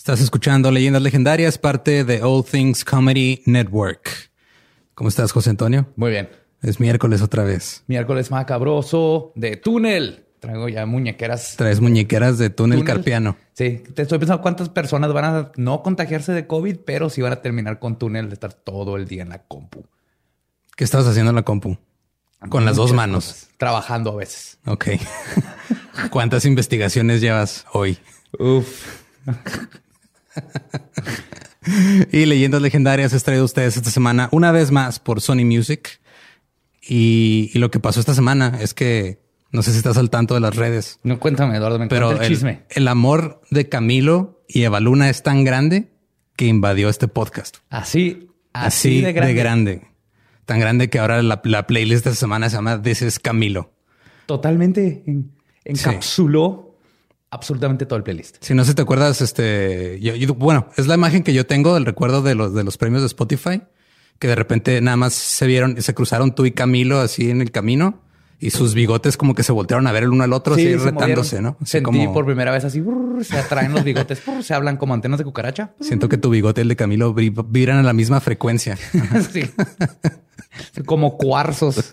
Estás escuchando Leyendas Legendarias, parte de All Things Comedy Network. ¿Cómo estás, José Antonio? Muy bien. Es miércoles otra vez. Miércoles macabroso de túnel. Traigo ya muñequeras. Traes muñequeras de túnel, carpiano. Sí, te estoy pensando cuántas personas van a no contagiarse de COVID, pero sí van a terminar con túnel de estar todo el día en la compu. ¿Qué estabas haciendo en la compu? Con las dos manos. Trabajando a veces. Ok. ¿Cuántas investigaciones llevas hoy? Uf. y leyendas legendarias he traído a ustedes esta semana una vez más por Sony Music. Y, y, lo que pasó esta semana es que no sé si estás al tanto de las redes. No cuéntame, Eduardo, me pero el, chisme. El amor de Camilo y Evaluna es tan grande que invadió este podcast. Así, así, de, grande. Tan grande que ahora la, playlist de esta semana se llama This is Camilo. Totalmente encapsuló absolutamente todo el playlist. Si no sé, te acuerdas, este, yo, bueno, es la imagen que yo tengo del recuerdo de los, de los premios de Spotify, que de repente nada más se vieron, se cruzaron tú y Camilo así en el camino y sus bigotes como que se voltearon a ver el uno al otro, así retándose, ¿no? Sentí por primera vez así, se atraen los bigotes, se hablan como antenas de cucaracha. Siento que tu bigote y el de Camilo vibran a la misma frecuencia. sí. como cuarzos.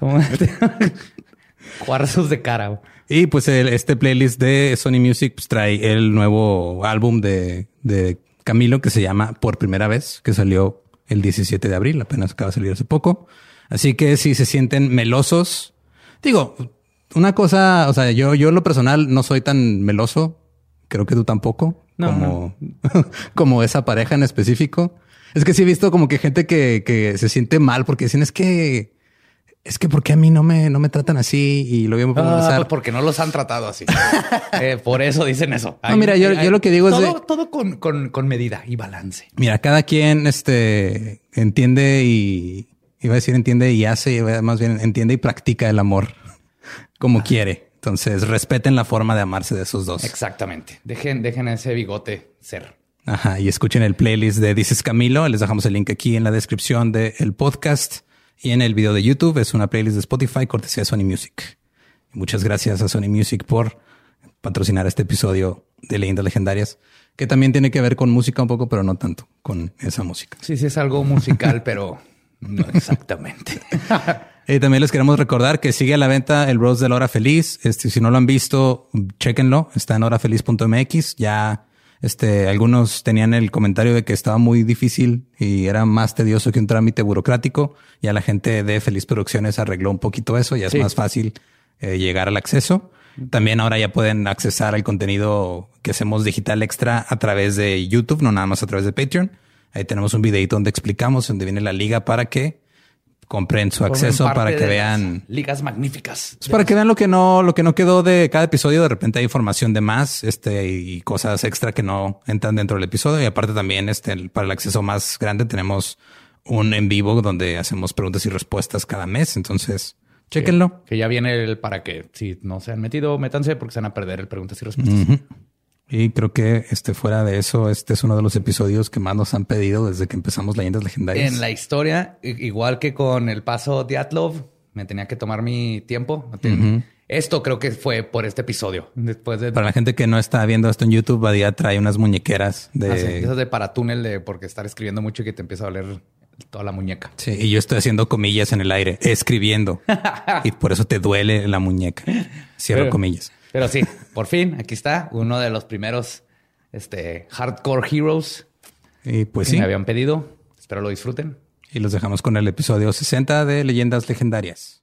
cuarzos de cara. Y pues este playlist de Sony Music pues, trae el nuevo álbum de, de Camilo que se llama Por Primera Vez, que salió el 17 de abril, apenas acaba de salir hace poco. Así que si se sienten melosos, digo, una cosa, o sea, yo, yo en lo personal no soy tan meloso, creo que tú tampoco, como, como esa pareja en específico. Es que sí he visto como que gente que, que se siente mal porque dicen es que es que porque a mí no me, no me tratan así y lo voy a ah, pues porque no los han tratado así. Eh, por eso dicen eso. no, mira, yo, yo, lo que digo es de, todo con, con, con, medida y balance. Mira, cada quien este, entiende y iba a decir entiende y hace, más bien entiende y practica el amor como quiere. Entonces respeten la forma de amarse de esos dos. Exactamente. Dejen, dejen ese bigote ser. Ajá. Y escuchen el playlist de Dices Camilo. Les dejamos el link aquí en la descripción del podcast. Y en el video de YouTube es una playlist de Spotify cortesía de Sony Music. muchas gracias a Sony Music por patrocinar este episodio de Leyendas Legendarias, que también tiene que ver con música un poco, pero no tanto con esa música. Sí, sí, es algo musical, pero no exactamente. y también les queremos recordar que sigue a la venta el Rose de la Hora Feliz. Este, si no lo han visto, chéquenlo. Está en horafeliz.mx. Ya este, algunos tenían el comentario de que estaba muy difícil y era más tedioso que un trámite burocrático. Ya la gente de Feliz Producciones arregló un poquito eso. Ya es más fácil eh, llegar al acceso. También ahora ya pueden accesar al contenido que hacemos digital extra a través de YouTube, no nada más a través de Patreon. Ahí tenemos un videito donde explicamos dónde viene la liga para que compren su acceso para que vean ligas magníficas. para que vean lo que no, lo que no quedó de cada episodio. De repente hay información de más, este, y cosas extra que no entran dentro del episodio. Y aparte también, este, para el acceso más grande tenemos un en vivo donde hacemos preguntas y respuestas cada mes. Entonces, chéquenlo. Que, ya viene el para que si no se han metido, métanse porque se van a perder el preguntas y respuestas. Y creo que este fuera de eso, este es uno de los episodios que más nos han pedido desde que empezamos Leyendas Legendarias. En la historia, igual que con el paso de Atlov, me tenía que tomar mi tiempo. Esto creo que fue por este episodio. Después de... Para la gente que no está viendo esto en YouTube, Badía trae unas muñequeras de... Ah, esas de paratúnel de porque estar escribiendo mucho y que te empieza a doler toda la muñeca. Sí, y yo estoy haciendo comillas en el aire, escribiendo. y por eso te duele la muñeca. Cierro comillas. Pero sí, por fin, aquí está uno de los primeros este, hardcore heroes y pues que sí. me habían pedido. Espero lo disfruten. Y los dejamos con el episodio 60 de Leyendas Legendarias.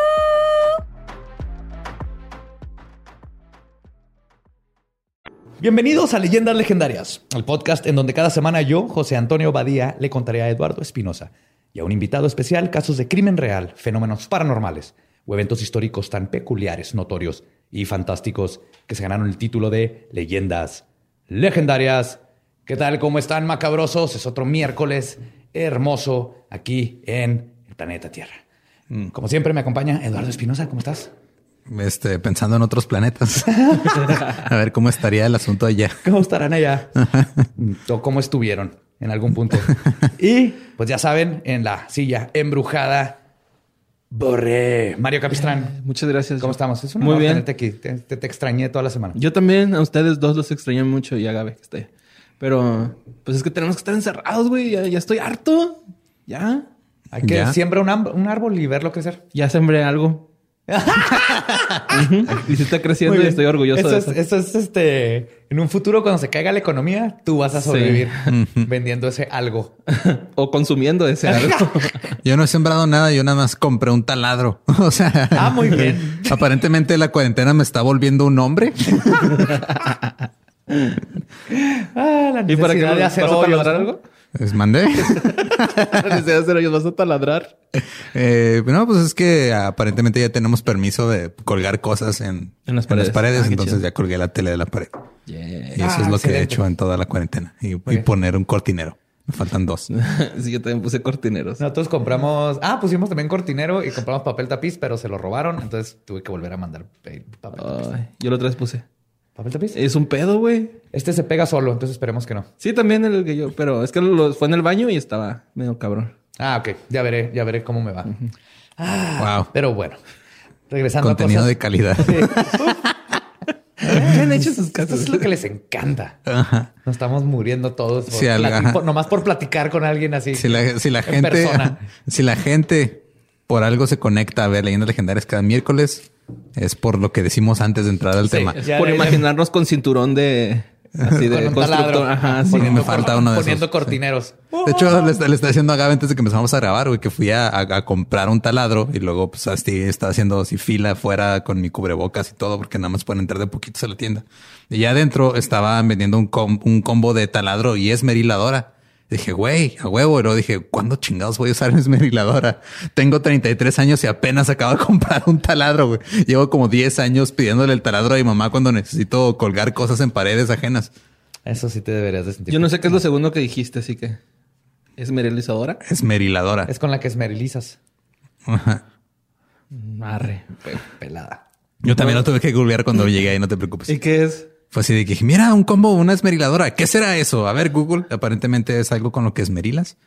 Bienvenidos a Leyendas Legendarias, el podcast en donde cada semana yo, José Antonio Badía, le contaré a Eduardo Espinosa y a un invitado especial casos de crimen real, fenómenos paranormales o eventos históricos tan peculiares, notorios y fantásticos que se ganaron el título de Leyendas Legendarias. ¿Qué tal? ¿Cómo están, macabrosos? Es otro miércoles hermoso aquí en el planeta Tierra. Como siempre, me acompaña Eduardo Espinosa. ¿Cómo estás? Este, pensando en otros planetas. a ver cómo estaría el asunto allá. ¿Cómo estarán allá? o cómo estuvieron en algún punto. y pues ya saben, en la silla embrujada, Borré. Mario Capistrán. Muchas gracias. ¿Cómo estamos? Es un Muy honor bien. tenerte aquí. Te, te- te extrañé toda la semana. Yo también a ustedes dos los extrañé mucho y a Gabe que está ahí. Pero pues es que tenemos que estar encerrados, güey. Ya, ya estoy harto. Ya. Hay que Ya. siembra un, un árbol y verlo crecer. Ya sembré algo. Y se está creciendo y estoy orgulloso eso de es, eso. eso es este. En un futuro, cuando se caiga la economía, tú vas a Sí. sobrevivir vendiendo ese algo. o consumiendo ese algo. Yo no he sembrado nada, yo nada más compré un taladro. O sea, Ah, muy bien. aparentemente la cuarentena me está volviendo un hombre. Ah, la ¿Y para qué necesidad vas de hacer hoyos, ¿no? algo? Les mandé. Desde hacer ellos vas a taladrar. Eh, no, pues es que aparentemente ya tenemos permiso de colgar cosas en, En las paredes. Ah, entonces chido. ya colgué la tele de la pared. Y eso Ah, es lo que he hecho en toda la cuarentena. Y, poner un cortinero. Me faltan dos. sí, yo también puse cortineros. Nosotros compramos. Ah, pusimos también cortinero y compramos papel tapiz, pero se lo robaron. Entonces tuve que volver a mandar pe- papel tapiz. Yo la otra vez puse. ¿Papel tapiz? Es un pedo, güey. Este se pega solo, entonces esperemos que no. Sí, también el que yo, pero es que lo, fue en el baño y estaba medio cabrón. Ah, ok. Ya veré, ya veré cómo me va. wow. Pero bueno, regresando Contenido a de cosas. calidad. ¿Qué han hecho sus Esto casas? es lo que les encanta. Ajá. Nos estamos muriendo todos. por Sí, ajá. por- nomás por platicar con alguien así. Si la, si la en gente, persona. si la gente por algo se conecta a ver leyendas legendarias cada miércoles, es por lo que decimos antes de entrar al Sí, tema. Por imaginarnos con cinturón de así de con un constructor. taladro. Ajá, sí. poniendo, me falta uno de poniendo esos. cortineros. De hecho, le, está- le estaba diciendo a Gaby antes de que empezamos a grabar, güey, que fui a, a- a comprar un taladro y luego pues así estaba haciendo así fila afuera con mi cubrebocas y todo porque nada más pueden entrar de poquitos a la tienda. Y ya adentro estaban vendiendo un, com- un combo de taladro y esmeriladora. Dije, güey, a huevo. Y luego dije, ¿cuándo chingados voy a usar esmeriladora? Tengo 33 años y apenas acabo de comprar un taladro, güey. Llevo como 10 años pidiéndole el taladro a mi mamá cuando necesito colgar cosas en paredes ajenas. Eso sí te deberías de sentir. Yo no sé qué es lo segundo que dijiste, así que es merelizadora. Esmeriladora. Es con la que esmerilizas. Ajá. Arre. Pe- pelada. Yo también lo tuve que googlear cuando llegué ahí, no te preocupes. ¿Y qué es? Fue así de que dije, mira, un combo, una esmeriladora. ¿Qué será eso? A ver, Google. Aparentemente es algo con lo que esmerilas.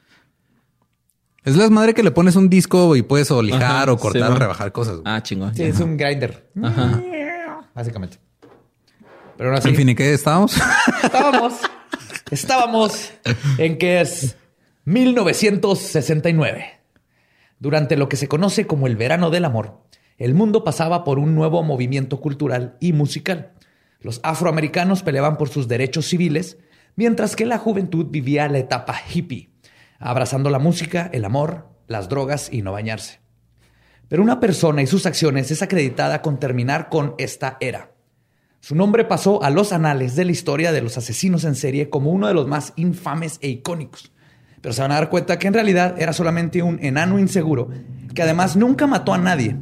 Es la madre que le pones un disco y puedes o lijar Ajá, o cortar sí, o rebajar cosas. Ah, chingón. Sí, es un grinder. Ajá. Básicamente. Pero aún así, En fin, ¿y qué estábamos? estábamos, estábamos en que es 1969. Durante lo que se conoce como el verano del amor, el mundo pasaba por un nuevo movimiento cultural y musical. Los afroamericanos peleaban por sus derechos civiles, mientras que la juventud vivía la etapa hippie, abrazando la música, el amor, las drogas y no bañarse. Pero una persona y sus acciones es acreditada con terminar con esta era. Su nombre pasó a los anales de la historia de los asesinos en serie como uno de los más infames e icónicos. Pero se van a dar cuenta que en realidad era solamente un enano inseguro que además nunca mató a nadie.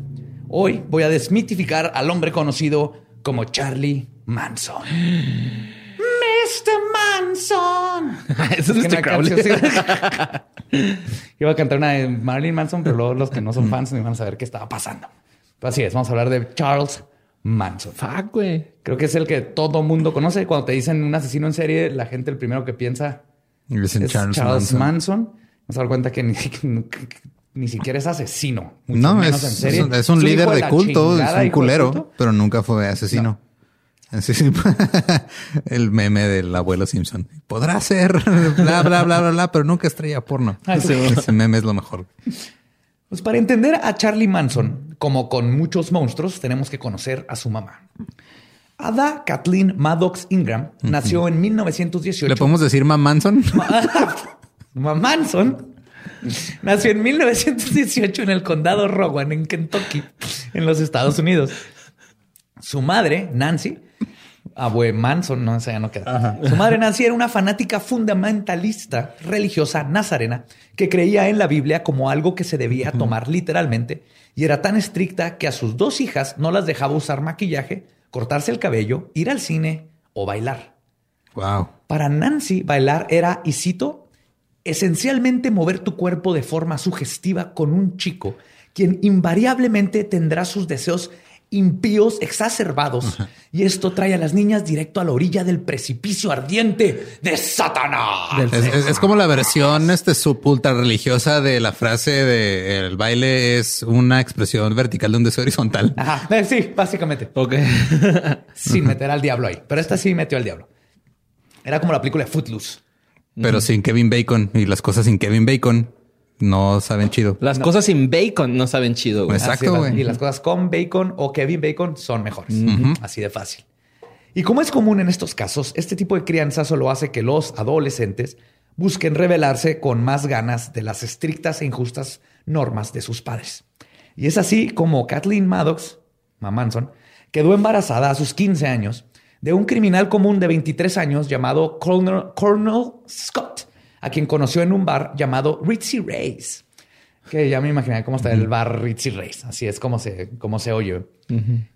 Hoy voy a desmitificar al hombre conocido como Charlie Manson. Mr. Manson. Eso es que Mr. una Crowley. sí. Iba a cantar una de Marilyn Manson, pero luego los que no son fans no iban a saber qué estaba pasando. Pero así es, vamos a hablar de Charles Manson. Fuck, güey. Creo que es el que todo mundo conoce. Cuando te dicen un asesino en serie, la gente el primero que piensa es Charles Charles, Manson. Manson. Nos dar cuenta que ni, ni siquiera es asesino. mucho No, menos es, en serie. es un- es un Es líder de culto, es un culero, culto. pero nunca fue asesino. Así el meme del abuelo Simpson. Podrá ser bla, bla, bla, bla, bla, pero nunca estrella porno. Ah, sí. Ese meme es lo mejor. Pues para entender a Charlie Manson, como con muchos monstruos, tenemos que conocer a su mamá. Ada Kathleen Maddox Ingram nació en 1918. ¿Le podemos decir Mam Manson? Manson nació en 1918 en el condado Rowan, en Kentucky, en los Estados Unidos. Su madre, Nancy, abue Manson, no sé, ya no queda. Su madre Nancy era una fanática fundamentalista religiosa nazarena que creía en la Biblia como algo que se debía tomar literalmente y era tan estricta que a sus dos hijas no las dejaba usar maquillaje, cortarse el cabello, ir al cine o bailar. Wow. Para Nancy, bailar era, y cito, esencialmente mover tu cuerpo de forma sugestiva con un chico, quien invariablemente tendrá sus deseos impíos exacerbados. Y esto trae a las niñas directo a la orilla del precipicio ardiente de Satanás. Es, es- es como la versión este sub ultra religiosa de la frase de el baile es una expresión vertical de un deseo horizontal. Ajá, eh, sí, básicamente. Ok. Sin meter al diablo ahí. Pero esta sí metió al diablo. Era como la película de Footloose. Pero sin Kevin Bacon y las cosas sin Kevin Bacon no saben chido. Las cosas sin bacon no saben chido, güey. Exacto, güey. Y las cosas con bacon o Kevin Bacon son mejores. Así de fácil. Y como es común en estos casos, este tipo de crianza solo hace que los adolescentes busquen rebelarse con más ganas de las estrictas e injustas normas de sus padres. Y es así como Kathleen Maddox, Manson, quedó embarazada a sus 15 años de un criminal común de 23 años llamado Colonel, Colonel Scott, a quien conoció en un bar llamado Ritzy Ray's. Que ya me imaginé cómo está el bar Ritzy Ray's. Así es como se, como se oye.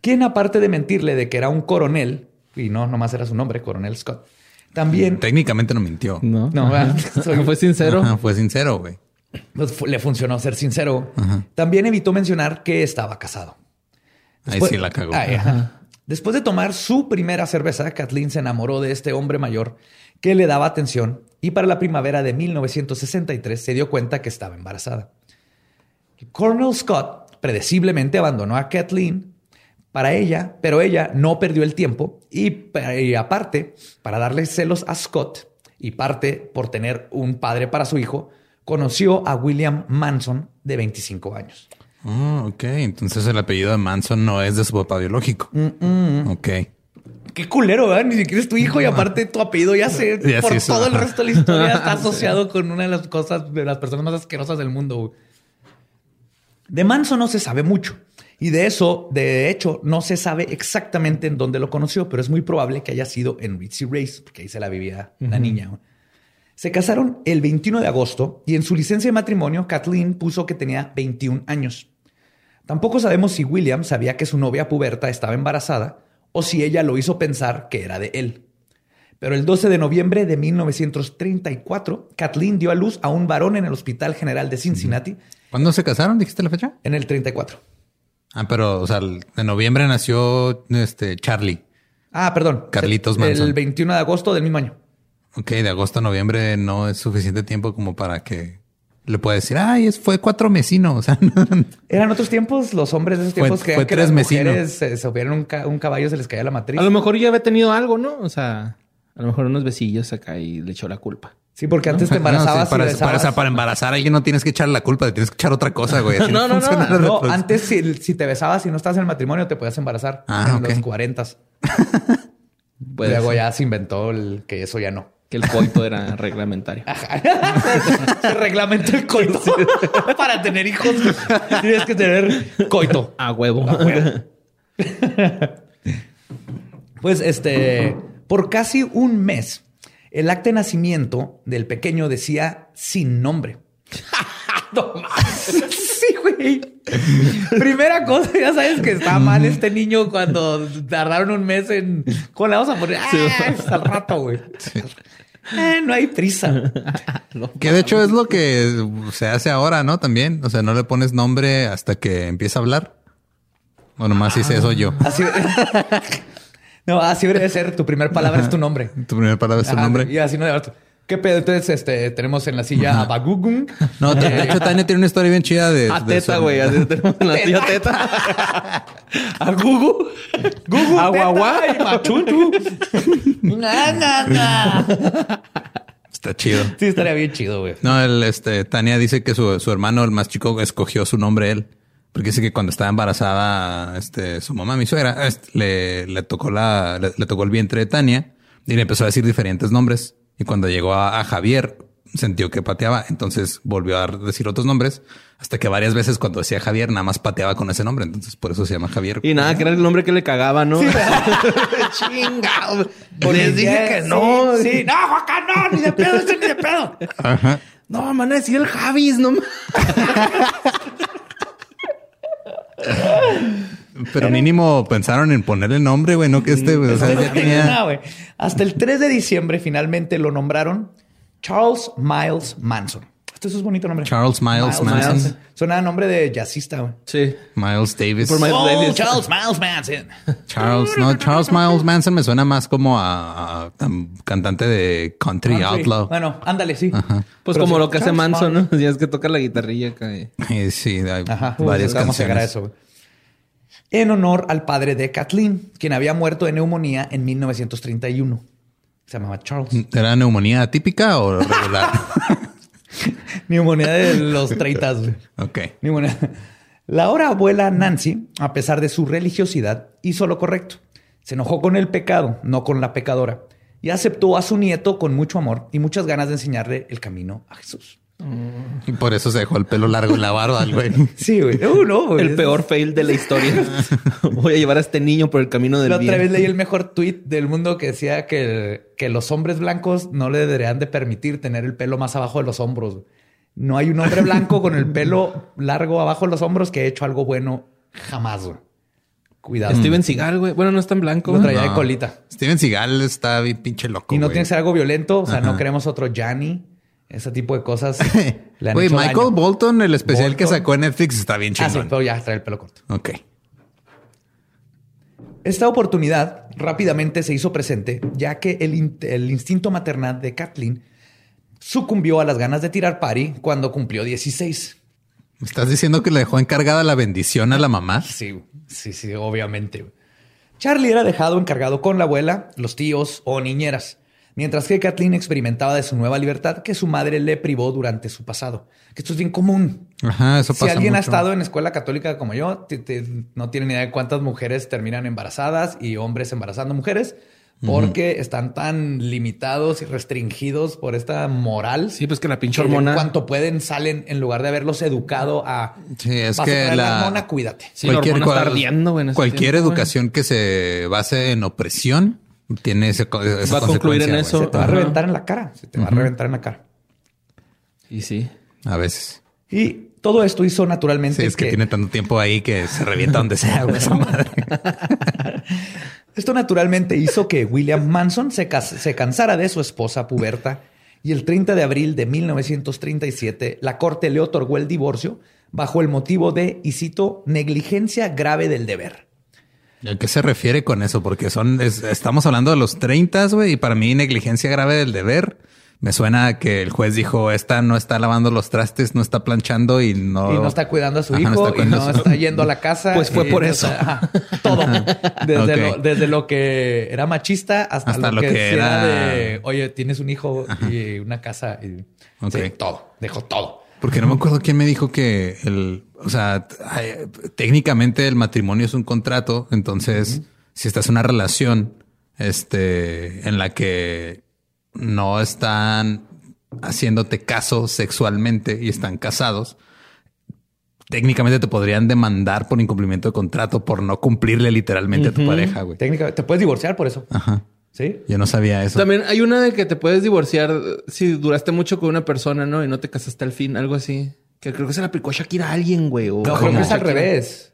Quien, aparte de mentirle de que era un coronel, y no, nomás era su nombre, Coronel Scott, también Técnicamente no mintió. No. No, soy- Fue sincero. Ajá, fue sincero, güey. pues, fu- le funcionó ser sincero. También evitó mencionar que estaba casado. Ahí sí la cagó. Ay, ajá. Después de tomar su primera cerveza, Kathleen se enamoró de este hombre mayor que le daba atención y para la primavera de 1963 se dio cuenta que estaba embarazada. Colonel Scott predeciblemente abandonó a Kathleen para ella, pero ella no perdió el tiempo y, pa- y aparte, para darle celos a Scott y parte por tener un padre para su hijo, conoció a William Manson de 25 años. Ah, ok. Entonces el apellido de Manson no es de su papá biológico. Ok. Qué culero, ¿verdad? Ni siquiera es tu hijo y aparte tu apellido ya se Ya por sí todo el resto de la historia está asociado con una de las cosas de las personas más asquerosas del mundo. güey. De Manson no se sabe mucho y de eso, de hecho, no se sabe exactamente en dónde lo conoció, pero es muy probable que haya sido en Ritzy Race, porque ahí se la vivía la niña. Se casaron el 21 de agosto y en su licencia de matrimonio, Kathleen puso que tenía 21 años. Tampoco sabemos si William sabía que su novia puberta estaba embarazada o si ella lo hizo pensar que era de él. Pero el 12 de noviembre de 1934, Kathleen dio a luz a un varón en el Hospital General de Cincinnati ¿Cuándo se casaron? ¿Dijiste la fecha? en el 34. Ah, pero, o sea, el- en noviembre nació este Charlie. Ah, perdón. Carlitos El Manson. 21 de agosto del mismo año. Ok, de agosto a noviembre no es suficiente tiempo como para que le pueda decir, ay, es, fue cuatro mesinos. O sea, Eran otros tiempos, los hombres de esos Fue- tiempos creían fue que tres las mujeres se, se hubieran un, ca- un caballo, se les caía la matriz. A lo mejor ya había tenido algo, ¿no? O sea, a lo mejor unos besillos acá y le echó la culpa. Sí, porque antes te No, embarazabas sí, para, y para- o sea, para embarazar a alguien no tienes que echar la culpa, le tienes que echar otra cosa, güey. Así No, no, no. No, antes si, si te besabas y no estás en el matrimonio te podías embarazar Ah, en los 40. Puede Luego ya se inventó el que eso ya no. Que el coito era reglamentario. se reglamentó el coito. Para tener hijos tienes que tener coito. A huevo. Pues este, por casi un mes, el acta de nacimiento del pequeño decía sin nombre. No mames. Sí, güey. Primera cosa, ya sabes que está mal este niño cuando tardaron un mes en. ¿Cómo le vamos a poner? Ah, es al rato, güey. Eh, no hay prisa. Que de hecho es lo que se hace ahora, ¿no? También. O sea, no le pones nombre hasta que empieza a hablar. O nomás hice eso yo. Así. No, así debe ser. Tu primera palabra es tu nombre. Tu primera palabra es tu Ajá, nombre. Y así no debe ¿Qué pedo? Entonces, este, tenemos en la silla a Bagugun. No, de hecho, Tania tiene una historia bien chida de. A de teta, güey. Tenemos en la tía teta. A Gugu. Gugu. A Guagua. Y Machuntu. Na, na, na. Está chido. Sí, estaría bien chido, güey. No, el, este, Tania dice que su, su hermano, el más chico, escogió su nombre él. Porque dice que cuando estaba embarazada, este, su mamá, mi suegra, este, le, le tocó la, le, le tocó el vientre de Tania y le empezó a decir diferentes nombres. Y cuando llegó a, a Javier, sintió que pateaba. Entonces volvió a decir otros nombres hasta que varias veces cuando decía Javier, nada más pateaba con ese nombre. Entonces por eso se llama Javier. Y nada, que era el nombre que le cagaba, ¿no? Chingado. Les dije que no. Sí, sí. no, Juaca, no, ni de pedo, este ni de pedo. Ajá. No, van a decir el Javis, no. Pero mínimo pensaron en ponerle nombre, güey, no que este, güey. O sea, ya No, tenía. güey. Hasta el 3 de diciembre finalmente lo nombraron Charles Miles Manson. Este es un bonito nombre. Charles Miles Manson. Suena a nombre de jazzista, güey. Sí. Miles Davis. Por Miles Oh, Davis. Charles Miles Manson. Charles, no, Charles Miles Manson me suena más como a, a- a cantante de country, outlaw. Bueno, ándale, sí. Pues Pero como sí, lo que hace Manson, Miles. ¿no? Ya es que toca la guitarrilla acá. Sí, hay Ajá. varias Vamos a llegar a canciones. eso, güey. En honor al padre de Kathleen, quien había muerto de neumonía en 1931. Se llamaba Charles. ¿Era neumonía típica o regular? neumonía de los 30, güey. ok. Neumonía. La ahora abuela Nancy, a pesar de su religiosidad, hizo lo correcto. Se enojó con el pecado, no con la pecadora, y aceptó a su nieto con mucho amor y muchas ganas de enseñarle el camino a Jesús. Y por eso se dejó el pelo largo en la barba, al güey. Sí, güey. Uh, no, güey. El peor fail de la historia. Voy a llevar a este niño por el camino del La otra bien. vez leí el mejor tweet del mundo que decía que, que los hombres blancos no le deberían de permitir tener el pelo más abajo de los hombros. No hay un hombre blanco con el pelo largo abajo de los hombros que haya hecho algo bueno jamás. güey. Cuidado. Steven Seagal, güey. Bueno, no es tan blanco. Lo traía de colita. Steven Seagal está bien pinche loco. Y no güey. tiene que ser algo violento. O sea, no queremos otro Gianni. Ese tipo de cosas. le han Güey, hecho Michael daño. Bolton, el especial que sacó en Netflix, está bien Ah, sí, pero ya trae el pelo corto. Ok. Esta oportunidad rápidamente se hizo presente, ya que el, in- el instinto maternal de Kathleen sucumbió a las ganas de tirar pari cuando cumplió 16. ¿Me estás diciendo que le dejó encargada la bendición a la mamá? Sí, sí, sí, obviamente. Charlie era dejado encargado con la abuela, los tíos o niñeras, mientras que Kathleen experimentaba de su nueva libertad que su madre le privó durante su pasado. Que esto es bien común. Ajá, eso Si pasa alguien ha mucho. estado en escuela católica como yo, te- te- no tiene ni idea de cuántas mujeres terminan embarazadas y hombres embarazando mujeres porque están tan limitados y restringidos por esta moral. Sí, pues que la pinche hormona. Cuanto pueden, salen en lugar de haberlos educado a. Sí, es "Vas a que tener la- hormona, cuídate. Sí, la hormona está ardiendo, cualquier tiempo, educación que se base en opresión tiene ese, esa Va a concluir en eso. Se te va a reventar en la cara. Se te va a reventar en la cara. Y sí. A veces. Y todo esto hizo naturalmente Sí, es que, tiene tanto tiempo ahí que se revienta donde sea, güey, esa madre. Esto naturalmente hizo que William Manson se, se cansara de su esposa puberta y el 30 de abril de 1937 la corte le otorgó el divorcio bajo el motivo de, y cito, negligencia grave del deber. ¿A qué se refiere con eso? Porque son, es- estamos hablando de los 30, güey, y para mí negligencia grave del deber. Me suena a que el juez dijo, esta no está lavando los trastes, no está planchando y no... Y no está cuidando a su Ajá, no hijo está y no su- está yendo a la casa. Pues fue por no eso. está- ajá, todo. Desde, lo, desde lo que era machista hasta, Hasta lo, lo que, era de, oye, tienes un hijo y una casa. Y, sí, todo. Dejó todo. Porque no me acuerdo quién me dijo que el, o sea, técnicamente el matrimonio es un contrato. Entonces, si estás en una relación, este, en la que no están haciéndote caso sexualmente y están casados, técnicamente te podrían demandar por incumplimiento de contrato por no cumplirle literalmente a tu pareja, güey. Técnicamente, te puedes divorciar por eso. Ajá. Sí. Yo no sabía eso. También hay una de que te puedes divorciar eh, si duraste mucho con una persona, ¿no? Y no te casaste al fin, algo así. Que creo que se la aplicó Shakira a alguien, güey. o- No, creo que es al Shakira. revés.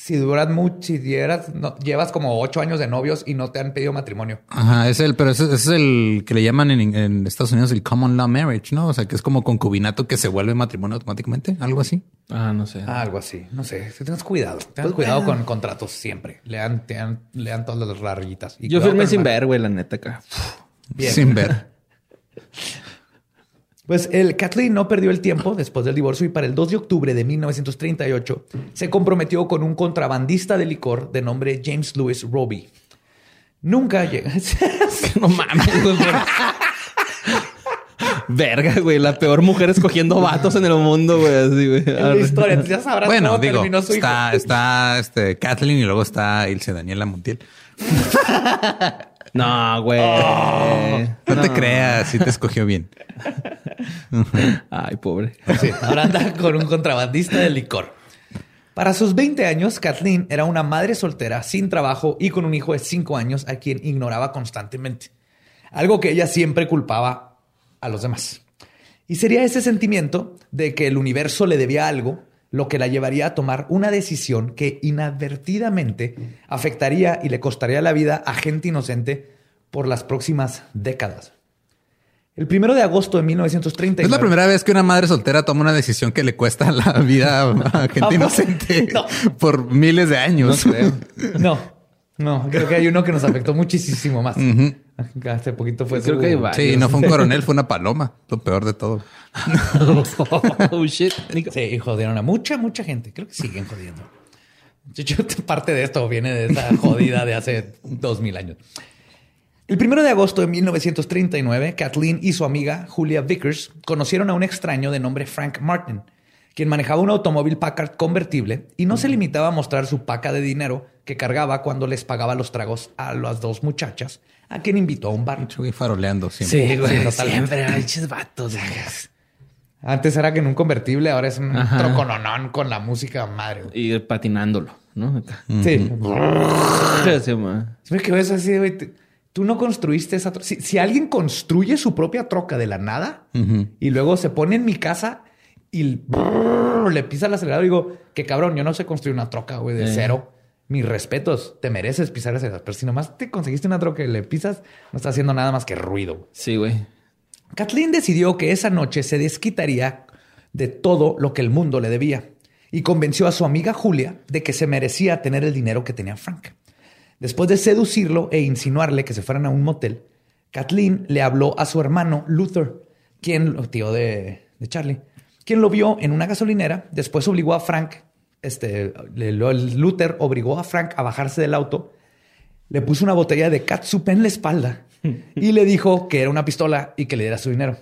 Si duras mucho, si dieras, no, llevas como ocho años de novios y no te han pedido matrimonio. Ajá, es el, pero ese, ese es el que le llaman en, en Estados Unidos el common law marriage, ¿no? O sea, que es como concubinato que se vuelve matrimonio automáticamente, algo así. Ah, no sé. Ah, algo así. No sé. Tengas cuidado. Tengas cuidado con contratos siempre. Lean, lean, lean todas las rayitas. Y Yo firmé sin ver, güey, la neta acá. Bien. Sin ver. Pues el Kathleen no perdió el tiempo después del divorcio y para el 2 de octubre de 1938 se comprometió con un contrabandista de licor de nombre James Louis Roby. Nunca llegó. No mames, güey. Verga, güey. La peor mujer escogiendo vatos en el mundo, güey. Así, güey. En la historia, ya sabrás Bueno, cómo digo, terminó su hijo. está, está este Kathleen y luego está Ilse Daniela Montiel. No, güey. No, te creas, sí te escogió bien. Ay, pobre. Sí, ahora anda con un contrabandista de licor. Para sus 20 años, Kathleen era una madre soltera, sin trabajo y con un hijo de 5 años a quien ignoraba constantemente. Algo que ella siempre culpaba a los demás. Y sería ese sentimiento de que el universo le debía algo lo que la llevaría a tomar una decisión que inadvertidamente afectaría y le costaría la vida a gente inocente por las próximas décadas. El primero de agosto de 1939. Es la primera vez que una madre soltera toma una decisión que le cuesta la vida a gente inocente No. por miles de años. No, no, creo que hay uno que nos afectó muchísimo más. Hace poquito fue Creo su- que hay. Sí, no fue un coronel, fue una paloma. Lo peor de todo. oh, shit. Sí, y jodieron a mucha, mucha gente. Creo que siguen jodiendo. De hecho, parte de esto viene de esa jodida de hace dos mil años. El primero de agosto de 1939, Kathleen y su amiga Julia Vickers conocieron a un extraño de nombre Frank Martin, quien manejaba un automóvil Packard convertible y no se limitaba a mostrar su paca de dinero que cargaba cuando les pagaba los tragos a las dos muchachas, a quien invitó a un bar. Chuy faroleando siempre. Sí, güey, totalmente. Siempre chis vatos. Antes era que en un convertible, ahora es un Ajá. trocononón con la música madre. güey. Y patinándolo, ¿no? Sí. Sí. Siempre que ves así, güey, te- tú no construiste esa troca. Si, si alguien construye su propia troca de la nada y luego se pone en mi casa y brrr, le pisa el acelerador, digo, que cabrón, yo no sé construir una troca, güey, de Eh. cero. Mis respetos, te mereces pisar ese Pero si nomás te conseguiste una troca y le pisas, no está haciendo nada más que ruido. Sí, güey. Kathleen decidió que esa noche se desquitaría de todo lo que el mundo le debía y convenció a su amiga Julia de que se merecía tener el dinero que tenía Frank. Después de seducirlo e insinuarle que se fueran a un motel, Kathleen le habló a su hermano Luther, quien, tío de, de Charlie, quien lo vio en una gasolinera. Después obligó a Frank, este, Luther obligó a Frank a bajarse del auto, le puso una botella de catsup en la espalda y le dijo que era una pistola y que le diera su dinero.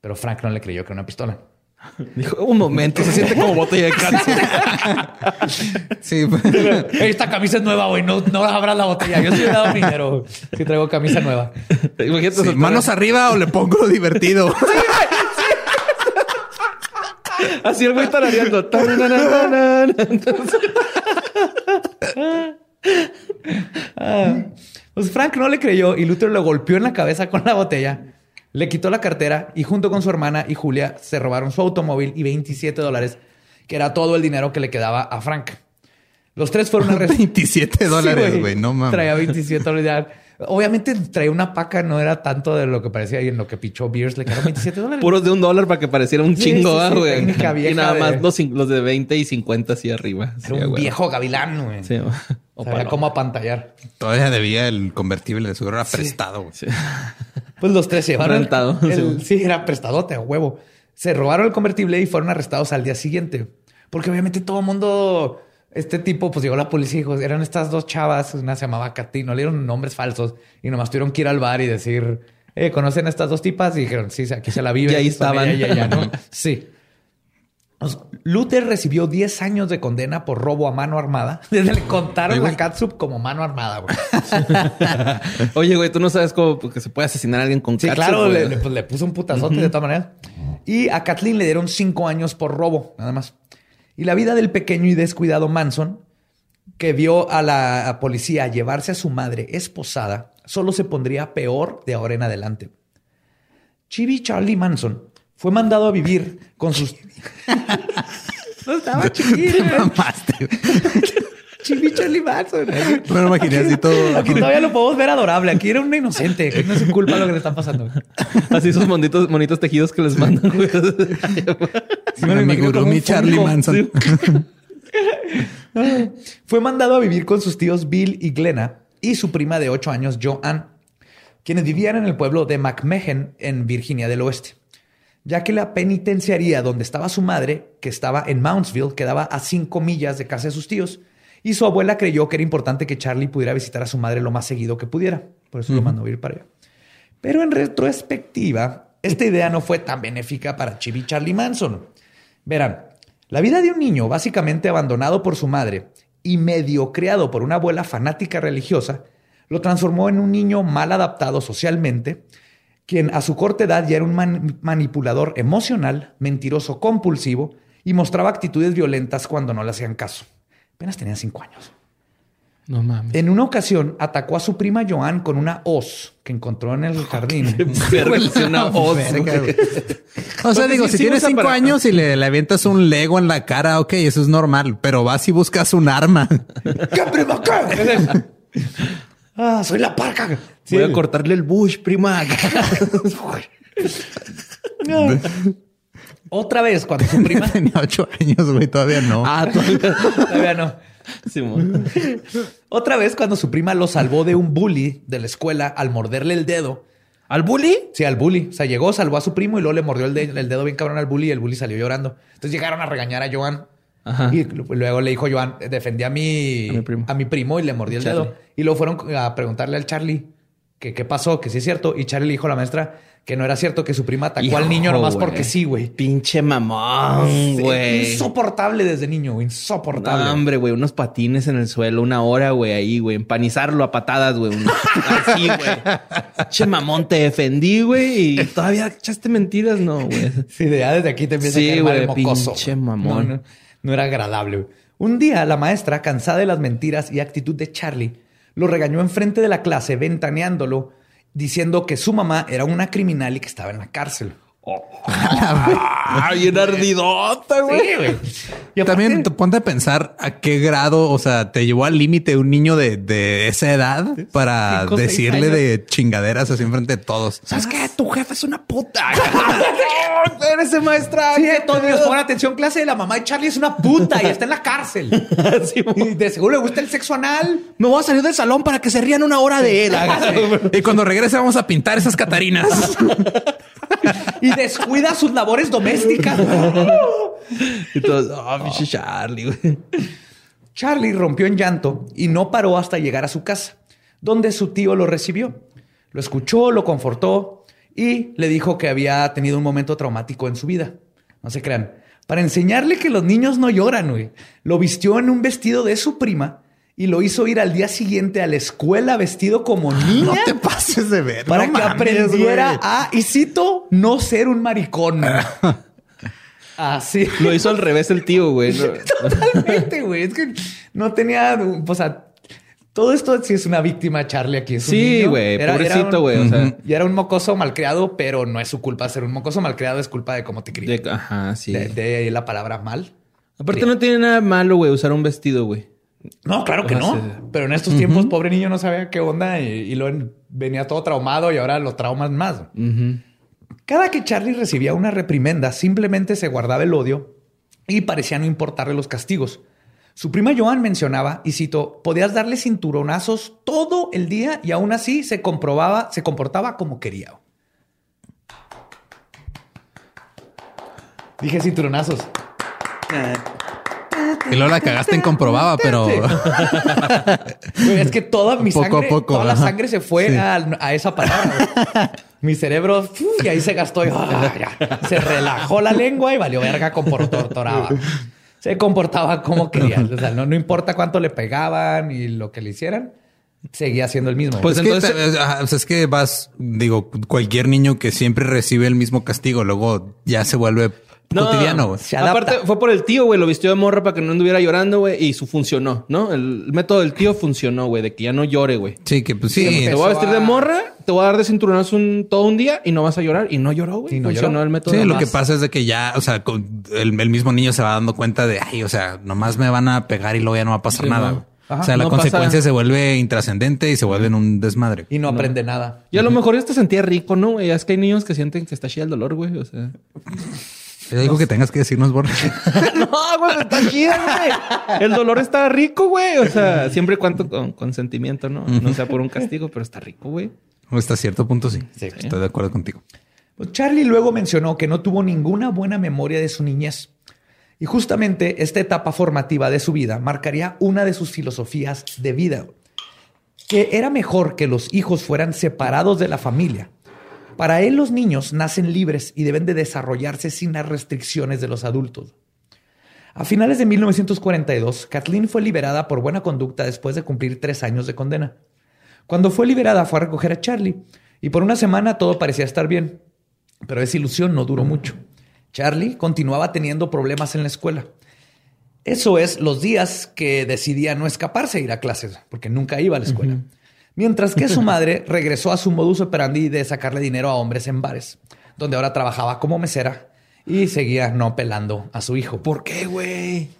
Pero Frank no le creyó que era una pistola. Dijo, un momento, se siente como botella de cáncer. Sí, Esta camisa es nueva, güey. No, no abras la botella. Yo sí le he dado dinero. Si traigo camisa nueva. Imagínate Sí, soltar- manos arriba o le pongo lo divertido. Así el güey tarareando. Pues Frank no le creyó y Luther lo golpeó en la cabeza con la botella. Le quitó la cartera y junto con su hermana y Julia se robaron su automóvil y 27 dólares, que era todo el dinero que le quedaba a Frank. Los tres fueron arrestados. 27 dólares, güey. No mames. Traía 27 dólares. Obviamente traía una paca, no era tanto de lo que parecía y en lo que pichó Beers le quedaron 27 dólares. Puros de un dólar para que pareciera un Sí, chingo, sí, ah, sí, güey. vieja y nada de- más los, de 20 y 50 así arriba. Era Sí, un güey. viejo gavilán, güey. Sí, o Sabía paloma. cómo apantallar. Todavía debía el convertible de seguro era prestado. güey. Pues los tres se llevaron. Rentado, el- sí, era prestadote a huevo. Se robaron el convertible y fueron arrestados al día siguiente. Porque obviamente todo el mundo, este tipo, pues llegó la policía y dijo, eran estas dos chavas, una se llamaba Katy, no le dieron nombres falsos y nomás tuvieron que ir al bar y decir, eh, ¿conocen a estas dos tipas? Y dijeron, sí, aquí se la viven. Y ahí estaban. ella ¿no? sí. Pues, Luther recibió 10 años de condena por robo a mano armada. Desde le contaron güey. la catsup como mano armada, güey. Oye, güey, tú no sabes cómo porque se puede asesinar a alguien con Sí, catsup, claro, le, le- pues, le puso un putazote de todas maneras. Y a Kathleen le dieron cinco años por robo, nada más. Y la vida del pequeño y descuidado Manson, que vio a la policía llevarse a su madre esposada, solo se pondría peor de ahora en adelante. Chibi Charlie Manson fue mandado a vivir con sus... no estaba chiquillo. Chibi Charlie Manson. Me lo imaginé así todo. Aquí todavía lo podemos ver adorable. Aquí era un inocente. que no es su culpa lo que le está pasando. Así esos monitos, monitos tejidos que les mandan, güey. Sí, me un Charlie. Manson. Fue mandado a vivir con sus tíos Bill y Glenna y su prima de 8 años, Joanne, quienes vivían en el pueblo de McMehen, en Virginia del Oeste. Ya que la penitenciaría donde estaba su madre, que estaba en Mountsville, quedaba a 5 millas de casa de sus tíos, y su abuela creyó que era importante que Charlie pudiera visitar a su madre lo más seguido que pudiera. Por eso lo mandó a vivir para allá. Pero en retrospectiva, esta idea no fue tan benéfica para Chibi Charlie Manson. Verán, la vida de un niño básicamente abandonado por su madre y medio criado por una abuela fanática religiosa lo transformó en un niño mal adaptado socialmente, quien a su corta edad ya era un man- manipulador emocional, mentiroso compulsivo y mostraba actitudes violentas cuando no le hacían caso. Apenas tenía cinco años. No mames. En una ocasión atacó a su prima Joan con una hoz que encontró en el jardín. Verga, una hoz, Verga. O sea, digo, sí- si sí tienes cinco para- años y le, le avientas un Lego en la cara, ok, eso es normal. Pero vas y buscas un arma. ¿Qué prima qué? ah, soy la parca. Sí. Voy a cortarle el bush, prima. Otra vez cuando su prima Tenía ocho años, güey, todavía no. ah, todavía. todavía no. Simón. Otra vez cuando su prima lo salvó de un bully de la escuela al morderle el dedo. ¿Al bully? Sí, al bully. O sea, llegó, salvó a su primo y luego le mordió el, de- el dedo bien cabrón al bully y el bully salió llorando. Entonces llegaron a regañar a Joan. Ajá. Y luego le dijo Joan, defendí a mi, A mi primo. a mi primo y le mordió el Charlie. dedo. Y luego fueron a preguntarle al Charlie que qué pasó, que sí es cierto. Y Charlie le dijo a la maestra que no era cierto, que su prima atacó al niño nomás porque sí, güey. Pinche mamón, güey. Insoportable desde niño, güey. Insoportable. No, hombre, güey, unos patines en el suelo, una hora, güey, ahí, güey, empanizarlo a patadas, güey. Así, güey. Che mamón, te defendí, güey, y todavía echaste mentiras, no, güey. Sí, de ya desde aquí te empieza Sí, a güey, mocoso. pinche mamón. No, no, no era agradable. güey. Un día, la maestra, cansada de las mentiras y actitud de Charlie, lo regañó enfrente de la clase, ventaneándolo, diciendo que su mamá era una criminal y que estaba en la cárcel. Ah, bien ardidota, güey. Sí, güey. Y aparte- También te ponte a pensar a qué grado, o sea, te llevó al límite un niño de, de esa edad para Cinco, decirle de chingaderas así enfrente de todos. ¿Sabes qué? Tu jefe es una puta. Eres maestra. Sí, ¿qué todos pedo? pon atención, clase. La mamá de Charlie es una puta y está en la cárcel. Sí, Y de seguro le gusta el sexo anal. Me voy a salir del salón para que se rían una hora de él. Y cuando regrese vamos a pintar esas catarinas. Y descuida sus labores domésticas. Y todos, oh, pinche Charlie, güey. Charlie rompió en llanto y no paró hasta llegar a su casa, donde su tío lo recibió. Lo escuchó, lo confortó y le dijo que había tenido un momento traumático en su vida. No se crean. Para enseñarle que los niños no lloran, güey. Lo vistió en un vestido de su prima y lo hizo ir al día siguiente a la escuela vestido como niña. No te pases de ver. para no que mames, aprendiera güey. a, y cito, no ser un maricón. Así. Lo hizo al revés el tío, güey. No- Totalmente, güey. Es que no tenía, o sea, todo esto sí es una víctima, Charlie, aquí. Es un Sí, güey. Pobrecito, güey. O sea, Y era un mocoso malcriado, pero no es su culpa ser un mocoso malcriado, es culpa de cómo te crías. de- ajá, sí. De, de ahí la palabra mal. Aparte, no tiene nada malo, güey, usar un vestido, güey. No, claro que no. sí. Pero en estos tiempos, pobre niño no sabía qué onda y, y lo venía todo traumado y ahora lo traumas más. Cada que Charlie recibía una reprimenda, simplemente se guardaba el odio y parecía no importarle los castigos. Su prima Joan mencionaba, y cito, podías darle cinturonazos todo el día y aún así se comprobaba, se comportaba como quería. Dije cinturonazos. Y luego la cagaste en comprobaba, pero es que toda mi Poco sangre, poco, toda la sangre se fue Sí. a, a esa palabra. mi cerebro y ahí se gastó. y, ah, ya. Se relajó la lengua y valió verga comportaba. Se comportaba como quería. O sea, no, no importa cuánto le pegaban y lo que le hicieran, seguía siendo el mismo. Pues es, entonces- ajá, sea, es que vas, digo, cualquier niño que siempre recibe el mismo castigo, luego ya se vuelve No, cotidiano. güey. Se adapta. Aparte, fue por el tío, güey. Lo vistió de morra para que no anduviera llorando, güey. Y su funcionó, ¿no? El método del tío funcionó, güey. De que ya no llore, güey. Sí, que pues sí. Te voy a vestir de morra, te voy a dar de cinturonazo un, todo un día y no vas a llorar. Y no lloró, güey. Y no funcionó lloró. el método. Sí, lo más. que pasa es de que ya, o sea, con- el, el mismo niño se va dando cuenta de, ay, o sea, nomás me van a pegar y luego ya no va a pasar Sí, nada. güey. Ajá, o sea, la no consecuencia pasa- se vuelve intrascendente y se vuelve en un desmadre. y no, aprende nada. Y a lo mejor ya te sentía rico, ¿no? güey? Es que hay niños que sienten que está chida el dolor, güey. O sea. Es algo que tengas que decirnos, Borja. no, güey, está chida, güey. El dolor está rico, güey. O sea, siempre y cuando con consentimiento, ¿no? No sea por un castigo, pero está rico, güey. Hasta cierto punto sí. Sí. Estoy de acuerdo contigo. Pues Charlie luego mencionó que no tuvo ninguna buena memoria de su niñez. Y justamente esta etapa formativa de su vida marcaría una de sus filosofías de vida, que era mejor que los hijos fueran separados de la familia, Para él los niños nacen libres y deben de desarrollarse sin las restricciones de los adultos. A finales de 1942, Kathleen fue liberada por buena conducta después de cumplir tres años de condena. Cuando fue liberada fue a recoger a Charlie y por una semana todo parecía estar bien, pero esa ilusión no duró mucho. Charlie continuaba teniendo problemas en la escuela. Eso es los días que decidía no escaparse a ir a clases, porque nunca iba a la escuela. Mientras que su madre regresó a su modus operandi de sacarle dinero a hombres en bares, donde ahora trabajaba como mesera y seguía no pelando a su hijo. ¿Por qué, güey?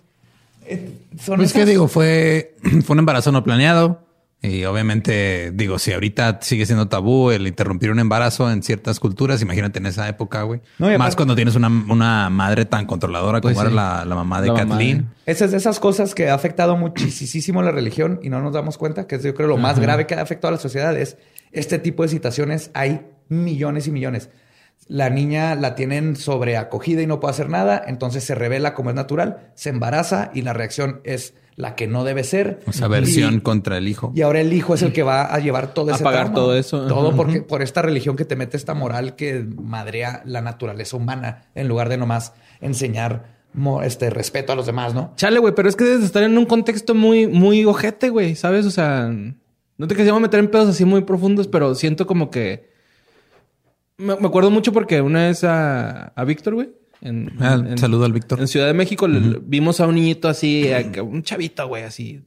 Eh, son Pues que digo, fue, fue un embarazo no planeado. Y obviamente, digo, si ahorita sigue siendo tabú el interrumpir un embarazo en ciertas culturas, imagínate en esa época, güey. No, Más aparte- cuando tienes una, una madre tan controladora Pues como sí. era la, la mamá de La mamá Kathleen. Esa es de esas cosas que ha afectado muchísimo la religión y no nos damos cuenta, que es yo creo lo más grave que ha afectado a la sociedad es este tipo de situaciones. Hay millones y millones. La niña la tienen sobreacogida y no puede hacer nada, entonces se revela como es natural, se embaraza y la reacción es la que no debe ser. O sea, versión Y- contra el hijo. Y ahora el hijo es el que va a llevar todo A ese pagar trauma. todo eso. Todo porque, por esta religión que te mete esta moral que madrea la naturaleza humana en lugar de nomás enseñar este respeto a los demás, ¿no? Chale, güey, pero es que debes de estar en un contexto muy, muy ojete, güey, ¿sabes? O sea, no te queríamos meter en pedos así muy profundos, pero siento como que. Me, me acuerdo mucho porque una vez a, a Víctor, güey. En, Ah, en- saludo al Víctor. En Ciudad de México vimos a un niñito así, a- un chavito, güey, así,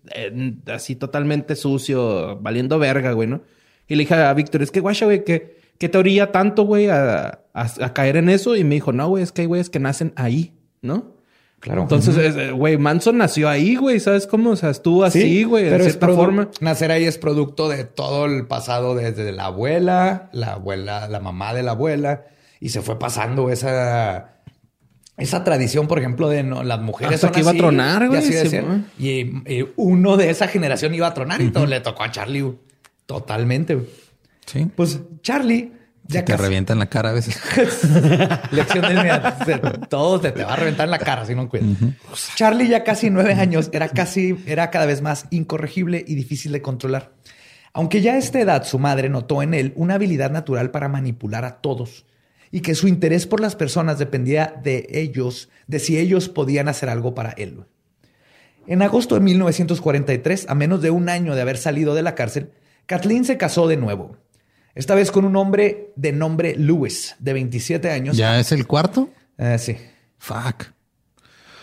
así totalmente sucio, valiendo verga, güey, ¿no? Y le dije a Víctor, es que guacha, güey, que, que te orilla tanto, güey, a, a- a caer en eso. Y me dijo, no, güey, es que hay güeyes que nacen ahí, ¿no? Claro. Entonces, es, eh, güey, Manson nació ahí, güey, ¿sabes cómo? O sea, estuvo así, güey, de cierta forma. Nacer ahí es producto de todo el pasado desde la abuela, la abuela, la mamá de la abuela, y se fue pasando esa, esa tradición, por ejemplo, de no, las mujeres Hasta son que iba a tronar, y güey, sí, y, y uno de esa generación iba a tronar y todo le tocó a Charlie. güey. Totalmente. güey. Sí. Pues Charlie ya te revientan la cara a veces. Lección de mira, todo te, te va a reventar en la cara si no cuidas. Charlie ya casi nueve años era casi, era cada vez más incorregible y difícil de controlar. Aunque ya a esta edad su madre notó en él una habilidad natural para manipular a todos y que su interés por las personas dependía de ellos, de si ellos podían hacer algo para él. En agosto de 1943, a menos de un año de haber salido de la cárcel, Kathleen se casó de nuevo. Esta vez con un hombre de nombre Lewis, de 27 años. ¿Ya es el cuarto? Eh, sí. Fuck.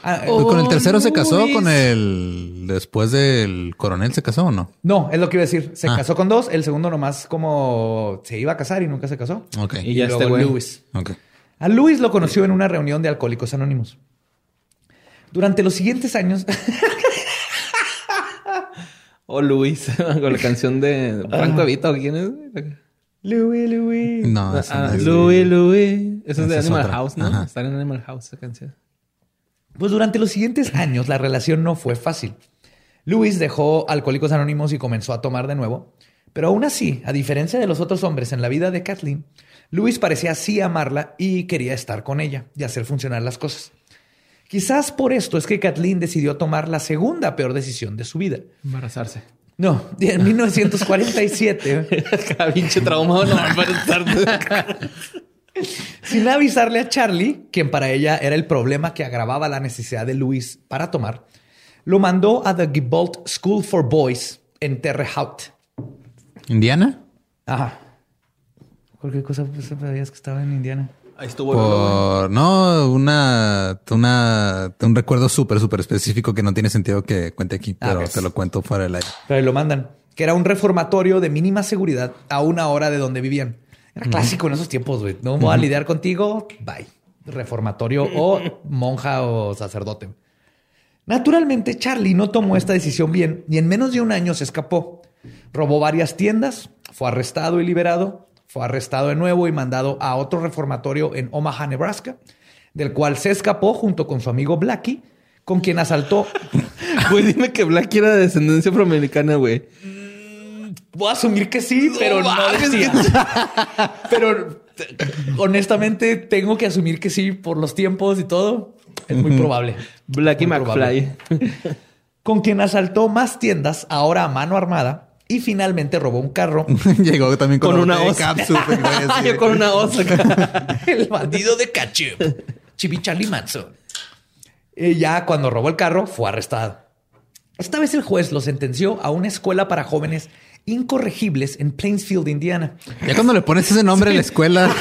Ah, Pues con el tercero se casó, Luis. con el... Después del coronel se casó o no? no, es lo que iba a decir. Se Ah. casó con dos. El segundo nomás como se iba a casar y nunca se casó. Ok. Y ya luego este güey. Lewis. Ok. A Lewis lo conoció en una reunión de Alcohólicos Anónimos. Durante los siguientes años... O Luis, con la canción de Franco Evita, ¿o quién es? Louis, Louis. No, Ah, es Louis, Louis. Eso es de es Animal. House, ¿no? Ajá. Estar en Animal House, esa canción. Pues durante los siguientes años la relación no fue fácil. Luis dejó Alcohólicos Anónimos y comenzó a tomar de nuevo. Pero aún así, a diferencia de los otros hombres en la vida de Kathleen, Luis parecía sí amarla y quería estar con ella y hacer funcionar las cosas. Quizás por esto es que Kathleen decidió tomar la segunda peor decisión de su vida. Embarazarse. No, en 1947, Cada pinche traumado no va a embarazarse. sin avisarle a Charlie, quien para ella era el problema que agravaba la necesidad de Luis para tomar, lo mandó a The Gibault School for Boys en Terre Haute. ¿Indiana? Ajá. Cualquier cosa pues, sabías que estaba en Indiana. Ahí estuvo. Por... No, una... una un recuerdo súper, súper específico que no tiene sentido que cuente aquí, Ah, pero te lo cuento fuera del aire. Pero ahí lo mandan. Que era un reformatorio de mínima seguridad a una hora de donde vivían. Era clásico en esos tiempos, güey. No voy a lidiar contigo. Bye. Reformatorio o monja o sacerdote. Naturalmente, Charlie no tomó esta decisión bien y en menos de un año se escapó. Robó varias tiendas, fue arrestado y liberado, fue arrestado de nuevo y mandado a otro reformatorio en Omaha, Nebraska, del cual se escapó junto con su amigo Blackie, con quien asaltó. Güey, dime que Black era de descendencia afroamericana, güey. Voy a asumir que sí, pero no, mames, decía. pero honestamente tengo que asumir que sí por los tiempos y todo. Es muy probable. Blackie Muy McFly. con quien asaltó más tiendas, ahora a mano armada, y finalmente robó un carro. Llegó también con, Con una osa. Yo con una osa. el bandido de Ketchup, Chibi Charlie Manson. Y ya cuando robó el carro, fue arrestado. Esta vez el juez lo sentenció a una escuela para jóvenes incorregibles en Plainsfield, Indiana. Ya cuando le pones ese nombre a la escuela,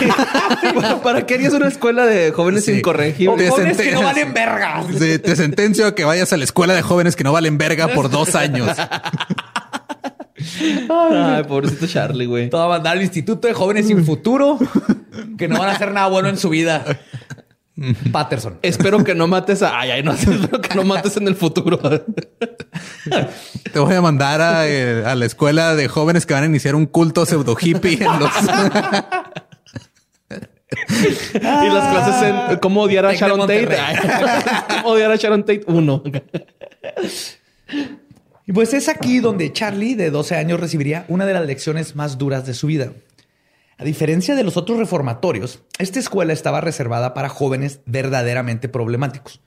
¿Para qué harías una escuela de jóvenes Sí. O incorregibles? Te jóvenes que no valen verga. te, te sentencio a que vayas a la escuela de jóvenes que no valen verga por dos años. Ay, pobrecito Charlie, güey. Te va a mandar al Instituto de Jóvenes Sin Futuro que no van a hacer nada bueno en su vida. Patterson. Espero que no mates a... Ay, ay, no. Espero que no mates en el futuro. Te voy a mandar a, eh, a la escuela de jóvenes que van a iniciar un culto pseudo hippie en los. y las clases en cómo odiar a Sharon Tate. Cómo odiar a Sharon Tate uno. Y pues es aquí donde Charlie, de 12 años, recibiría una de las lecciones más duras de su vida. A diferencia de los otros reformatorios, esta escuela estaba reservada para jóvenes verdaderamente problemáticos.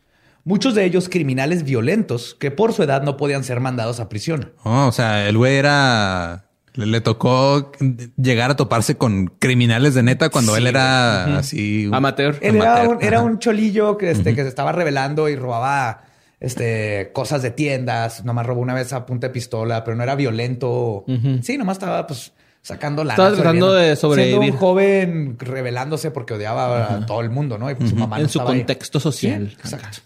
Muchos de ellos criminales violentos que por su edad no podían ser mandados a prisión. Oh, o sea, el güey era. Le, le tocó llegar a toparse con criminales de neta cuando él era así. un- Amateur. Él era un cholillo que, este, que se estaba revelando y robaba este, cosas de tiendas. Nomás robó una vez a punta de pistola, pero no era violento. Sí, nomás estaba pues sacando la Estaba tratando de sobrevivir. Siendo un joven rebelándose porque odiaba a todo el mundo, ¿no? Y pues, su mamá no En su estaba ahí. contexto social. Sí, exacto.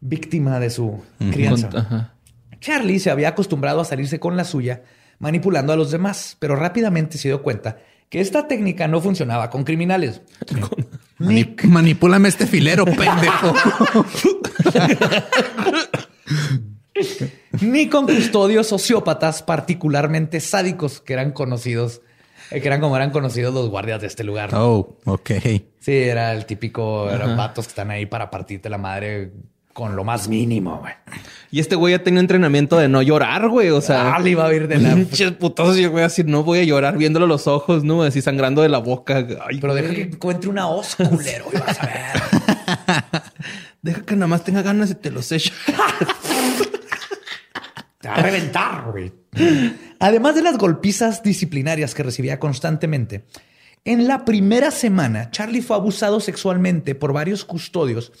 Víctima de su crianza. Ajá. Charlie se había acostumbrado a salirse con la suya, manipulando a los demás, pero rápidamente se dio cuenta que esta técnica no funcionaba con criminales. Mani- manipúlame este filero, pendejo. ni con custodios sociópatas particularmente sádicos que eran conocidos, eh, que eran como eran conocidos los guardias de este lugar. oh, ok. Sí, era el típico, eran vatos que están ahí para partirte la madre con lo más mínimo, güey. Y este güey ya tenía entrenamiento de no llorar, güey. O sea, Ah, le iba a ir de la... pinches putazos. Y el güey así, no voy a llorar viéndolo a los ojos, ¿no? Así sangrando de la boca. Ay, Pero deja que encuentre una os, culero, y vas a ver. Deja que nada más tenga ganas y te los echo. Te va a reventar, güey. Además de las golpizas disciplinarias que recibía constantemente, en la primera semana, Charlie fue abusado sexualmente por varios custodios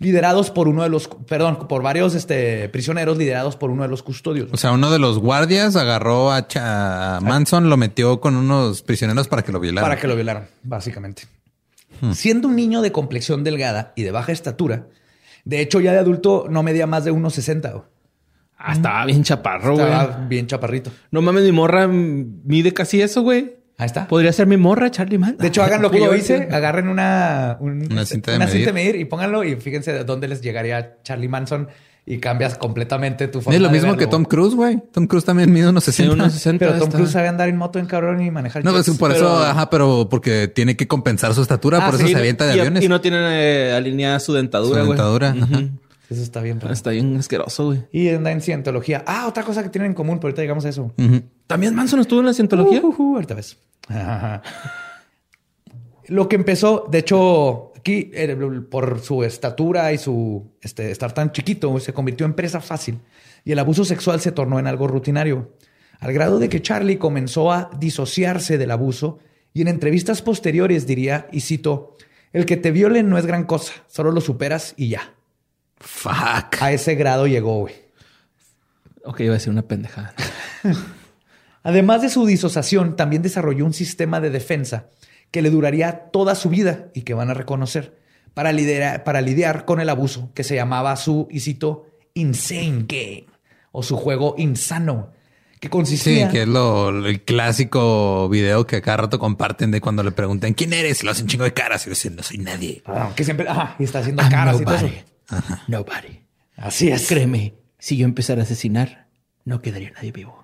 liderados por uno de los, perdón, por varios este, prisioneros liderados por uno de los custodios. O sea, uno de los guardias agarró a, Cha- a Manson, lo metió con unos prisioneros para que lo violaran. para que lo violaran, básicamente. Siendo un niño de complexión delgada y de baja estatura, de hecho ya de adulto no medía más de 1,60. güey. Ah, estaba bien chaparro, güey. Estaba bien chaparrito. No mames, mi morra mide casi eso, güey. Ahí está. Podría ser mi morra, Charlie Man. De hecho, hagan lo que yo hice, agarren una, un- Una cinta de una medir. cinta de medir y pónganlo y fíjense de dónde les llegaría Charlie Manson y cambias completamente tu forma Es lo de mismo verlo. que Tom Cruise, güey. Tom Cruise también mide unos Sí, 60. unos 60. Pero Tom está. Cruise sabe andar en moto en cabrón y manejar. No, jets. pues, por pero- eso, ajá, pero porque tiene que compensar su estatura, Ah, por eso sí, se avienta de y, aviones. Y no tiene eh, alineada su dentadura, Su güey. dentadura, Ujú. ajá. Eso está bien. raro. Está bien asqueroso, güey. Y anda en cientología. Ah, otra cosa que tienen en común, pero ahorita llegamos a eso. Ujú. ¿También Manson estuvo en la cientología? Uh, uh, uh, ahorita ves. Lo que empezó, de hecho, aquí eh, por su estatura y su este, estar tan chiquito, se convirtió en presa fácil y el abuso sexual se tornó en algo rutinario, al grado de que Charlie comenzó a disociarse del abuso y en entrevistas posteriores diría, y cito, el que te violen no es gran cosa, solo lo superas y ya. Fuck. A ese grado llegó, güey. Ok, iba a decir una pendejada. Además de su disociación, también desarrolló un sistema de defensa que le duraría toda su vida y que van a reconocer para, lidera- para lidiar con el abuso que se llamaba su, y cito, Insane Game o su juego insano, que Sí, consistía... que es lo, el clásico video que a cada rato comparten de cuando le preguntan quién eres y lo hacen chingo de caras y dicen no soy nadie. Ah, que siempre... Ajá, y está haciendo I'm caras y todo nobody. eso. Nobody. Así es. Créeme, si yo empezara a asesinar, no quedaría nadie vivo.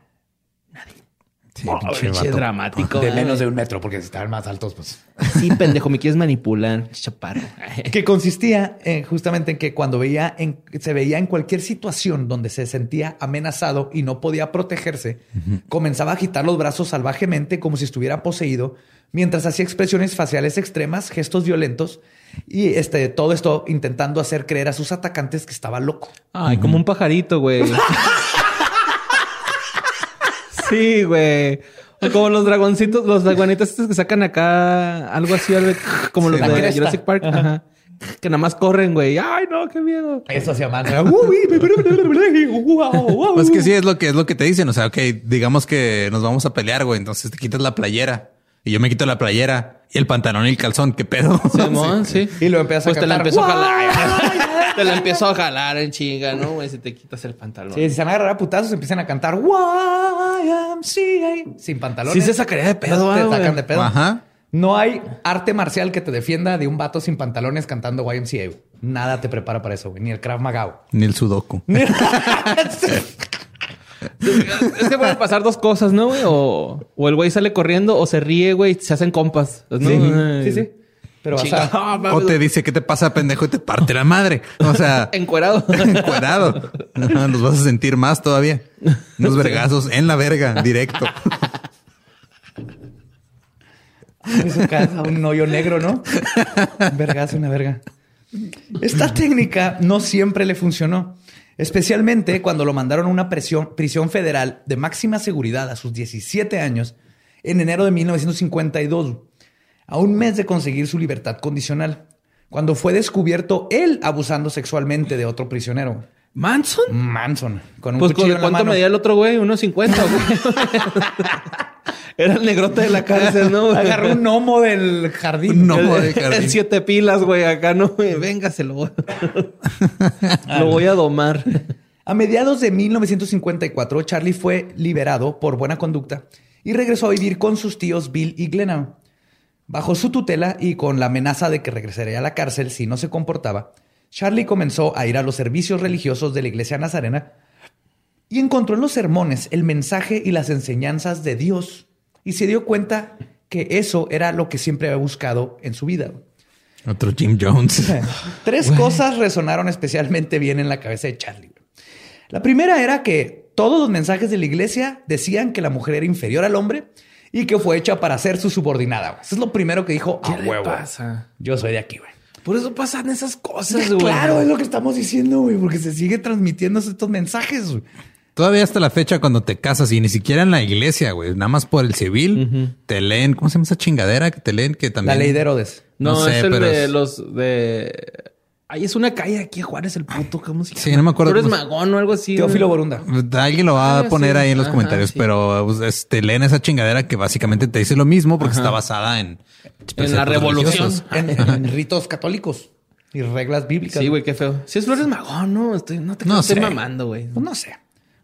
Oh, pinche dramático. De güey. menos de un metro, porque si estaban más altos, pues... Sí, pendejo, me quieres manipular, chaparro. que consistía eh, justamente en que cuando veía en, se veía en cualquier situación donde se sentía amenazado y no podía protegerse, comenzaba a agitar los brazos salvajemente como si estuviera poseído, mientras hacía expresiones faciales extremas, gestos violentos y este todo esto intentando hacer creer a sus atacantes que estaba loco. Ay, como un pajarito, güey. Sí, güey. O como los dragoncitos, los dragonetas estos que sacan acá algo así, algo como los de cresta. Jurassic Park. Ajá. Que nada más corren, güey. Ay, no, qué miedo. Eso hacía mantra. Pues que sí, es lo que es lo que te dicen. O sea, ok, digamos que nos vamos a pelear, güey. Entonces te quitas la playera y yo me quito la playera y el pantalón y el calzón. ¿Qué pedo? Simón, sí. Y lo empiezas Pues a te la empezó a jalar. te la empezó a jalar en chinga, ¿no? Güey, si te quitas el pantalón. Sí, si se van a agarrar a putazos, empiezan a cantar YMCA sin pantalones. Sí se sacaría de pedo, Te sacan de pedo. Ajá. No hay arte marcial que te defienda de un vato sin pantalones cantando YMCA. Nada te prepara para eso, güey. Ni el Krav Maga. Ni el sudoku. Es que pueden pasar dos cosas, ¿no, güey? O, o el güey sale corriendo o se ríe, güey, y se hacen compas. ¿no? Sí, sí, sí. Pero vas Chinga. a... Mames. O te dice, ¿qué te pasa, pendejo? Y te parte la madre. O sea, Encuerado. encuerado. Los vas a sentir más todavía. Unos vergazos en la verga, directo. en su casa un hoyo negro, ¿no? Un vergazo, una verga. Esta técnica no siempre le funcionó, especialmente cuando lo mandaron a una presión- prisión federal de máxima seguridad a sus 17 años en enero de 1952, a un mes de conseguir su libertad condicional, cuando fue descubierto él abusando sexualmente de otro prisionero, ¿Manson? Manson, con un Pues cuchillo en la ¿cuánto mano. medía el otro güey? Unos 50, güey. Era el negrote de la cárcel, ¿no? Agarró un gnomo del jardín. Un gnomo El- de jardín. El siete pilas, güey, acá, ¿no? güey? Venga, se lo voy. lo voy a domar. A mediados de 1954, Charlie fue liberado por buena conducta y regresó a vivir con sus tíos Bill y Glenna. Bajo su tutela y con la amenaza de que regresaría a la cárcel si no se comportaba, Charlie comenzó a ir a los servicios religiosos de la iglesia nazarena y encontró en los sermones el mensaje y las enseñanzas de Dios y se dio cuenta que eso era lo que siempre había buscado en su vida. Otro Jim Jones. Tres cosas resonaron especialmente bien en la cabeza de Charlie. La primera era que todos los mensajes de la iglesia decían que la mujer era inferior al hombre y que fue hecha para ser su subordinada. Eso es lo primero que dijo a ¿Qué le huevo. pasa? Yo soy de aquí, güey. Por eso pasan esas cosas, güey. Claro, es lo que estamos diciendo, güey, porque se sigue transmitiendo estos mensajes. güey. Todavía hasta la fecha cuando te casas y ni siquiera en la iglesia, güey, nada más por el civil, te leen, ¿cómo se llama esa chingadera que te leen? Que La también... ley de Herodes. No, No sé, es el pero de es- los de. Ahí es una calle aquí, Juárez, el puto. ¿Cómo se llama? Sí, no me acuerdo Tú eres magón o algo así. Teófilo. Borunda. Alguien lo va Ah, a poner sí. ahí en los Ajá, comentarios, sí. pero pues, es- te leen esa chingadera que básicamente te dice lo mismo porque está basada en... En la revolución. En, en ritos católicos y reglas bíblicas. Sí, güey, qué feo. Si es Flores Magón, no, estoy, no te No estoy mamando, güey. Pues no sé.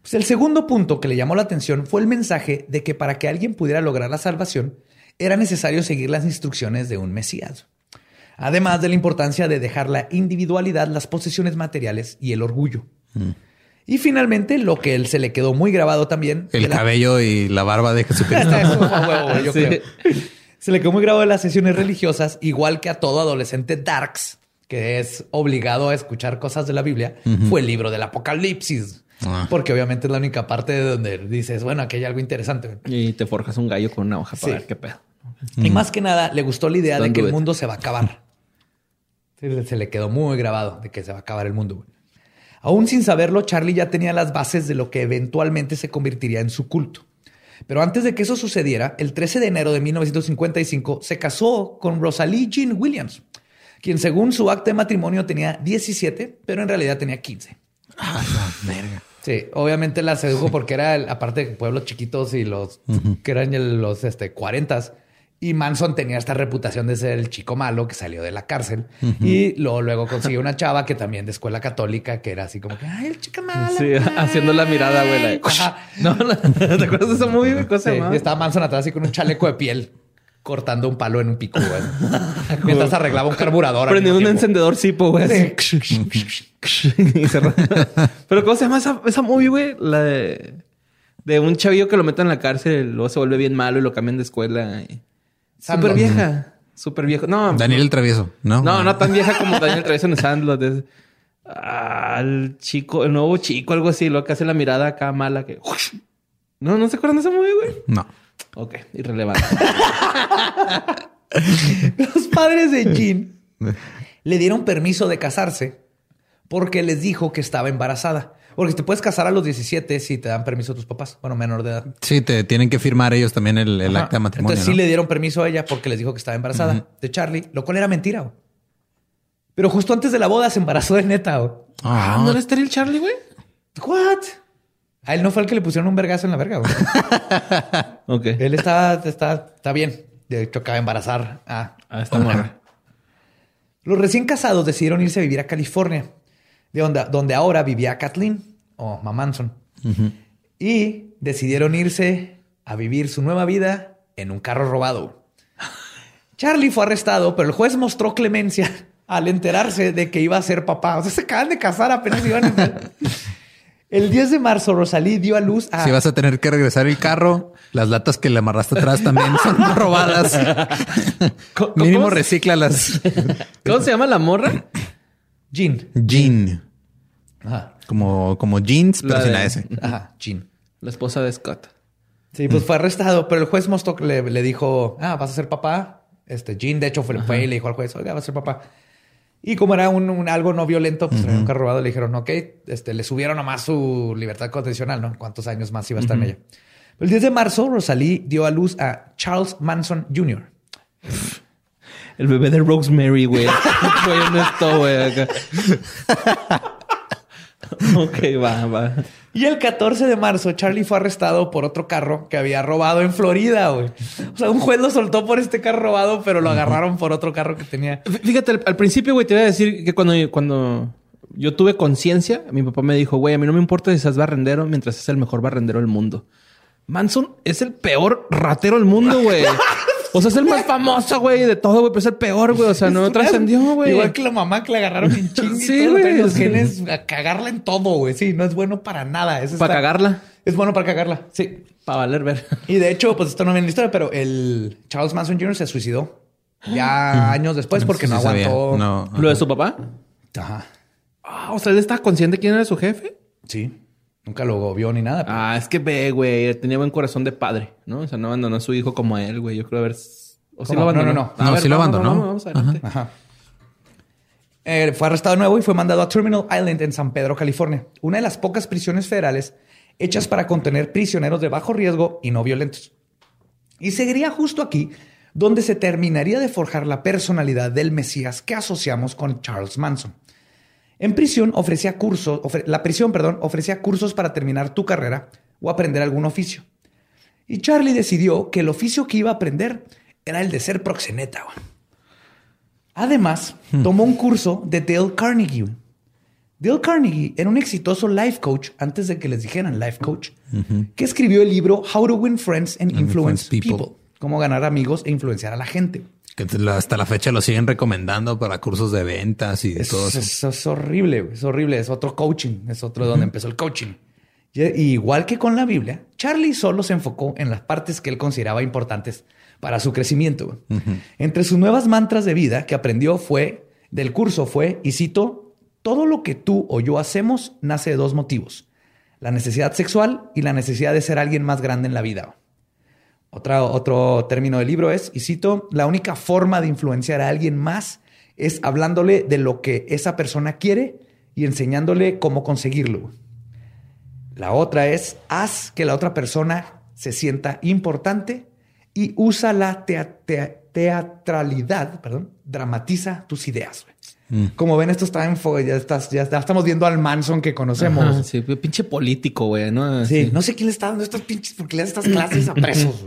Pues el segundo punto que le llamó la atención fue el mensaje de que para que alguien pudiera lograr la salvación era necesario seguir las instrucciones de un Mesías. Además de la importancia de dejar la individualidad, las posesiones materiales y el orgullo. Y finalmente, lo que él se le quedó muy grabado también. El la- cabello y la barba de Jesucristo. Eso fue a huevo, güey, yo Sí. creo. Se le quedó muy grabado de las sesiones religiosas, igual que a todo adolescente darks, que es obligado a escuchar cosas de la Biblia, fue el libro del Apocalipsis. Ah. Porque obviamente es la única parte de donde dices, bueno, aquí hay algo interesante. Y te forjas un gallo con una hoja para Sí. ver qué pedo. Y más que nada, le gustó la idea de que el it. mundo se va a acabar. Se le quedó muy grabado de que se va a acabar el mundo. Aún sin saberlo, Charlie ya tenía las bases de lo que eventualmente se convertiría en su culto. Pero antes de que eso sucediera, el 13 de enero de 1955 se casó con Rosalie Jean Williams, quien según su acta de matrimonio tenía 17, pero en realidad tenía 15. Ah, la verga. Sí, obviamente la sedujo porque era, el- aparte de pueblos chiquitos y los que eran los este, 40 y Manson tenía esta reputación de ser el chico malo que salió de la cárcel. Y luego, luego consiguió una chava que también de escuela católica que era así como que, ay, el chico malo. Sí, haciendo la mirada, güey. la de- Ajá. No, no, ¿te acuerdas de esa movie, se Sí, estaba Manson atrás así con un chaleco de piel cortando un palo en un pico, güey. Mientras arreglaba un carburador. Prendiendo un encendedor Sipo, güey. así. Y cerró. Pero ¿cómo se llama esa, esa movie, güey? La de... De un chavillo que lo meten en la cárcel, luego se vuelve bien malo y lo cambian de escuela. y- Súper vieja. Súper viejo. No, Daniel el Travieso, ¿no? No, no tan vieja como Daniel Travieso en Sandlot. Es, ah, el chico, el nuevo chico, algo así, lo que hace la mirada acá mala que. No, no se acuerdan de esa movie, güey. No. Ok, irrelevante. Los padres de Jean le dieron permiso de casarse porque les dijo que estaba embarazada. Porque te puedes casar a los 17 si te dan permiso tus papás, bueno, menor de edad. Sí, te tienen que firmar ellos también el, acta de matrimonio. Entonces sí le dieron permiso a ella porque les dijo que estaba embarazada de Charlie, lo cual era mentira. Pero justo antes de la boda se embarazó de neta. Ah, ¿no era estéril Charlie, güey? What? A él no fue el que le pusieron un vergazo en la verga. güey. Ok. él está, está, está bien. De hecho, acaba de embarazar a, Ah, está morra. Los recién casados decidieron irse a vivir a California, de donde, donde ahora vivía Kathleen o Mamanson. Y decidieron irse a vivir su nueva vida en un carro robado. Charlie fue arrestado, pero el juez mostró clemencia al enterarse de que iba a ser papá. O sea, se acaban de casar, apenas iban a entrar. El 10 de marzo, Rosalí dio a luz a... Si vas a tener que regresar el carro, las latas que le amarraste atrás también son robadas. ¿Cómo- Mínimo cómo se- recíclalas. ¿Cómo se llama la morra? Jean. Jean. Ajá. Como, como jeans, pero La sin de- la S. Ajá, Jean. La esposa de Scott. Sí, pues fue arrestado, pero el juez que le, le dijo, ah, vas a ser papá. Este Jean, de hecho, fue, fue y le dijo al juez, oiga, vas a ser papá. Y como era un, un algo no violento, pues traía un carro robado, le dijeron, ok, este, le subieron nomás su libertad condicional, ¿no? ¿Cuántos años más iba a estar en ella? El 10 de marzo, Rosalí dio a luz a Charles Manson Jr. El bebé de Rosemary, güey. Honesto, güey. acá. ok, va, va. Y el 14 de marzo, Charlie fue arrestado por otro carro que había robado en Florida, güey. O sea, un juez lo soltó por este carro robado, pero lo agarraron por otro carro que tenía. Fí- Fíjate, al, al principio, güey, te iba a decir que cuando, cuando yo tuve conciencia, mi papá me dijo, güey, a mí no me importa si seas barrendero mientras es el mejor barrendero del mundo. Manson es el peor ratero del mundo, güey. O sea, es el más famoso, güey, de todo, güey, pero es el peor, güey. O sea, no trascendió, güey. Igual que la mamá que le agarraron en chingue. Sí, güey. Los genes a cagarla en todo, güey. Sí, no es bueno para nada. Eso Para cagarla. Es bueno para cagarla. Sí. Para valer ver. Y de hecho, pues esto no viene en la historia, pero el Charles Manson Jr. se suicidó ya años después porque no aguantó. No. ¿Lo de su papá? Ajá. Ah, o sea, él estaba consciente de quién era su jefe. Sí. Nunca lo vio ni nada. pero- Ah, es que ve, güey, tenía buen corazón de padre, ¿no? O sea, no abandonó a su hijo como a él, güey. Yo creo haber... ¿O lo abandonó? No, no, no. No, sí lo abandonó. Vamos, vamos, adelante. Ajá. Eh, fue arrestado de nuevo y fue mandado a Terminal Island en San Pedro, California, una de las pocas prisiones federales hechas para contener prisioneros de bajo riesgo y no violentos. Y seguiría justo aquí donde se terminaría de forjar la personalidad del Mesías que asociamos con Charles Manson. En prisión ofrecía cursos, ofre- la prisión, perdón, ofrecía cursos para terminar tu carrera o aprender algún oficio. Y Charlie decidió que el oficio que iba a aprender era el de ser proxeneta. Además, tomó un curso de Dale Carnegie. Dale Carnegie era un exitoso life coach antes de que les dijeran life coach, que escribió el libro How to Win Friends and Influence Influence People. People. Cómo ganar amigos e influenciar a la gente. Que hasta la fecha lo siguen recomendando para cursos de ventas y de Es, todo eso. es- es horrible, es horrible. Es otro coaching, es otro de donde empezó el coaching. Y, igual que con la Biblia, Charlie solo se enfocó en las partes que él consideraba importantes para su crecimiento. Entre sus nuevas mantras de vida que aprendió fue, del curso fue, y cito, todo lo que tú o yo hacemos nace de dos motivos, la necesidad sexual y la necesidad de ser alguien más grande en la vida. Otra, otro término del libro es, y cito, la única forma de influenciar a alguien más es hablándole de lo que esa persona quiere y enseñándole cómo conseguirlo. La otra es, haz que la otra persona se sienta importante y usa la tea- tea- teatralidad, perdón, dramatiza tus ideas. Güey. Como ven, esto está en fuego, ya, estás, ya, ya estamos viendo al Manson que conocemos. Ajá, sí, pinche político, güey, ¿no? Sí, no sé quién le está dando estas pinches, porque le da estas clases a presos.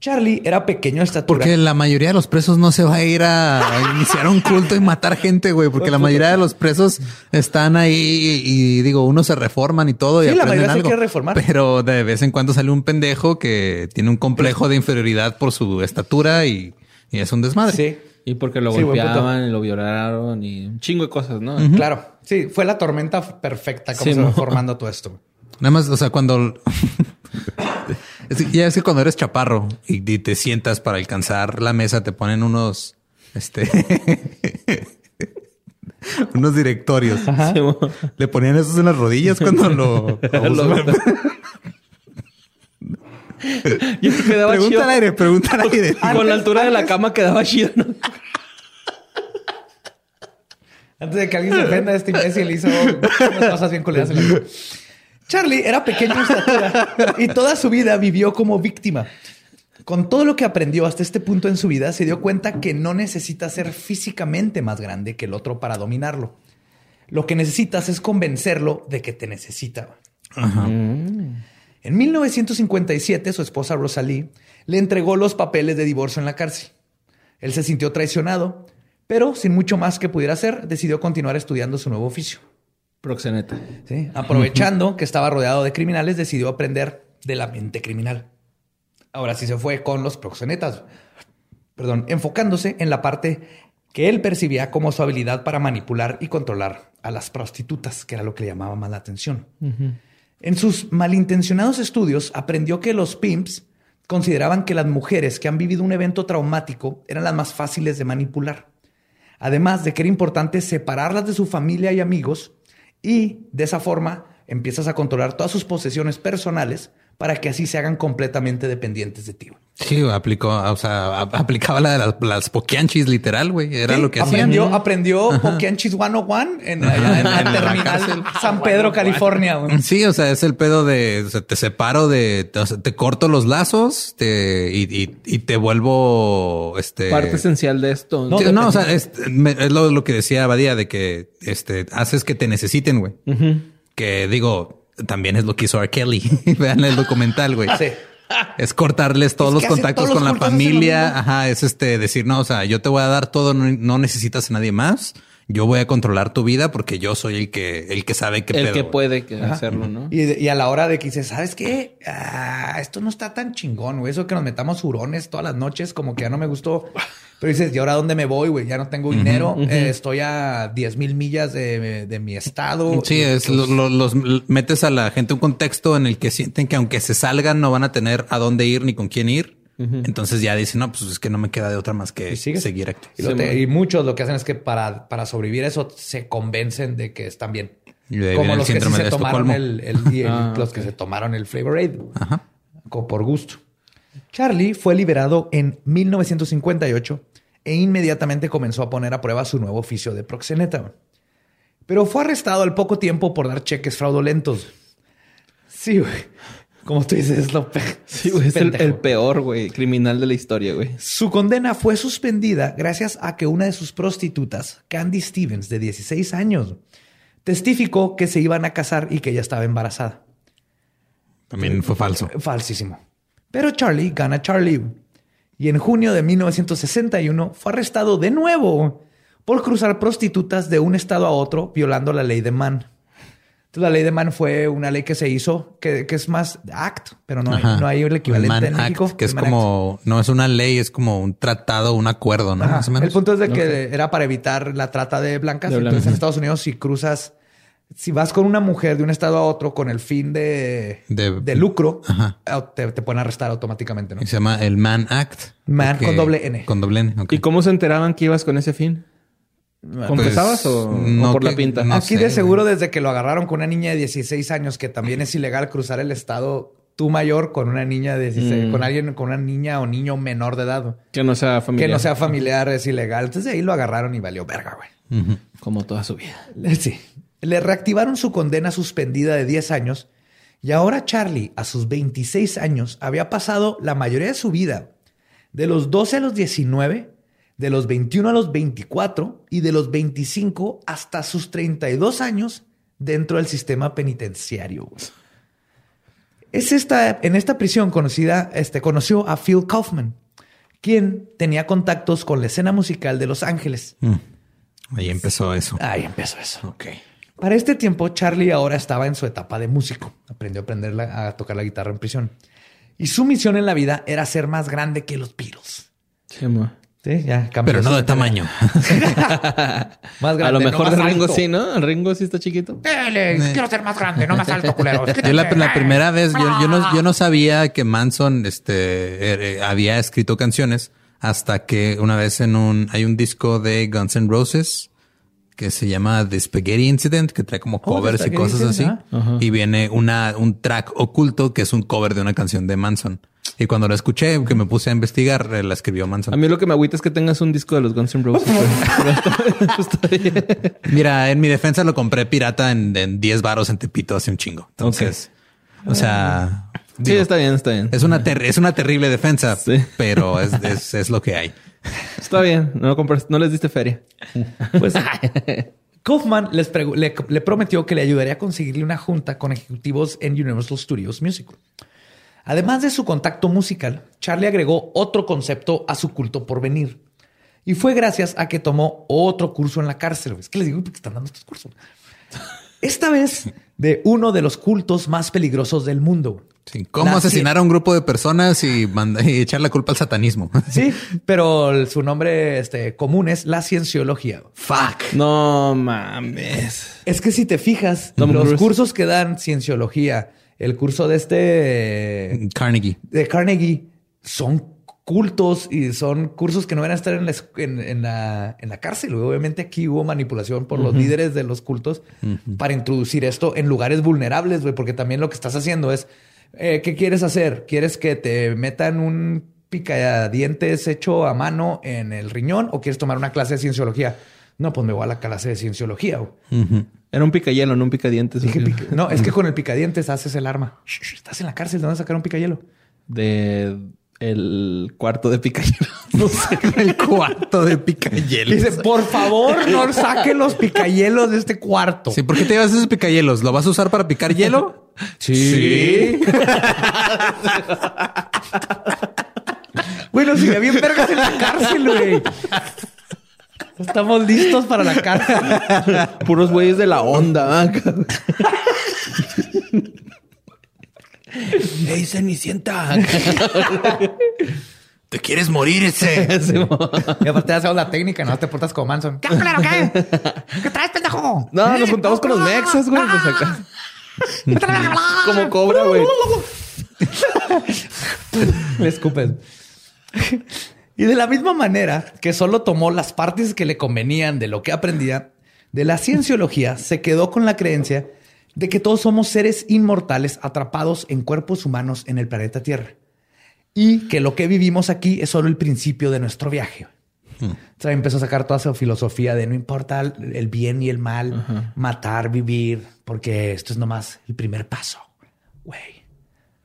Charlie era pequeño de estatura. Porque la mayoría de los presos no se va a ir a, iniciar un culto y matar gente, güey. Porque la mayoría de los presos están ahí y, y, digo, unos se reforman y todo. y Sí, la aprenden mayoría se quiere reformar. Pero de vez en cuando sale un pendejo que tiene un complejo de inferioridad por su estatura y, y es un desmadre. Sí, Y porque lo Sí, golpeaban, y lo violaron y un chingo de cosas, ¿no? claro. Sí, fue la tormenta perfecta como Sí, se va formando todo esto. Nada más, o sea, cuando... ya es que cuando eres chaparro y, y te sientas para alcanzar la mesa, te ponen unos... Este... unos directorios. Le ponían esos en las rodillas cuando lo... Lo- Yo quedaba pregunta chido. al aire, pregunta al aire. Con la altura de la cama quedaba chido, ¿no? Antes de que alguien se ofenda, este imbécil hizo unas cosas bien culeras en la vida. Charlie era pequeño en estatura y toda su vida vivió como víctima. Con todo lo que aprendió hasta este punto en su vida, se dio cuenta que no necesita ser físicamente más grande que el otro para dominarlo. Lo que necesitas es convencerlo de que te necesita. En 1957, su esposa Rosalie le entregó los papeles de divorcio en la cárcel. Él se sintió traicionado, pero sin mucho más que pudiera hacer, decidió continuar estudiando su nuevo oficio. Proxeneta. ¿sí? Aprovechando que estaba rodeado de criminales, decidió aprender de la mente criminal. Ahora sí se fue con los proxenetas, perdón, enfocándose en la parte que él percibía como su habilidad para manipular y controlar a las prostitutas, que era lo que le llamaba más la atención. En sus malintencionados estudios aprendió que los pimps consideraban que las mujeres que han vivido un evento traumático eran las más fáciles de manipular. Además de que era importante separarlas de su familia y amigos y de esa forma empiezas a controlar todas sus posesiones personales para que así se hagan completamente dependientes de ti. Sí, aplicó, o sea, aplicaba la de las, las poquianchis literal, güey. Era Sí, lo que hacían. aprendió, aprendió Poquianchis 101 en, en la En la terminal cárcel. San Pedro, California. güey. Sí, o sea, es el pedo de o sea, te separo de, o sea, te corto los lazos te, y, y- y te vuelvo este Parte esencial de esto. Sí, No, o sea, es, me- es lo, lo que decía Badía de que este haces que te necesiten, güey. Que digo, también es lo que hizo R. Kelly. Vean el documental, güey. Sí. Es cortarles todos Es los que contactos todos los con la familia. Ajá, es este decir, no, o sea, yo te voy a dar todo, no, no necesitas a nadie más. Yo voy a controlar tu vida porque yo soy el que, el que sabe qué el pedo, que güey. puede que hacerlo, ¿no? Y, y a la hora de que dices, ¿sabes qué? Ah, esto no está tan chingón, güey. Eso que nos metamos hurones todas las noches, como que ya no me gustó. Pero dices, ¿y ahora dónde me voy, güey? Ya no tengo dinero. Eh, estoy a 10 mil millas de, de mi estado. Sí, es lo- lo- los metes a la gente un contexto en el que sienten que aunque se salgan no van a tener a dónde ir ni con quién ir. Entonces ya dicen, no, pues es que no me queda de otra más que Y seguir aquí. Y, lo te- y muchos lo que hacen es que para, para sobrevivir eso se convencen de que están bien. Y de ahí Como los que sí se tomaron el, el- y el- Ah, los que se tomaron el Flavor Aid. Ajá. como por gusto. Charlie fue liberado en 1958 e inmediatamente comenzó a poner a prueba su nuevo oficio de proxeneta. Pero fue arrestado al poco tiempo por dar cheques fraudulentos. Sí, güey. Como tú dices, es lo pe- Sí, güey, es el, el peor, güey, criminal de la historia, güey. Su condena fue suspendida gracias a que una de sus prostitutas, Candy Stevens, de 16 años, testificó que se iban a casar y que ella estaba embarazada. También fue falso. Falsísimo. Pero Charlie gana Charlie. Y en junio de 1961 fue arrestado de nuevo por cruzar prostitutas de un estado a otro violando la ley de Mann. Entonces, la ley de Mann fue una ley que se hizo que, que es más act, pero no hay, no hay el equivalente Mann en México. Que es El Mann Act. como, no es una ley, es como un tratado, un acuerdo, ¿no? Más o menos. El punto es de que era para evitar la trata de blancas. De Entonces, en Estados Unidos, si cruzas, si vas con una mujer de un estado a otro con el fin de, De- de lucro, Ajá. eh, te, te pueden arrestar automáticamente, ¿no? Y se llama el Man Act. Man porque- con doble N. Con doble N. ¿Y cómo se enteraban que ibas con ese fin? ¿Confesabas Pues, o, o no por la pinta? no Aquí sé, de seguro, güey. desde que lo agarraron con una niña de 16 años, que también es ilegal cruzar el estado, tú mayor con una niña de 16, Mm. con alguien, con una niña o niño menor de edad, Que no sea familiar. que no sea familiar, es ilegal. Entonces ahí lo agarraron y valió verga, güey. Como toda su vida. Sí. Le reactivaron su condena suspendida de 10 años y ahora Charlie, a sus 26 años, había pasado la mayoría de su vida, de los 12 a los 19, de los 21 a los 24 y de los 25 hasta sus 32 años dentro del sistema penitenciario. Es esta, en esta prisión conocida, este, conoció a Phil Kaufman, quien tenía contactos con la escena musical de Los Ángeles. Mm. Ahí empezó eso. Ahí empezó eso. Ok. Para este tiempo, Charlie ahora estaba en su etapa de músico. Aprendió a, aprender la- a tocar la guitarra en prisión. Y su misión en la vida era ser más grande que los Beatles. Sí, ma. Sí, ya cambió Pero no de tamaño. Más grande. A lo no mejor más de Ringo alto. sí, ¿no? El Ringo sí está chiquito. Dele, quiero ser más grande, no más alto, culero. Yo la, la primera vez, yo, yo no, yo no sabía que Manson este, eh, eh, había escrito canciones hasta que una vez en un, hay un disco de Guns N' Roses que se llama The Spaghetti Incident, que trae como Oh, covers y cosas así. Incident, Y viene una, un track oculto que es un cover de una canción de Manson. Y cuando la escuché, que me puse a investigar, eh, la escribió Manson. A mí lo que me agüita es que tengas un disco de los Guns N' Roses. pero- pero está- está bien. Mira, en mi defensa lo compré pirata en, en 10 varos en Tepito hace un chingo. Entonces, o sea, Sí, digo, está bien, está bien. es una ter- es una terrible defensa, Sí. pero es, es, es lo que hay. Está bien. No, compras- no les diste feria. Pues Kaufman les le, le prometió que le ayudaría a conseguirle una junta con ejecutivos en Universal Studios Music. Además de su contacto musical, Charlie agregó otro concepto a su culto por venir. Y fue gracias a que tomó otro curso en la cárcel. Es que les digo que están dando estos cursos. Esta vez de uno de los cultos más peligrosos del mundo. Sí, ¿Cómo La asesinar a un grupo de personas y, manda- y echar la culpa al satanismo? Sí, pero el- su nombre este, común es la cienciología. Fuck. No mames. Es que si te fijas, Tom los cursos que dan cienciología, el curso de este Carnegie. de Carnegie son cultos y son cursos que no van a estar en la, en, en la, en la cárcel. Obviamente aquí hubo manipulación por los líderes de los cultos para introducir esto en lugares vulnerables, güey, porque también lo que estás haciendo es, eh, ¿qué quieres hacer? ¿Quieres que te metan un picadientes hecho a mano en el riñón o quieres tomar una clase de cienciología? No, pues me voy a la clase de cienciología. güey. Era un picayelo, no un picadientes. Dije así. pica- no, es que con el picadientes haces el arma. Shh, estás en la cárcel, ¿de dónde sacar un picayelo? De el cuarto de picayelo. No sé. El cuarto de picayelos. Dice, por favor, no saquen los picayelos de este cuarto. Sí, ¿por qué te llevas esos picayelos? ¿Lo vas a usar para picar hielo? Sí. bueno, si bien vergas en la cárcel, güey. Estamos listos para la cárcel. Puros güeyes de la onda. ¿ah? ¡Ey, Cenicienta! ¿Te quieres morir ese? Y aparte hacemos la técnica, no te portas como Manson. ¿Qué culero qué? ¿Qué traes, pendejo? No, nos juntamos con los mexas, güey. Pues acá. Como cobra, güey. Le escupes. Y de la misma manera que solo tomó las partes que le convenían de lo que aprendía, de la cienciología se quedó con la creencia de que todos somos seres inmortales atrapados en cuerpos humanos en el planeta Tierra. Y que lo que vivimos aquí es solo el principio de nuestro viaje. O sea, empezó a sacar toda su filosofía de no importa el bien y el mal, matar, vivir, porque esto es nomás el primer paso. Güey.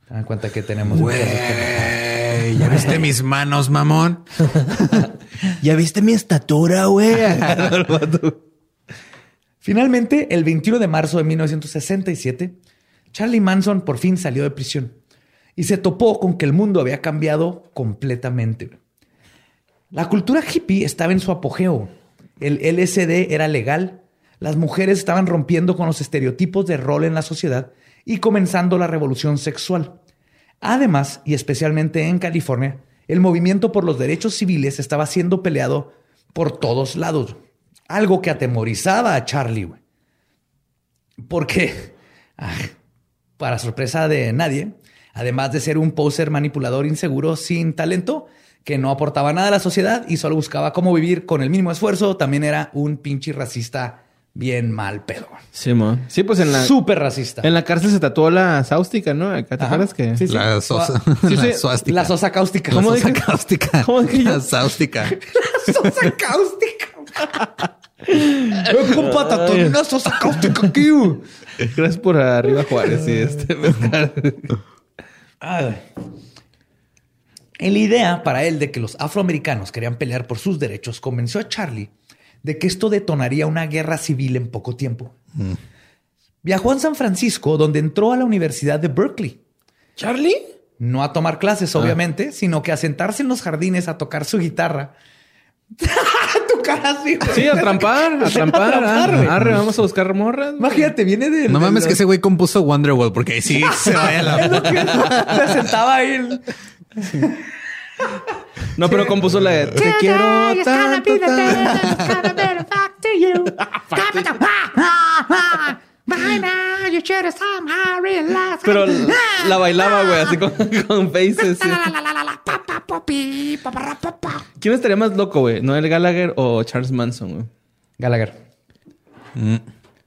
Dan cuenta que tenemos. Güey, ¿ya viste mis manos, mamón? ¿Ya viste mi estatura, güey? Finalmente, el 21 de marzo de 1967, Charlie Manson por fin salió de prisión y se topó con que el mundo había cambiado completamente. La cultura hippie estaba en su apogeo. El LSD era legal, las mujeres estaban rompiendo con los estereotipos de rol en la sociedad y comenzando la revolución sexual. Además, y especialmente en California, el movimiento por los derechos civiles estaba siendo peleado por todos lados. Algo que atemorizaba a Charlie. Porque, ah, para sorpresa de nadie, además de ser un poser manipulador inseguro sin talento, que no aportaba nada a la sociedad y solo buscaba cómo vivir con el mínimo esfuerzo, también era un pinche racista bien mal pedo. Sí, mo. Sí, pues en la, Súper racista. en la cárcel se tatuó la sáustica, ¿no? Acá, ¿Te acuerdas que? Sí, sí. La sosa. Sí. La suástica. La sosa cáustica. La ¿Cómo sosa dije? cáustica. ¿Cómo dije yo? La sáustica. sosa cáustica. Eh, compa, tatué una sosa cáustica aquí. güey. Gracias por arriba, Juárez. Sí, este mezcal. Ay. En la idea para él de que los afroamericanos querían pelear por sus derechos, convenció a Charlie de que esto detonaría una guerra civil en poco tiempo. Viajó a San Francisco, donde entró a la Universidad de Berkeley. ¿Charlie? No a tomar clases, obviamente, sino que a sentarse en los jardines a tocar su guitarra. tu cara así. güey. Sí, a trampar, a trampar. ah, Arre, vamos a buscar morras. güey. Imagínate, viene de. No de mames los- que ese güey compuso Wonderwall porque ahí sí se vaya la Es lo que se sentaba ahí. el- No, pero compuso la de Te quiero tanto, have somehow realized. Pero la bailaba, güey, así con, con faces. ¿Quién estaría más loco, güey? ¿Noel Gallagher o Charles Manson, güey? Gallagher.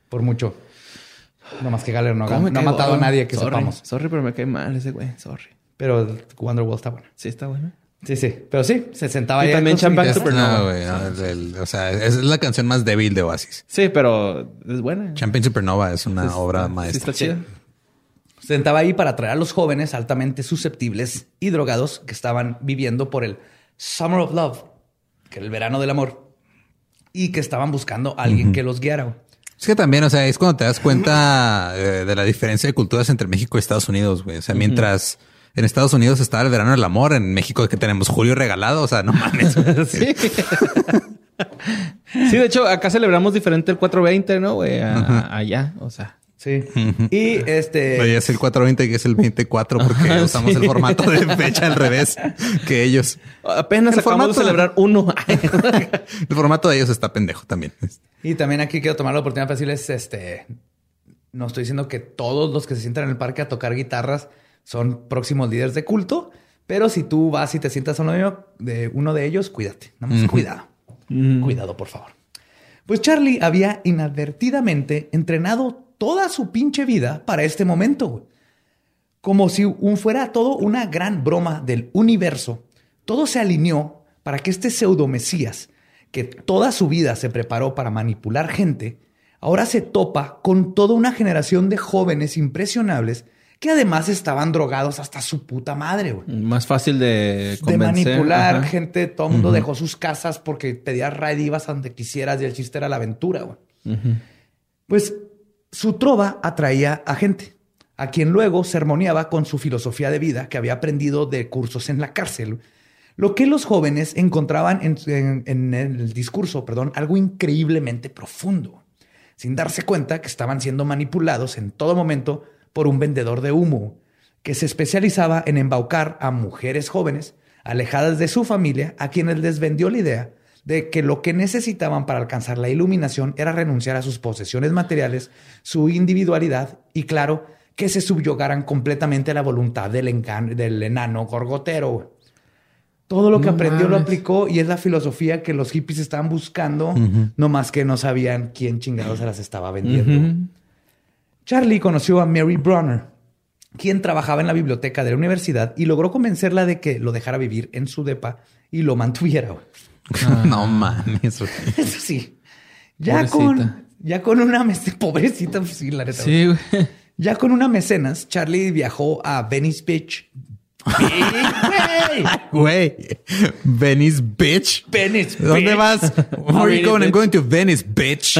Por mucho. No más que Gallagher no, ha- ¿Cómo me no ha matado a nadie que Sorry, sepamos. Sorry, pero me cae mal ese güey. Sorry. Pero Wonderwall está bueno. Sí, está bueno. Sí, sí. Pero sí, se sentaba Y ahí también Champagne. Supernova. No, güey, no, el- el- o sea, es la canción más débil de Oasis. Sí, pero es buena. Champagne Supernova es una obra Sí, maestra. está chida. Se sentaba ahí para atraer a los jóvenes altamente susceptibles y drogados que estaban viviendo por el Summer of Love, que era el verano del amor, y que estaban buscando a alguien que los guiara. Es que también, o sea, es cuando te das cuenta eh, de la diferencia de culturas entre México y Estados Unidos, güey. O sea, mientras en Estados Unidos estaba el verano del amor, en México que tenemos julio regalado, o sea, no mames. Sí. sí, de hecho, acá celebramos diferente el 420, ¿no, güey? A- allá, o sea. Sí. Y este. Oye, es el 420 que es el 24 porque Ajá, usamos sí. el formato de fecha al revés que ellos. Apenas El acabamos de formato- celebrar uno. El formato de ellos está pendejo también. Y también aquí quiero tomar la oportunidad para decirles, este, no estoy diciendo que todos los que se sientan en el parque a tocar guitarras son próximos líderes de culto, pero si tú vas y te sientas a uno de, de uno de ellos, cuídate, nada más cuidado, cuidado por favor. Pues Charlie había inadvertidamente entrenado toda su pinche vida para este momento, güey. Como si un, fuera todo una gran broma del universo, todo se alineó para que este pseudo mesías, que toda su vida se preparó para manipular gente, ahora se topa con toda una generación de jóvenes impresionables que además estaban drogados hasta su puta madre, güey. Más fácil de De manipular Ajá. gente, todo el mundo dejó sus casas porque pedías a donde quisieras y el chiste era la aventura, güey. Pues su trova atraía a gente, a quien luego sermoneaba con su filosofía de vida que había aprendido de cursos en la cárcel. Lo que los jóvenes encontraban en, en- en el discurso, perdón, algo increíblemente profundo, sin darse cuenta que estaban siendo manipulados en todo momento por un vendedor de humo que se especializaba en embaucar a mujeres jóvenes alejadas de su familia, a quienes les vendió la idea de que lo que necesitaban para alcanzar la iluminación era renunciar a sus posesiones materiales, su individualidad y, claro, que se subyugaran completamente a la voluntad del, enano gorgotero. Todo lo que No aprendió lo aplicó y es la filosofía que los hippies estaban buscando, no más que no sabían quién chingados se las estaba vendiendo. Charlie conoció a Mary Bronner, quien trabajaba en la biblioteca de la universidad y logró convencerla de que lo dejara vivir en su depa y lo mantuviera. no mames. Eso sí. Ya Pobrecita. con, ya con una mecenas, pobrecita, pues sí, la neta. Sí, güey. Ya con una mecenas, Charlie viajó a Venice Beach. Güey, Güey, Venice, bitch. Venice ¿Dónde Beach. vas? Where are you going? I'm going to Venice, bitch.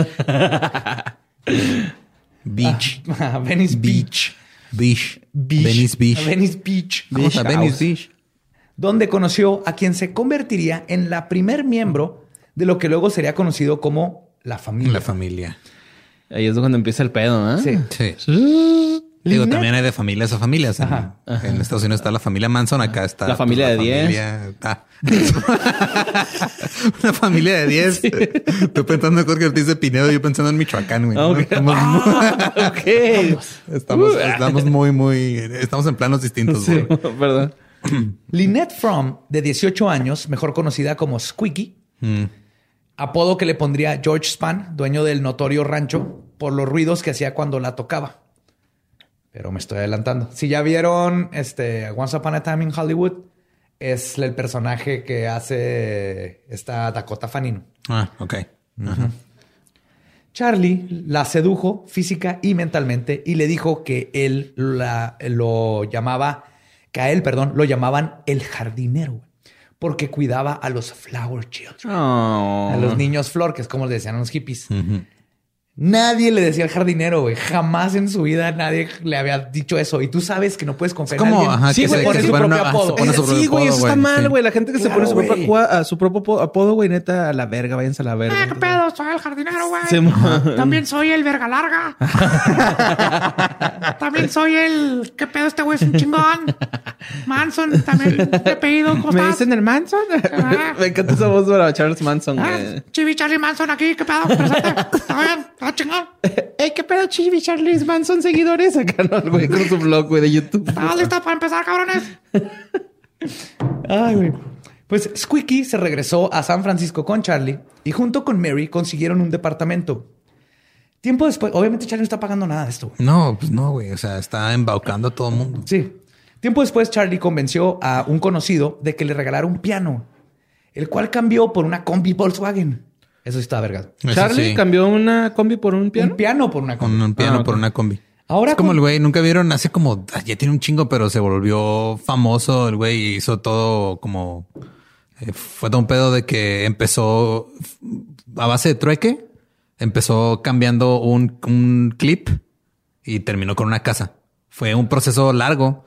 Beach. A Venice Beach. Beach. Beach. Venice Beach. A Venice Beach. Vamos a Beach Venice House. Beach. donde conoció a quien se convertiría en la primer miembro de lo que luego sería conocido como la familia. La familia. Ahí es cuando empieza el pedo, ¿eh? Sí. Sí. Digo, también hay de familias a familias. En, Ajá. en Estados Unidos está la familia Manson, acá está La familia de 10. familia- ah. Una familia de 10. Tú pensando en Jorge Ortiz de Pinedo, yo pensando en Michoacán, güey. Ah, ok. Estamos, Ah, ok. estamos, estamos muy, muy, estamos en planos distintos. güey. Perdón. Lynette Fromm, de 18 años, mejor conocida como Squeaky, Mm. apodo que le pondría George Span, dueño del notorio rancho, por los ruidos que hacía cuando la tocaba. Pero me estoy adelantando. Si ya vieron este Once Upon a Time in Hollywood, es el personaje que hace esta Dakota Fanning. Ah, ok. Charlie la sedujo física y mentalmente y le dijo que él la- lo llamaba, que a él, perdón, lo llamaban el jardinero, porque cuidaba a los flower children, Oh. a los niños flor, que es como le decían a los hippies. Nadie le decía al jardinero, güey. Jamás en su vida nadie le había dicho eso. Y tú sabes que no puedes confiar en como, alguien. ajá, sí, que güey, se- pone que su se pone propio una- apodo. su sí, propio güey, eso apodo, está güey, mal, sí. güey. La gente que se pone su propio, acua- a su propio apo- apodo, güey, neta, a la verga, váyanse a la verga. Eh, ¿Qué pedo? Soy el jardinero, güey. También soy el verga larga. también soy el. ¿Qué pedo? Este güey es un chingón. Manson, también te he pedido. ¿Cómo ¿Me dicen el Manson? Ah. Me encanta esa voz para Charles Manson, Ah, güey. Chibi Charlie Manson aquí. ¿Qué pedo? Presente. ¿Está bien? ¿Está chingón? Ey, ¿qué pedo, Chibi Charles Manson seguidores? Acá no, güey, con su blog, güey, de YouTube. ¿Estás listo para empezar, cabrones? Ay, güey. Pues Squeaky se regresó a San Francisco con Charlie y junto con Mary consiguieron un departamento. Tiempo después, obviamente Charlie no está pagando nada de esto. güey. No, pues no, güey. O sea, está embaucando a todo el mundo. Sí. Tiempo después, Charlie convenció a un conocido de que le regalara un piano, el cual cambió por una combi Volkswagen. Eso sí está verga. Eso Charlie sí. cambió una combi por un piano. Un piano por una combi. Un piano Ah, por una combi. Ahora es como con- el güey, nunca vieron, hace como, ya tiene un chingo, pero se volvió famoso el güey y hizo todo como, eh, fue todo un pedo de que empezó a base de trueque, empezó cambiando un, un clip y terminó con una casa. Fue un proceso largo,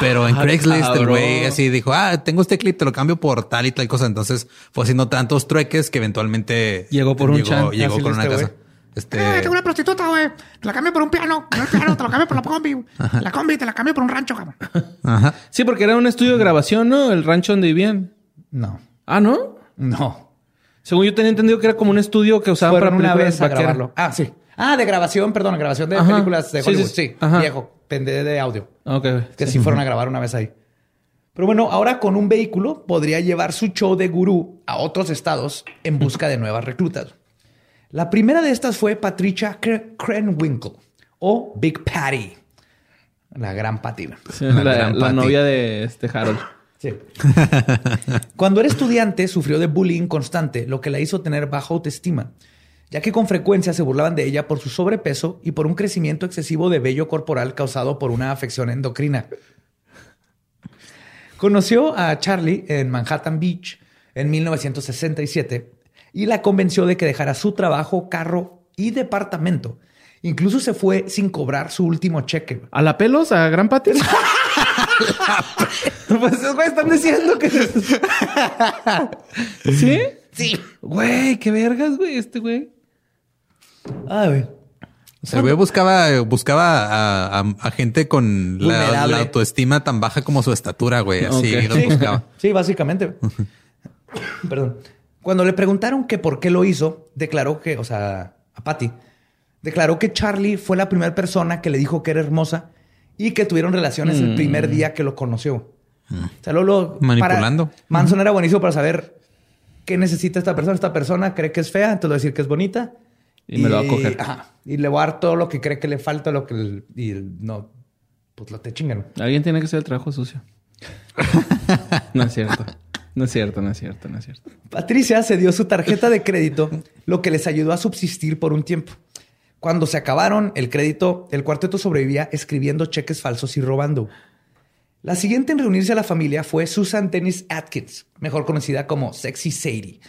pero en Craigslist el güey así dijo, ah, tengo este clip, te lo cambio por tal y tal cosa. Entonces fue haciendo tantos trueques que eventualmente Llegó por un chan. llegó con una este casa. Este, Eh, tengo una prostituta, güey. Te la cambio por un piano. No el piano, te lo cambio por la combi. La combi te la cambio por un rancho, cabrón. ajá. Sí, porque era un estudio de grabación, ¿no? El rancho donde vivían. No, Ah, ¿no? no. Según yo tenía entendido que era como un estudio que usaban Fueron para una vez a grabarlo. Ah, sí. Ah, de grabación, perdón, grabación de Ajá. películas de Hollywood. sí, Sí, sí. Viejo, pende de audio. Ah, Ok. Que sí. fueron a grabar una vez ahí. Pero bueno, ahora con un vehículo podría llevar su show de gurú a otros estados en busca de nuevas reclutas. La primera de estas fue Patricia Kre- Krenwinkel o Big Patty. La gran Patty. Sí, La la, gran la Patty. novia de este Harold. Sí. Cuando era estudiante, sufrió de bullying constante, lo que la hizo tener baja autoestima, ya que con frecuencia se burlaban de ella por su sobrepeso y por un crecimiento excesivo de vello corporal causado por una afección endocrina. Conoció a Charlie en Manhattan Beach en 1967 y la convenció de que dejara su trabajo, carro y departamento. Incluso se fue sin cobrar su último cheque. ¿A la pelos? ¿A Gran Patty? pues güeyes están diciendo que... ¿Sí? Sí. Güey, qué vergas, güey, este güey. Ay, güey. O sea, el güey buscaba, buscaba a, a- a gente con la, autoestima tan baja como su estatura, güey. Así los buscaba. Sí, básicamente. Perdón. Cuando le preguntaron que por qué lo hizo, declaró que, o sea, a Patty, declaró que Charlie fue la primera persona que le dijo que era hermosa y que tuvieron relaciones el primer día que lo conoció. O sea, luego lo- Manipulando. para- Manson era buenísimo para saber qué necesita esta persona. Esta persona cree que es fea, entonces a decir que es bonita. Y me lo va a coger. ajá, y le voy a dar todo lo que cree que le falta, lo que... y no, pues lo te chingan. Alguien tiene que hacer el trabajo sucio. no es cierto. No es cierto, no es cierto, no es cierto. Patricia se dio su tarjeta de crédito, lo que les ayudó a subsistir por un tiempo. Cuando se acabaron el crédito, el cuarteto sobrevivía escribiendo cheques falsos y robando. La siguiente en reunirse a la familia fue Susan Dennis Atkins, mejor conocida como Sexy Sadie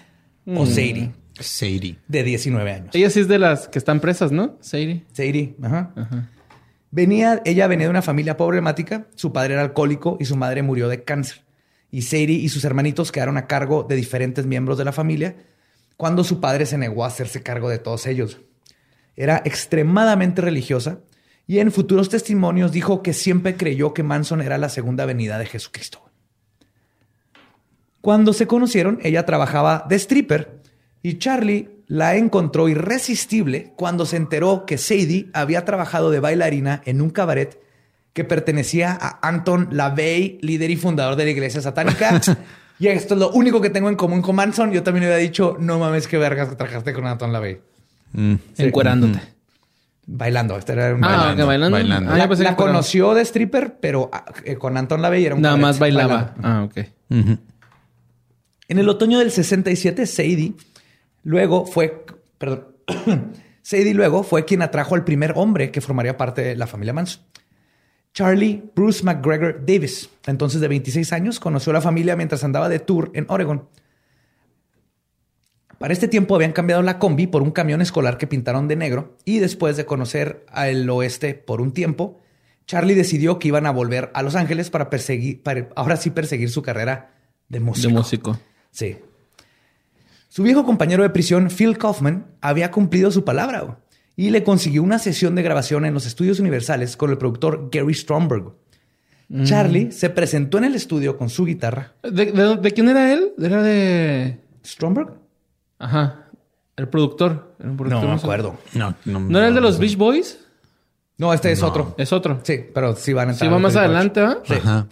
o Sadie, Sadie. de 19 años. Ella sí es de las que están presas, ¿no? Sadie. Sadie, ajá. Venía, ella venía de una familia problemática, su padre era alcohólico y su madre murió de cáncer. Y Sadie y sus hermanitos quedaron a cargo de diferentes miembros de la familia cuando su padre se negó a hacerse cargo de todos ellos. Era extremadamente religiosa y en futuros testimonios dijo que siempre creyó que Manson era la segunda venida de Jesucristo. Cuando se conocieron, ella trabajaba de stripper y Charlie la encontró irresistible cuando se enteró que Sadie había trabajado de bailarina en un cabaret que pertenecía a Anton LaVey, líder y fundador de la iglesia satánica. y esto es lo único que tengo en común con Manson. Yo también le había dicho, no mames, qué vergas que trabajaste con Anton LaVey. Mm. Encuerándote. Bailando. Este era un Ah, bailando. bailando. bailando. Ah, la la conoció de stripper, pero ah, eh, con Anton LaVey era un Nada cabaret más bailaba. bailando. Ah, ok. En el otoño del 67, Sadie luego fue, perdón, Sadie luego fue quien atrajo al primer hombre que formaría parte de la familia Manson. Charlie Bruce McGregor Davis, entonces de 26 años, conoció a la familia mientras andaba de tour en Oregon. Para este tiempo habían cambiado la combi por un camión escolar que pintaron de negro y después de conocer al oeste por un tiempo, Charlie decidió que iban a volver a Los Ángeles para perseguir, para ahora sí perseguir su carrera de músico. De músico. Sí. Su viejo compañero de prisión, Phil Kaufman, había cumplido su palabra güey, y le consiguió una sesión de grabación en los estudios universales con el productor Gary Stromberg. Charlie se presentó en el estudio con su guitarra. ¿De, de- de quién era él? Era de... ¿Stromberg? Ajá. El productor. Productor, No me acuerdo. No, no, ¿No era el de los. Beach Boys? No, este es otro. Es otro. Sí, pero sí van a Sí, entrar. va en más el adelante, ¿ah? Sí. Ajá.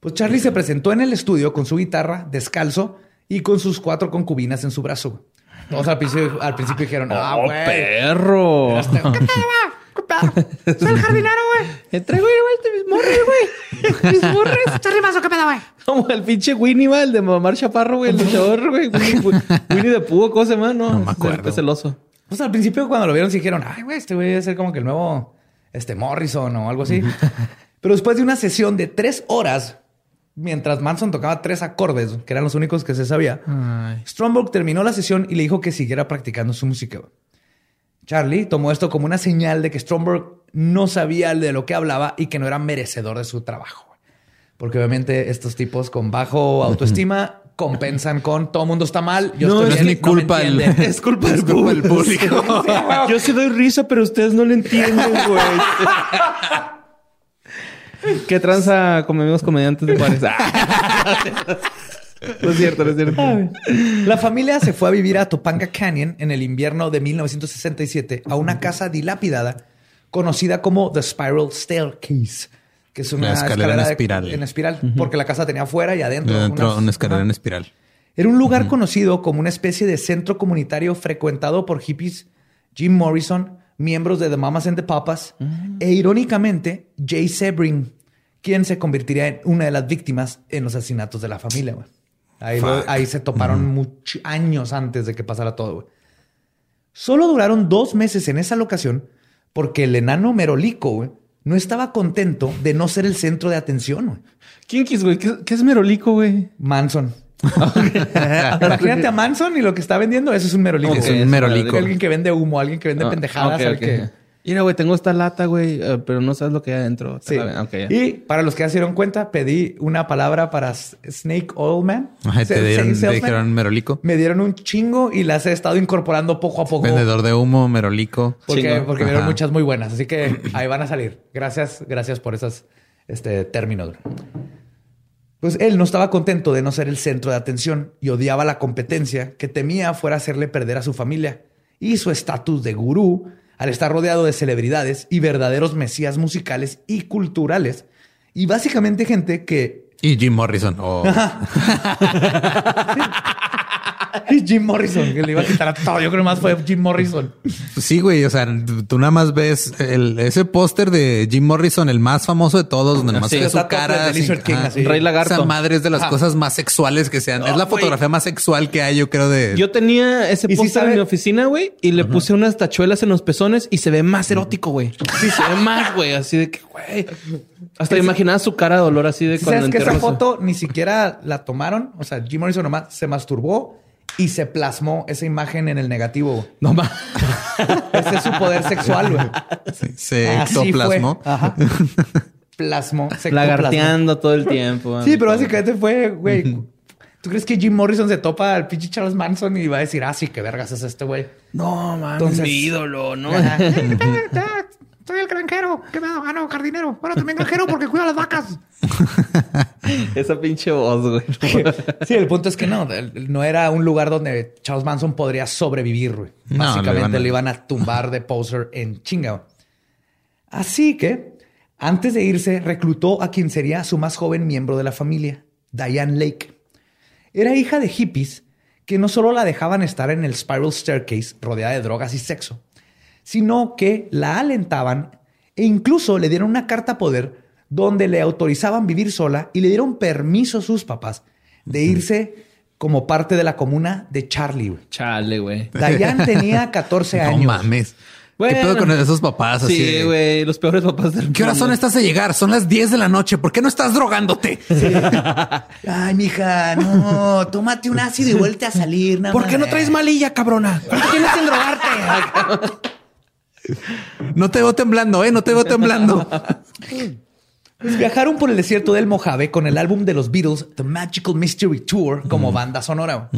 Pues Charlie se presentó en el estudio con su guitarra, descalzo y con sus cuatro concubinas en su brazo. Todos al principio, al principio dijeron, ah, ¡Oh, güey. perro! Este- ¿Qué pedo? ¿Qué pedo? Soy el jardinero, güey. Eh, Traigo igual mis morras, güey. Mis morras. ¿Estás rimazo? ¿Qué pedo, güey? Como el pinche Winnie, va, el de Mamar Chaparro, güey, el luchador, güey. Winnie, Winnie de Púa, ¿cómo se llama? No, No me acuerdo. Es celoso. Pues al principio cuando lo vieron, sí dijeron, ay, güey, este güey debe ser como que el nuevo este Morrison o algo así. Pero después de una sesión de tres horas, mientras Manson tocaba tres acordes, que eran los únicos que se sabía, Stromberg terminó la sesión y le dijo que siguiera practicando su música. Charlie tomó esto como una señal de que Stromberg no sabía de lo que hablaba y que no era merecedor de su trabajo. Porque obviamente estos tipos con bajo autoestima compensan con todo mundo está mal. Yo No, estoy es bien, mi no culpa el- entienden". es culpa del culpa del público. Yo sí doy risa, pero ustedes no lo entienden, güey. ¿Qué tranza con amigos comediantes de Juárez? Ah. No es cierto, no es cierto. La familia se fue a vivir a Topanga Canyon en el invierno de 1967 a una casa dilapidada conocida como The Spiral Staircase, que es una La escalera en de- espiral. en espiral, porque la casa tenía afuera y adentro. Dentro unas- una escalera en espiral. Era un lugar conocido como una especie de centro comunitario frecuentado por hippies, Jim Morrison, miembros de The Mamas and the Papas e irónicamente Jay Sebring, quien se convertiría en una de las víctimas en los asesinatos de la familia. güey. Ahí, lo- ahí se toparon muchos años antes de que pasara todo. güey. Solo duraron dos meses en esa locación porque el enano Merolico güey, no estaba contento de no ser el centro de atención. ¿Quién quis, güey? ¿Qué, qué es Merolico, güey? Manson. Imagínate a Manson y lo que está vendiendo, eso es un merolico. Es un merolico. Alguien que vende humo, alguien que vende Ah, pendejadas. ok, al ok. que- Mira, güey, tengo esta lata, güey, eh, pero no sabes lo que hay adentro. Sí. Ok, ya. Y para los que ya se dieron cuenta, pedí una palabra para Snake Oil Man. Ajá, te dieron, te dijeron merolico. Me dieron un chingo y las he estado incorporando poco a poco. Vendedor de humo, merolico. Porque, Chingo. porque vieron Ajá. muchas muy buenas. Así que ahí van a salir. Gracias, gracias por esos este, términos. Pues él no estaba contento de no ser el centro de atención y odiaba la competencia que temía fuera hacerle perder a su familia y su estatus de gurú al estar rodeado de celebridades y verdaderos mesías musicales y culturales y básicamente gente que Y Jim Morrison. Oh. y Jim Morrison que le iba a quitar a todo. Yo creo más fue Jim Morrison. Sí, güey. O sea, tú nada más ves el- ese póster de Jim Morrison, el más famoso de todos, donde nada más Sí, ve su cara. así. Rey Lagarto. Esa madre es de las cosas más sexuales que sean. es la güey. fotografía más sexual que hay, yo creo, de. Yo tenía ese ¿Y si póster sabe- en mi oficina, güey, y le puse unas tachuelas en los pezones y se ve más erótico, güey. Sí, se ve más, güey, así de que, güey. Hasta imaginaba su cara de dolor así de cuando ¿Sabes que esa foto ni siquiera la tomaron? O sea, Jim Morrison nomás se masturbó y se plasmó esa imagen en el negativo. No más. Ese es su poder sexual, güey. Sí, se ectoplasmó. Ajá. Plasmó. se. Lagarteando todo el tiempo. Sí, pero básicamente fue, güey. ¿Tú crees que Jim Morrison se topa al pinche Charles Manson y va a decir, ah, sí, qué vergas es este güey? No, mames, Entonces- mi ídolo, ¿no? Soy el granjero. ¿Qué pedo? Ah, no, jardinero. Bueno, también granjero porque cuido a las vacas. Esa pinche voz, güey. Sí, el punto es que no, no era un lugar donde Charles Manson podría sobrevivir, güey. No, Básicamente lo iban a- le iban a tumbar de poser en chinga. Así que, antes de irse, reclutó a quien sería su más joven miembro de la familia, Diane Lake. Era hija de hippies que no solo la dejaban estar en el Spiral Staircase rodeada de drogas y sexo, sino que la alentaban e incluso le dieron una carta poder donde le autorizaban vivir sola y le dieron permiso a sus papás de irse como parte de la comuna de Charlie. güey. Chale, güey. Diane tenía 14 No años. mames. Bueno. ¿Qué pedo con esos papás? Así Sí, güey. Los peores papás del ¿Qué horas son mundo. estas de llegar? Son las 10 de la noche. ¿Por qué no estás drogándote? Ay, mija, no, tómate un ácido y vuelta a salir. nada ¿Por qué no traes malilla, cabrona? ¿Por qué tienes que drogarte? No te veo temblando, ¿eh? No te veo temblando. Pues viajaron por el desierto del Mojave con el álbum de los Beatles, The Magical Mystery Tour, como banda sonora.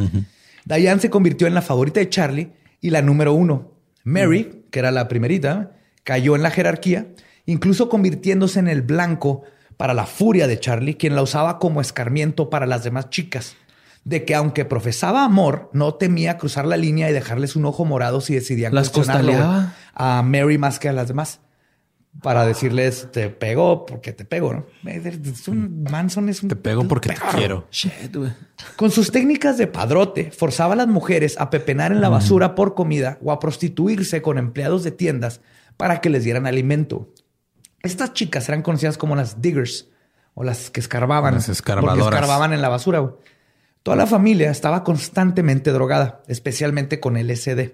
Diane se convirtió en la favorita de Charlie y la número uno. Mary, que era la primerita, cayó en la jerarquía, incluso convirtiéndose en el blanco para la furia de Charlie, quien la usaba como escarmiento para las demás chicas. De que aunque profesaba amor, no temía cruzar la línea y dejarles un ojo morado si decidían ¿Las costaleaba? a Mary más que a las demás para decirles te pego porque te pego, ¿no? Es un Manson es un Te pego porque te quiero. Shit, güey. Con sus técnicas de padrote, forzaba a las mujeres a pepenar en la basura por comida o a prostituirse con empleados de tiendas para que les dieran alimento. Estas chicas eran conocidas como las diggers o las que escarbaban. Las escarbadoras. Porque escarbaban en la basura. Toda la familia estaba constantemente drogada, especialmente con LSD.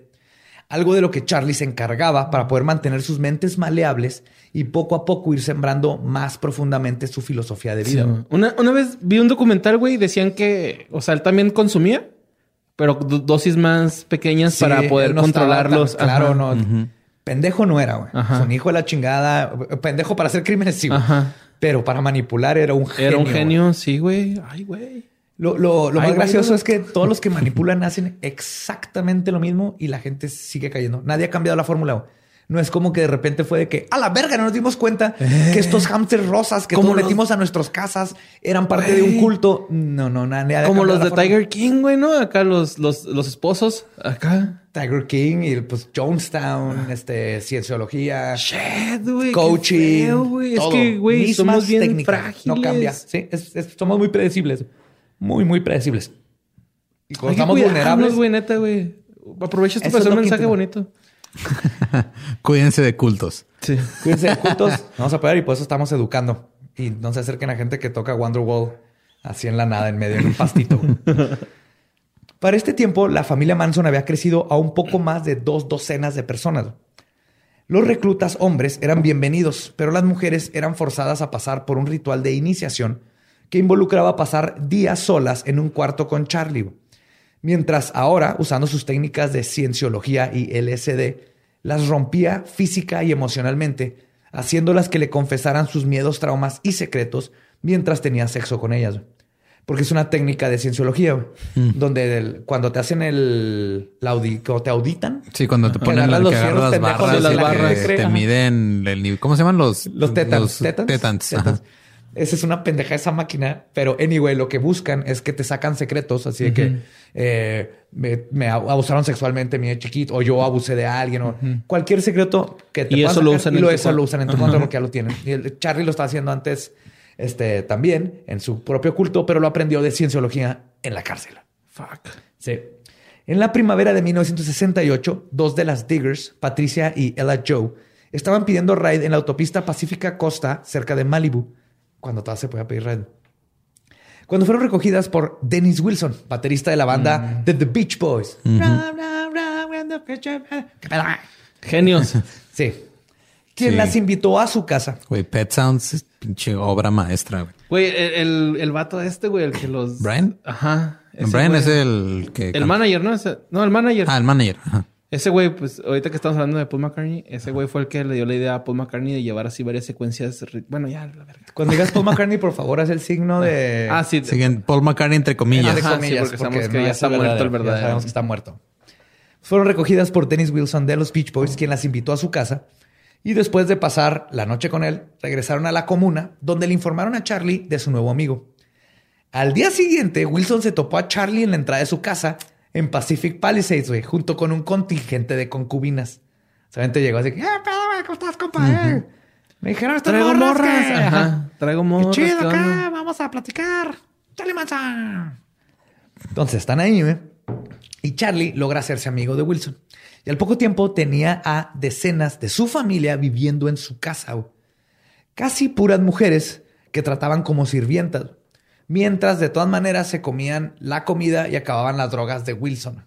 Algo de lo que Charlie se encargaba para poder mantener sus mentes maleables y poco a poco ir sembrando más profundamente su filosofía de vida. güey. Una, una vez vi un documental, güey, y decían que, o sea, él también consumía, pero do- dosis más pequeñas Sí, para poder no controlarlos. tan claro, Ajá. no. Pendejo no era, güey. Ajá. Es un hijo de la chingada. Pendejo para hacer crímenes, sí. güey. Ajá. Pero para manipular era un genio. Era un güey. genio, sí, güey. Ay, güey. Lo, lo- lo Ay, más gracioso es que todos los que manipulan hacen exactamente lo mismo y la gente sigue cayendo. Nadie ha cambiado la fórmula. No es como que de repente fue de que a la verga no nos dimos cuenta que estos hamsters rosas que Como los- metimos a nuestras casas eran parte de un culto. No, no, nadie ha Como los de. Tiger King, güey, ¿no? Acá los, los, los esposos. Acá. Tiger King y pues Jonestown, este, cienciología. Shit, güey. qué coaching. feo, güey. Es todo. que, güey, somos bien técnicas. frágiles. No cambia. Sí, es- es- somos muy predecibles. Muy, muy predecibles. Y cuando estamos vulnerables, güey, neta, güey. Aprovecha esto para es hacer un mensaje bonito. Cuídense de cultos. Sí. cuídense de cultos. Vamos a pegar y por eso estamos educando. Y no se acerquen a gente que toca Wonderwall así en la nada, en medio de un pastito. Para este tiempo, la familia Manson había crecido a un poco más de dos docenas de personas. Los reclutas hombres eran bienvenidos, pero las mujeres eran forzadas a pasar por un ritual de iniciación que involucraba pasar días solas en un cuarto con Charlie. Mientras ahora, usando sus técnicas de cienciología y LSD, las rompía física y emocionalmente, haciéndolas que le confesaran sus miedos, traumas y secretos mientras tenía sexo con ellas. Porque es una técnica de cienciología, güey, donde el- cuando te hacen el, la audi- te auditan, Sí, cuando te ponen los las barras, las te miden el nivel. ¿Cómo se llaman los? Los tetans. los tetans. tetans, tetans. Esa es una pendeja esa máquina. Pero anyway, lo que buscan es que te sacan secretos. Así de que eh, me, me abusaron sexualmente mi chiquito o yo abusé de alguien o cualquier secreto que te Y eso lo usan y en lo, eso lo usan en tu contra porque ya lo tienen. Y el Charlie lo estaba haciendo antes este, también en su propio culto, pero lo aprendió de cienciología en la cárcel. Fuck. Sí. En la primavera de 1968, dos de las Diggers, Patricia y Ella Joe, estaban pidiendo raid en la autopista Pacífica Costa, cerca de Malibu, cuando todavía se podía pedir raid. Cuando fueron recogidas por Dennis Wilson, baterista de la banda The, The Beach Boys. Genios. Sí. Quien Sí. las invitó a su casa. Güey, Pet Sounds es pinche obra maestra, güey. Güey, el, el, el vato este, güey, el que los... ¿Brian? Ajá. ese Brian güey. es el que... El manager, ¿no? Ese- no, el manager. Ah, el manager. Ajá. Ese güey, pues ahorita que estamos hablando de Paul McCartney, ese güey fue el que le dio la idea a Paul McCartney de llevar así varias secuencias. Bueno, ya, la verga. Cuando digas Paul McCartney, por favor, haz el signo de... Ah, sí. Siguen Paul McCartney entre comillas. Entre comillas, sí, porque sabemos que no ya es está muerto el verdadero. Ya sabemos que está muerto. Fueron recogidas por Dennis Wilson de los Beach Boys, quien las invitó a su casa. Y después de pasar la noche con él, regresaron a la comuna, donde le informaron a Charlie de su nuevo amigo. Al día siguiente, Wilson se topó a Charlie en la entrada de su casa en Pacific Palisades, güey, junto con un contingente de concubinas. Solamente llegó así que, Eh, pedo, güey, ¿cómo estás, compa? Eh, Me dijeron estas Traigo morras morras. que- Ajá. Traigo Qué morras. chido ¿qué acá, onda? vamos a platicar. Chale, manza. Entonces están ahí, ¿eh? Y Charlie logra hacerse amigo de Wilson. Y al poco tiempo tenía a decenas de su familia viviendo en su casa. güey. Casi puras mujeres que trataban como sirvientas. Mientras de todas maneras se comían la comida y acababan las drogas de Wilson.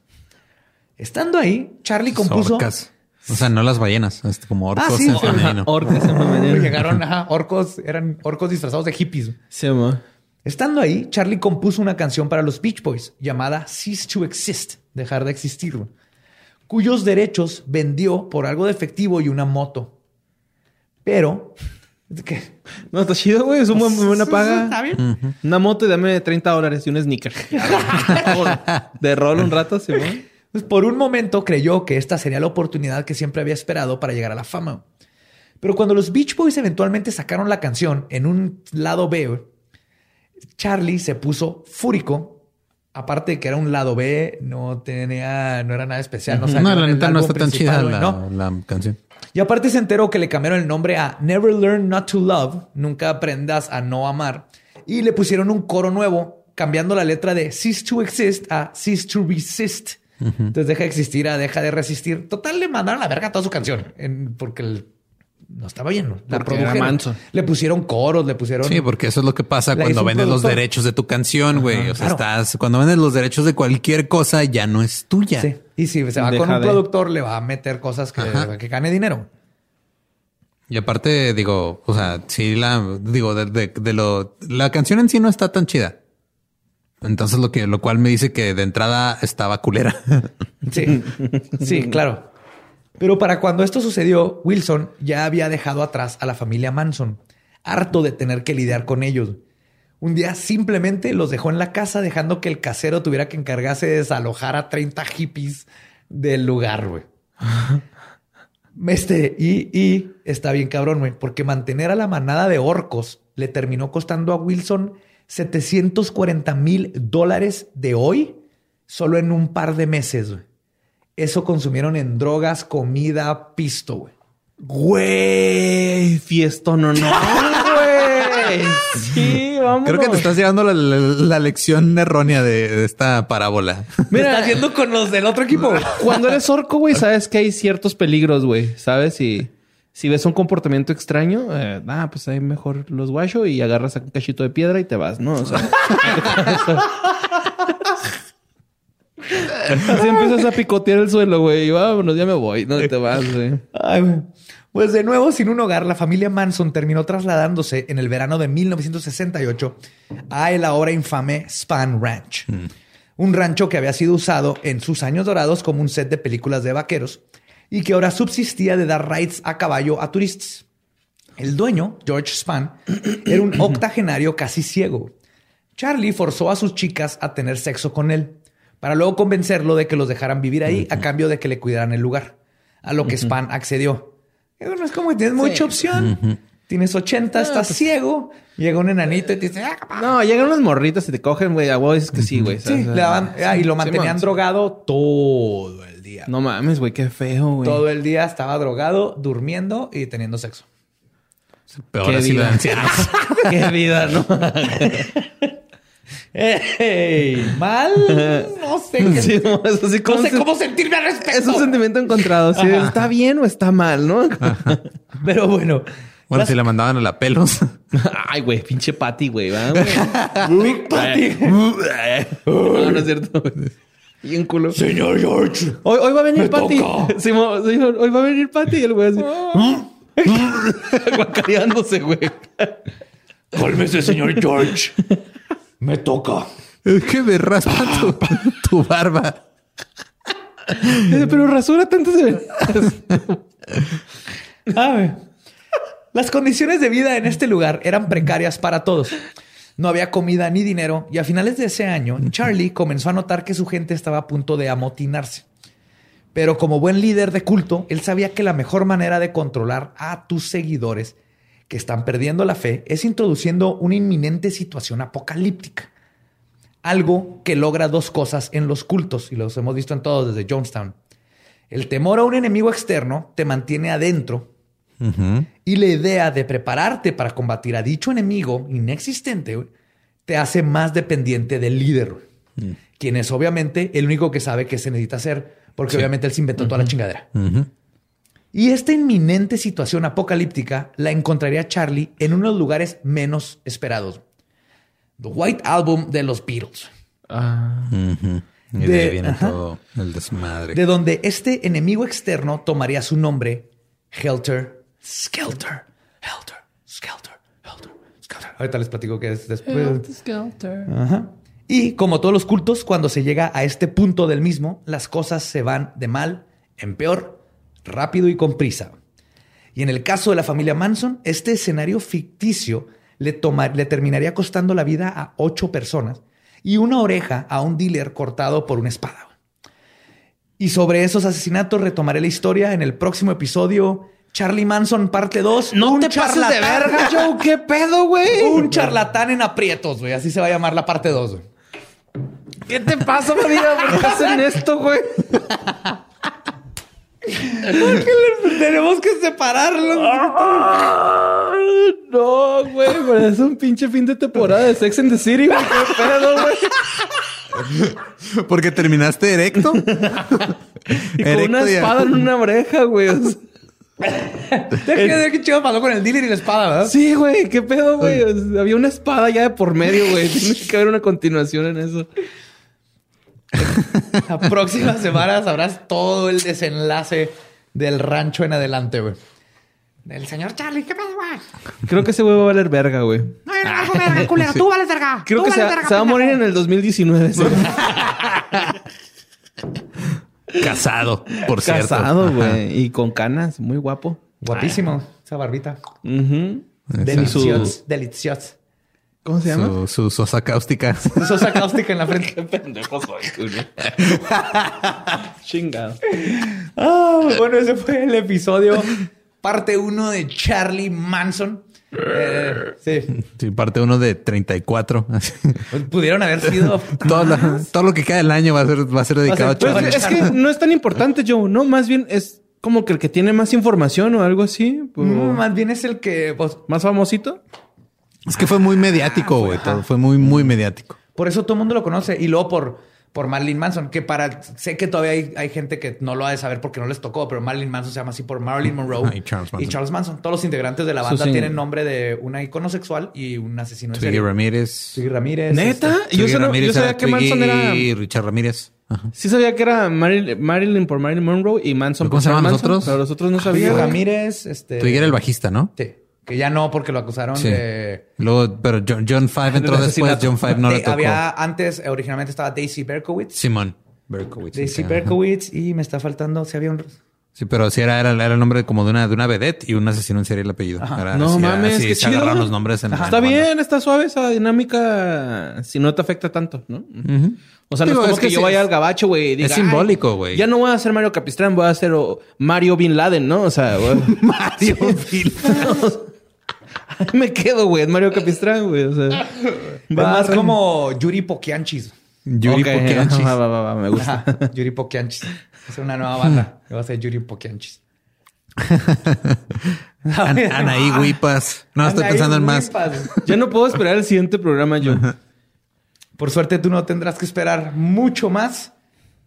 Estando ahí, Charlie compuso... Orcas. O sea, no las ballenas, es como orcos Ah, sí, en femenino. Orcas en femenino. Llegaron ajá, orcos, eran orcos disfrazados de hippies. Sí, ma. Estando ahí, Charlie compuso una canción para los Beach Boys llamada Cease to Exist, dejar de existir, cuyos derechos vendió por algo de efectivo y una moto. Pero, ¿qué? No, está chido, güey. Es una buena paga. ¿Está bien? Una moto y dame 30 dólares y un sneaker. de rol un rato, sí, güey. Pues por un momento creyó que esta sería la oportunidad que siempre había esperado para llegar a la fama. Pero cuando los Beach Boys eventualmente sacaron la canción en un lado B, Charlie se puso fúrico. Aparte de que era un lado B, no tenía, no era nada especial. No, No, la neta no está tan chida la, la canción. Y aparte se enteró que le cambiaron el nombre a Never Learn Not to Love, nunca aprendas a no amar, y le pusieron un coro nuevo, cambiando la letra de Cease to Exist a Cease to Resist. Entonces deja de existir a deja de resistir. Total, le mandaron a la verga toda su canción, en- porque el- no estaba bien. ¿no? La produjeron. Le pusieron coros, le pusieron. Sí, porque eso es lo que pasa La cuando vendes los derechos de tu canción, güey. O sea, claro. estás, cuando vendes los derechos de cualquier cosa, ya no es tuya. Sí. Y si se va Deja con un de- productor, le va a meter cosas que, que gane dinero. Y aparte, digo, o sea, sí, la, digo, de, de- de lo, la canción en sí no está tan chida. Entonces, lo que, lo cual me dice que de entrada estaba culera. Sí, sí, claro. Pero para cuando esto sucedió, Wilson ya había dejado atrás a la familia Manson, harto de tener que lidiar con ellos. Un día simplemente los dejó en la casa, dejando que el casero tuviera que encargarse de desalojar a 30 hippies del lugar, güey. Este, y, y está bien cabrón, güey, porque mantener a la manada de orcos le terminó costando a Wilson 740 mil dólares de hoy solo en un par de meses, güey. Eso consumieron en drogas, comida, pisto, güey. Güey, fiestón, no, no, güey. Sí, vamos. Creo que te estás llevando la, la- la lección errónea de, de esta parábola. Mira, estás viendo con los del otro equipo. Cuando eres orco, güey, sabes que hay ciertos peligros, güey. ¿Sabes? Y si ves un comportamiento extraño, eh, ah, pues ahí mejor los guacho y agarras un cachito de piedra y te vas, ¿no? O sea, así empiezas a picotear el suelo, güey. Y vámonos, ya me voy. ¿Dónde te vas, güey? Ay, güey. Pues de nuevo, sin un hogar, la familia Manson terminó trasladándose en el verano de 1968 a el ahora infame Span Ranch. Un rancho que había sido usado en sus años dorados como un set de películas de vaqueros y que ahora subsistía de dar rides a caballo a turistas. El dueño, George Span, era un octogenario casi ciego. Charlie forzó a sus chicas a tener sexo con él, para luego convencerlo de que los dejaran vivir ahí a cambio de que le cuidaran el lugar. A lo que Span accedió. Y bueno, es como que tienes mucha opción. Tienes 80, estás ciego. Llega un enanito y te dice, "Ah, capaz". No, llegan unas morritas y te cogen, güey. A vos dices que sí, güey. Sí, ¿sabes? le daban, ah, y lo mantenían drogado todo el día. No mames, güey, qué feo, güey. Todo el día estaba drogado, durmiendo y teniendo sexo. Peor Qué así de vida. ancianos. qué vida, ¿no? ¡Ey! ¿Mal? No sé. qué- Sí, no, eso sí, no ¿cómo sé se- cómo sentirme al respecto. Es un sentimiento encontrado. Si Ajá. está bien o está mal, ¿no? Pero bueno. Bueno, las- si la mandaban a la pelos. Ay, güey, pinche Patty, güey. Patty. no, no es cierto. güey. Bien culo. Señor George. Hoy, hoy va a venir Patty. Simón, hoy va a venir Patty y el güey así. Guacareándose, güey. Cálmese, señor George. Me toca. Es que me raspa tu, tu barba. Dice, Pero rasúrate antes de A ver. Las condiciones de vida en este lugar eran precarias para todos. No había comida ni dinero y a finales de ese año, Charlie comenzó a notar que su gente estaba a punto de amotinarse. Pero como buen líder de culto, él sabía que la mejor manera de controlar a tus seguidores que están perdiendo la fe es introduciendo una inminente situación apocalíptica. Algo que logra dos cosas en los cultos y los hemos visto en todos desde Jonestown. El temor a un enemigo externo te mantiene adentro y la idea de prepararte para combatir a dicho enemigo inexistente te hace más dependiente del líder, güey, quien es obviamente el único que sabe qué se necesita hacer, porque obviamente él se inventó toda la chingadera. Y esta inminente situación apocalíptica la encontraría Charlie en unos lugares menos esperados. The White Album de los Beatles. Y de, De- ahí viene ajá. todo el desmadre. de donde este enemigo externo tomaría su nombre Helter Skelter. Helter Skelter. Helter Skelter. Ahorita les platico qué es después. Ajá. Y como todos los cultos, cuando se llega a este punto del mismo, las cosas se van de mal en peor, rápido y con prisa. Y en el caso de la familia Manson, este escenario ficticio le, toma- le terminaría costando la vida a ocho personas y una oreja a un dealer cortado por una espada. Y sobre esos asesinatos retomaré la historia en el próximo episodio. Charlie Manson, parte 2. No te pases de verga, Joe. ¿Qué pedo, güey? Un charlatán en aprietos, güey. Así se va a llamar la parte 2, güey. ¿Qué te pasa, María? ¿Por qué hacen esto, güey? Tenemos que separarlos. No, güey. Parece un pinche fin de temporada de Sex and the City, güey. ¿Qué pedo, güey? Porque terminaste erecto. Y con una espada en una oreja, güey. O sea, ¿Qué, qué chido pasó con el dealer y la espada, verdad? Sí, güey, qué pedo, güey. O sea, Había una espada ya de por medio, güey. Tiene que haber una continuación en eso. La próxima semana sabrás todo el desenlace del rancho en adelante, güey. Del señor Charlie, ¿qué pedo, güey? Creo que ese güey va a valer verga, güey. No, yo no verga, culero. Tú vales verga. Creo Tú que se, vales va- verga, se va a morir en el 2019. ese güey. Casado, por cierto. Casado, Ajá. güey. Y con canas. Muy guapo. Guapísimo, esa barbita. Ujú. Delicioso. ¿Cómo se llama? Su, su sosa cáustica. Sosa cáustica en la frente. pendejo soy, güey. Chingado. Ah, bueno, ese fue el episodio parte 1 de Charlie Manson. Eh, sí, Sí, parte uno de 34. así. Pues pudieron haber sido todo, lo, todo lo que queda del año va a ser, va a ser dedicado a ser todo Charlie. Pues es que no es tan importante, Joe, ¿no? Más bien es como que el que tiene más información o algo así. pues, Mm, más bien es el que pues, Más famosito. Es que fue muy mediático, güey. todo Fue muy, muy mediático. por eso todo el mundo lo conoce y luego por por Marilyn Manson, que para sé que todavía hay, hay gente que no lo ha de saber porque no les tocó, pero Marilyn Manson se llama así por Marilyn Monroe Ah, y Charles Manson. Todos los integrantes de la banda sí. tienen nombre de una icono sexual y un asesino en Twiggy serie. Ramírez. Twiggy Ramírez. ¿Neta? este, yo, sabía que Manson era... Y Richard Ramírez. Ajá. Sí sabía que era Marilyn, Marilyn por Marilyn Monroe y Manson ¿Cómo por se llaman Charles los otros? Manson, Pero los otros no Twiggy sabía. güey. Ramírez, este. Twiggy era el bajista, ¿no? Sí. Que ya no, porque lo acusaron Sí. de. Luego, pero John, John Five entró después. John Five no de- le tocó. había antes, originalmente estaba Daisy Berkowitz. Simón. Berkowitz. Daisy. Berkowitz y me está faltando, si había un. Sí, pero sí era, era, era el nombre como de una, de una vedette y un asesino en serie el apellido. Era- No mames, se chido. agarraron los nombres en Ajá. Está bien, está suave esa dinámica si no te afecta tanto, ¿no? O sea, no Digo, es como es que, que yo vaya es- al gabacho, güey, y diga, es simbólico, "Ay, güey". Ya no voy a ser Mario Capistrán, voy a ser Mario Bin Laden, ¿no? O sea, güey. Mario Bin Ahí me quedo, güey, es Mario Capistrán, güey. O sea, más como Yuri Poquianchis. Yuri Ok, Poquianchis. Va, va, va, va, me gusta. Ajá, Yuri Poquianchis. Es una nueva banda. Va a ser Yuri Poquianchis. An- Anaí Huipas. No, estoy pensando en más. Huipas. Ya no puedo esperar el siguiente programa yo. Por suerte tú no tendrás que esperar mucho más.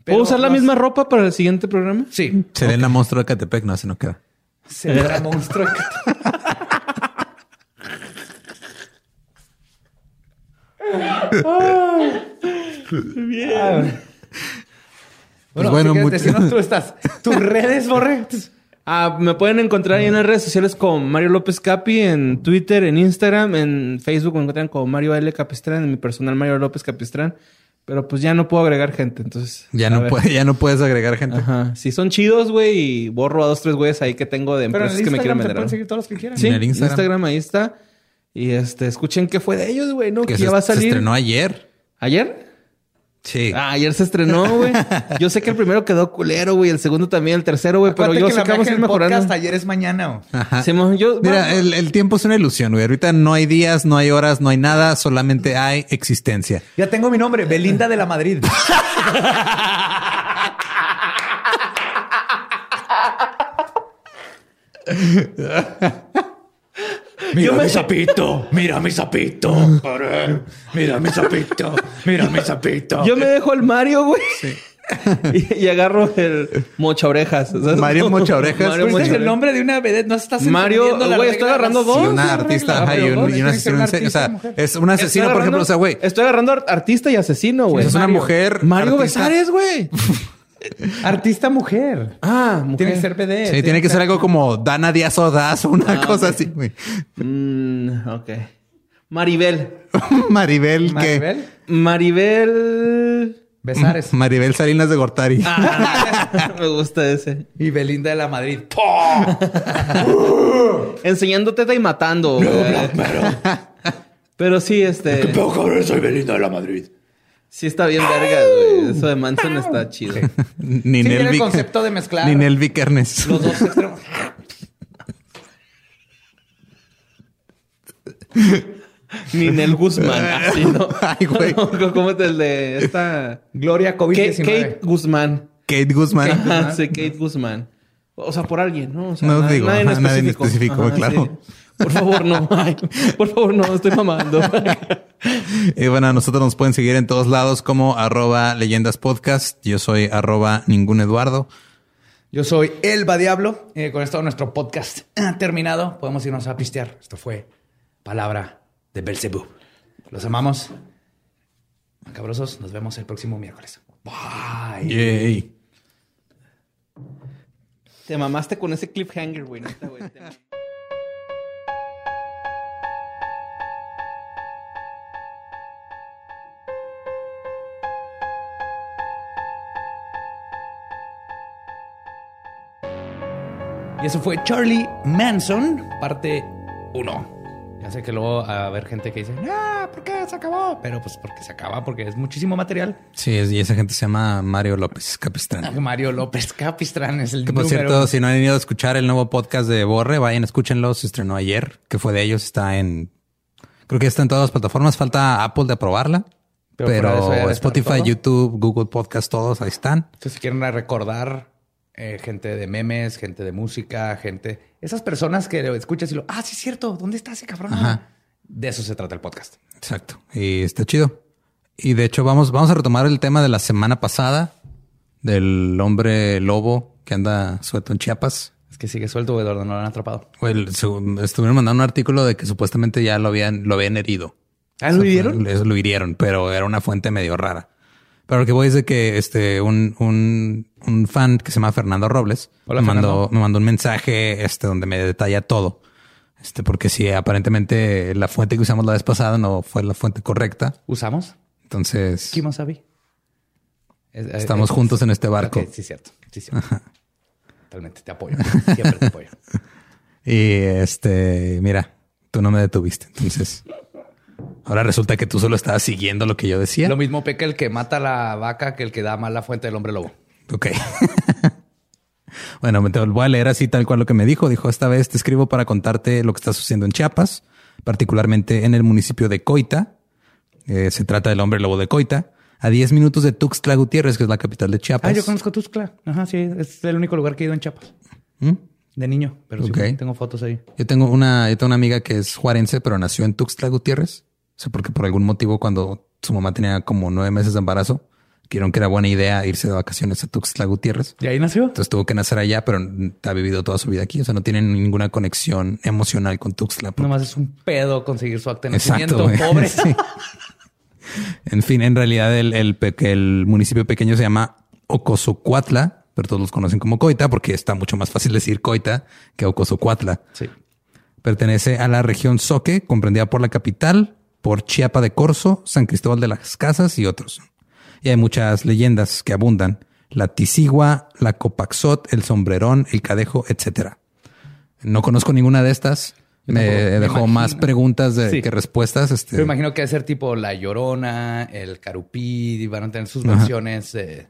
¿Puedo usar la misma ropa para el siguiente programa? Sí. Selena Monstruo de Catepec. No, se no queda. Será monstruo. Bien. Bueno, bueno, ¿qué quieres mucho- decirnos tú estás? Tus redes, Borre. Ah, me pueden encontrar ahí en las redes sociales con Mario López Capi, en Twitter, en Instagram, en Facebook me encuentran como Mario L. Capistrán, en mi personal Mario López Capistrán. Pero pues ya no puedo agregar gente, entonces. Ya no, puede, ya no puedes agregar gente. Ajá. Si son chidos, güey, y borro a dos, tres güeyes ahí que tengo de Pero en empresas el que me quieren vender. pueden seguir todos los que quieran. Sí, En el Instagram. Instagram. ahí está. Y este, escuchen qué fue de ellos, güey, ¿no? Que, Que ya se, va a se salir. estrenó ayer. ¿Ayer? Sí. Ah, ayer se estrenó, güey. Yo sé que el primero quedó culero, güey. El segundo también, el tercero, güey. Pero yo que sé la que vamos a ir del podcast mejorando. ayer es mañana. güey. Ajá. Yo, Mira, el tiempo es una ilusión, güey. Ahorita no hay días, no hay horas, no hay nada, solamente hay existencia. Ya tengo mi nombre, Belinda de la Madrid. Mira mi sapito, mira mi sapito. Mira mi sapito, mira mi sapito. yo me dejo el Mario, güey. y, y agarro el mocha orejas. ¿sabes? Mario Mocha Orejas. Mario Mocha es el Orejas. nombre de una vedette, no estás Mario, güey, estoy agarrando dos. Y una artista, y un, y asesino. O sea, mujer. es un asesino, por ejemplo. O sea, güey. Estoy agarrando art- artista y asesino, güey. Es una mujer. Mario artista. Besares, güey. Artista mujer. Ah, mujer. Tiene que ser vedette. Sí, tiene que ser algo como Dana Díaz Ordaz o una cosa así, güey. Mm, ok. Maribel. Maribel, que. Maribel. Maribel. Besares. Maribel Salinas de Gortari. Ah, me gusta ese. Y Belinda de la Madrid. Enseñando teta y matando. güey. Pero sí, este. cabrón, soy Belinda de la Madrid. Sí está bien vergas, güey. Eso de Manson está chido. Ninel tiene el concepto de mezclar Ninel Vikernes. los dos extremos. Ninel Guzmán. Así, ¿no? Ay, güey. ¿Cómo es el de esta? Gloria Kate, COVID-19. Kate Guzmán. Kate Guzmán. Ajá, sí, Kate Guzmán. O sea, por alguien, ¿no? O sea, No na- digo, nadie en ajá, nadie en específico. específico, claro. sí. Por favor, no. Ay, por favor, no. Estoy mamando. Y bueno, a nosotros nos pueden seguir en todos lados como arroba leyendas podcast. Yo soy arroba ningún Eduardo. Yo soy Elba Diablo. Eh, con esto nuestro podcast ha terminado. Podemos irnos a pistear. Esto fue Palabra de Belzebú. Los amamos. Cabrosos, nos vemos el próximo miércoles. Bye. Yay. Te mamaste con ese cliffhanger, güey. Y eso fue Charlie Manson, parte 1. Ya sé que luego a haber gente que dice, ah, ¿por qué se acabó? Pero pues porque se acaba, porque es muchísimo material. Sí, y esa gente se llama Mario López Capistrán. Mario López Capistrán es el Que por número cierto, si no han ido a escuchar el nuevo podcast de Borre, vayan, escúchenlo. Se estrenó ayer, que fue de ellos. Está en, creo que está en todas las plataformas. Falta Apple de aprobarla. Pero Pero, Spotify. YouTube, Google Podcast, todos ahí están. Entonces, si quieren recordar eh, gente de memes, gente de música, gente... Esas personas que lo escuchas y lo... Ah, sí es cierto. ¿Dónde está ese cabrón? Ajá. De eso se trata el podcast. Exacto. Y está chido. Y de hecho, vamos, vamos a retomar el tema de la semana pasada del hombre lobo que anda suelto en Chiapas. Es que sigue suelto, Eduardo. No lo han atrapado. Estuvieron mandando un artículo de que supuestamente ya lo habían, lo habían herido. ¿Ah, lo hirieron? Eso lo hirieron, pero era una fuente medio rara. Pero lo que voy es de que este, un, un, un fan que se llama Fernando Robles Hola, me, mandó, Fernando. me mandó un mensaje este, donde me detalla todo. Este, porque si aparentemente la fuente que usamos la vez pasada no fue la fuente correcta. ¿Usamos? Entonces Kimosabi. Es- es- estamos es- juntos en este barco. Ok, sí, cierto. Sí, cierto. Totalmente. Te apoyo. Siempre te apoyo. Y este, mira, tú no me detuviste. Entonces, ahora resulta que tú solo estabas siguiendo lo que yo decía. Lo mismo peca el que mata a la vaca que el que da mal la fuente del hombre lobo. Ok. bueno, me te voy a leer así tal cual lo que me dijo. Dijo, esta vez te escribo para contarte lo que está sucediendo en Chiapas, particularmente en el municipio de Coita. Eh, se trata del hombre lobo de Coita, a 10 minutos de Tuxtla Gutiérrez, que es la capital de Chiapas. Ah, yo conozco Tuxtla. Ajá, sí. Es el único lugar que he ido en Chiapas. ¿Mm? De niño. Pero sí, tengo fotos ahí. Yo tengo una, yo tengo una amiga que es juarense, pero nació en Tuxtla Gutiérrez. O sea, porque por algún motivo cuando su mamá tenía como nueve meses de embarazo, vieron que era buena idea irse de vacaciones a Tuxtla Gutiérrez. ¿Y ahí nació? Entonces tuvo que nacer allá, pero ha vivido toda su vida aquí. O sea, no tiene ninguna conexión emocional con Tuxtla. Nomás es un pedo conseguir su acta de Exacto. nacimiento. güey. Pobre. Sí. En fin, en realidad el, el, el municipio pequeño se llama Ocosocuatla, pero todos los conocen como Coita porque está mucho más fácil decir Coita que Ocosocuatla. Sí. Pertenece a la región Soque, comprendida por la capital, por Chiapa de Corzo, San Cristóbal de las Casas y otros. Y hay muchas leyendas que abundan. La Tisigua, la Copaxot, el Sombrerón, el Cadejo, etcétera. No conozco ninguna de estas. Yo Me dejó imagino. más preguntas de, Sí. que respuestas. Este, Pero imagino que debe ser tipo La Llorona, el Carupí, y van a tener sus versiones de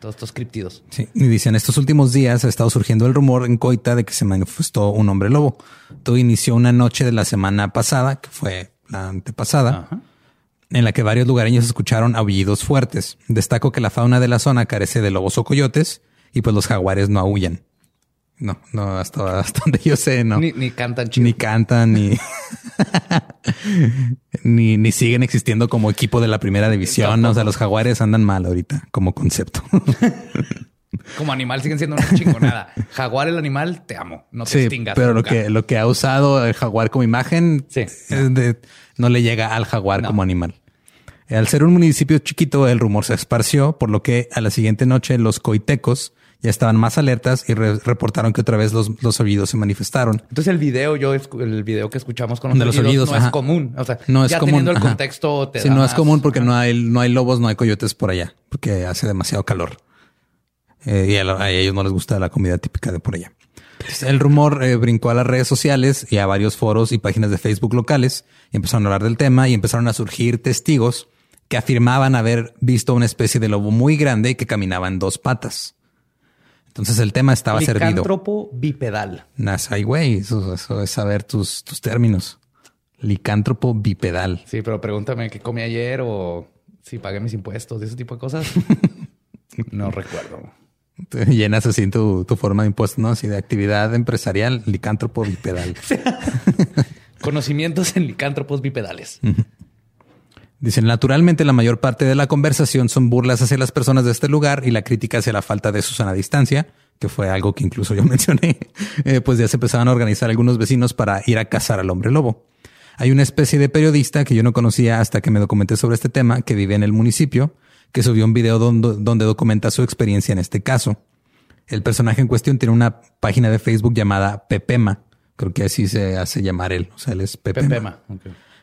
todos estos criptidos. Sí, y dicen, estos últimos días ha estado surgiendo el rumor en Coita de que se manifestó un hombre lobo. Todo inició una noche de la semana pasada, que fue la antepasada, Ajá. En la que varios lugareños escucharon aullidos fuertes. Destaco que la fauna de la zona carece de lobos o coyotes y pues los jaguares no aullan. No, no, hasta, hasta donde yo sé, no. Ni, ni cantan chido. Ni cantan, ni, ni, ni siguen existiendo como equipo de la primera división. O sea, los jaguares andan mal ahorita como concepto. Como animal siguen siendo una chingonada. Jaguar, el animal, te amo. No te Sí, extingas. pero lo que, lo que ha usado el jaguar como imagen Sí. es de- no le llega al jaguar No. como animal. Al ser un municipio chiquito, el rumor se esparció, por lo que a la siguiente noche los coitecos ya estaban más alertas y re- reportaron que otra vez los, los oídos se manifestaron. Entonces el video, yo el video que escuchamos con los, De los oídos, no ajá. es común. O sea, No es ya común. teniendo el ajá. contexto, te Sí, da no es común porque ajá. no hay, no hay lobos, no hay coyotes por allá, porque hace demasiado calor. Eh, y a, lo- a ellos no les gusta la comida típica de por allá. Entonces, El rumor eh, brincó a las redes sociales y a varios foros y páginas de Facebook locales y empezaron a hablar del tema y empezaron a surgir testigos que afirmaban haber visto una especie de lobo muy grande que caminaba en dos patas. Entonces el tema estaba servido. Licántropo bipedal. Nas- ay, güey, eso, eso es saber tus, tus términos. Licántropo bipedal. Sí, pero pregúntame qué comí ayer o si pagué mis impuestos, ese tipo de cosas. no recuerdo. Te llenas así tu, tu forma de impuesto, ¿no? Así de actividad empresarial, licántropo bipedal. Conocimientos en licántropos bipedales. Dicen, naturalmente la mayor parte de la conversación son burlas hacia las personas de este lugar y la crítica hacia la falta de su sana distancia, que fue algo que incluso yo mencioné, eh, pues ya se empezaban a organizar algunos vecinos para ir a cazar al hombre lobo. Hay una especie de periodista que yo no conocía hasta que me documenté sobre este tema, que vive en el municipio, que subió un video donde, donde documenta su experiencia en este caso. El personaje en cuestión tiene una página de Facebook llamada Pepema. Creo que así se hace llamar él. O sea, él es Pepema. Pepema.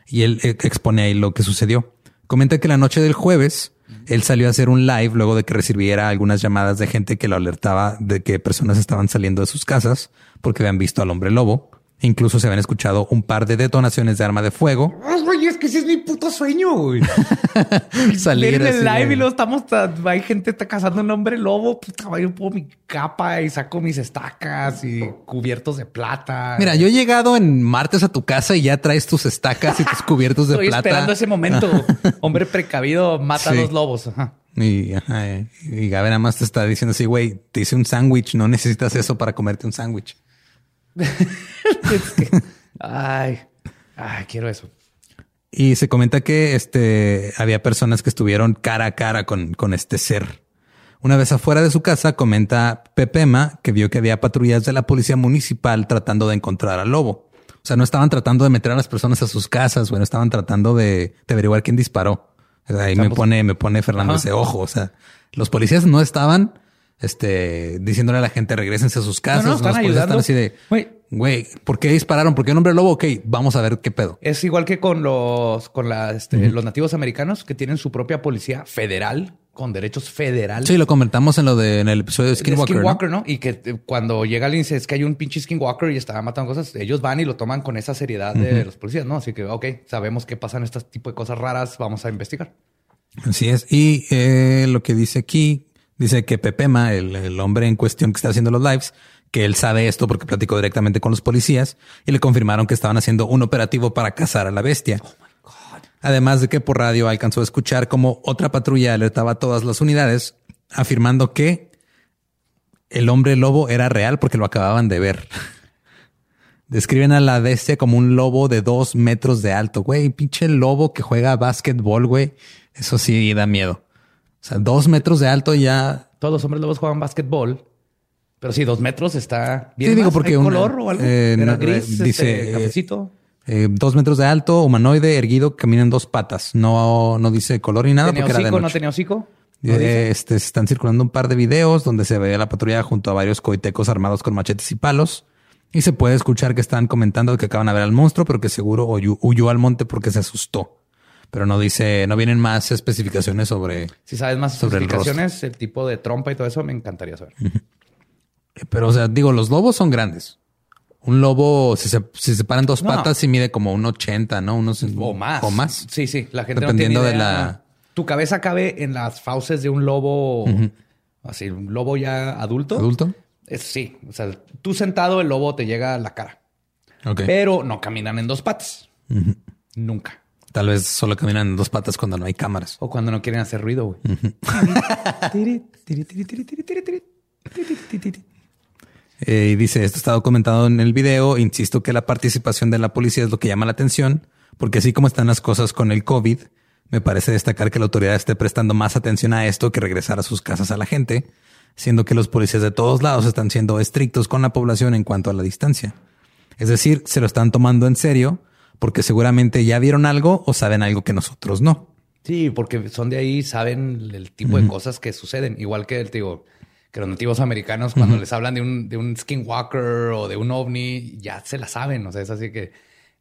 Y él eh, expone ahí lo que sucedió. Comenta que la noche del jueves, él salió a hacer un live luego de que recibiera algunas llamadas de gente que lo alertaba de que personas estaban saliendo de sus casas porque habían visto al hombre lobo. Incluso se habían escuchado un par de detonaciones de arma de fuego. Güey, es que ese es mi puto sueño, güey. Salir en el live y luego estamos, ta- hay gente está cazando un hombre lobo, puta, yo pongo mi capa y saco mis estacas y cubiertos de plata. Mira, yo he llegado en martes a tu casa y ya traes tus estacas y tus cubiertos de Estoy plata. esperando ese momento. hombre precavido mata Sí. a dos lobos. Ajá. Y, ajá, y Gabe nada más te está diciendo así, güey, te hice un sándwich, no necesitas eso para comerte un sándwich. Es que- ay, ay, quiero eso. Y se comenta que este había personas que estuvieron cara a cara con, con este ser. Una vez afuera de su casa, comenta Pepema que vio que había patrullas de la policía municipal tratando de encontrar al lobo. O sea, no estaban tratando de meter a las personas a sus casas, bueno, estaban tratando de, de averiguar quién disparó. Ahí me pone, me pone Fernando Ajá. ese ojo. O sea, los policías no estaban este, diciéndole a la gente regresense a sus casas. no, Los están ayudando. así de, Güey. ¿por qué dispararon? ¿Por qué un hombre lobo? Ok, vamos a ver qué pedo. Es igual que con los, con la, este, los nativos americanos que tienen su propia policía federal con derechos federales. Sí, lo comentamos en lo de en el episodio de de Skinwalker. ¿no? Skinwalker, ¿no? Y que eh, cuando llega alguien y dice es que hay un pinche Skinwalker y está matando cosas, ellos van y lo toman con esa seriedad de los policías, ¿no? Así que, ok, sabemos que pasan este tipo de cosas raras, vamos a investigar. Así es. Y eh, lo que dice aquí, dice que Pepema, el, el hombre en cuestión que está haciendo los lives, que él sabe esto porque platicó directamente con los policías y le confirmaron que estaban haciendo un operativo para cazar a la bestia. Además de que por radio alcanzó a escuchar como otra patrulla alertaba a todas las unidades, afirmando que el hombre lobo era real porque lo acababan de ver. Describen a la bestia como un lobo de dos metros de alto, güey. Pinche lobo que juega básquetbol, güey. Eso sí da miedo. Sea, dos metros de alto ya. Todos los hombres lobos juegan básquetbol, pero sí, dos metros está bien. Sí, digo, porque ¿Hay un- color o algo? eh, Era no, gris, eh, dice, este, cafecito. eh, dos metros de alto, humanoide, erguido, camina en dos patas. No, no dice color ni nada ¿Tenía porque era de hocico? ¿No tenía hocico? ¿No Eh, este, están circulando un par de videos donde se ve a la patrulla junto a varios coitecos armados con machetes y palos. Y se puede escuchar que están comentando que acaban de ver al monstruo, pero que seguro huyó, huyó al monte porque se asustó. Pero no dice, no vienen más especificaciones sobre. Si sabes más sobre especificaciones, el, tipo de trompa y todo eso, me encantaría saber. Pero, o sea, digo, los lobos son grandes. Un lobo, si se, si se paran dos No. patas, sí mide como un 80, ¿no? Unos, O más. O más. Sí, sí. La gente Dependiendo no de tiene idea. la- Tu cabeza cabe en las fauces de un lobo, así, un lobo ya adulto. ¿Adulto? Es, sí. O sea, tú sentado, el lobo te llega a la cara. Pero no caminan en dos patas. Nunca. Tal vez solo caminan en dos patas cuando no hay cámaras. O cuando no quieren hacer ruido, güey. Eh, y dice, esto está documentado en el video. Insisto que la participación de la policía es lo que llama la atención, porque así como están las cosas con el COVID, me parece destacar que la autoridad esté prestando más atención a esto que regresar a sus casas a la gente, siendo que los policías de todos lados están siendo estrictos con la población en cuanto a la distancia. Es decir, se lo están tomando en serio porque seguramente ya vieron algo o saben algo que nosotros no. Sí, porque son de ahí, saben el tipo de cosas que suceden. Igual que el digo, que los nativos americanos, cuando les hablan de un, de un skinwalker o de un ovni, ya se la saben. O sea, es así que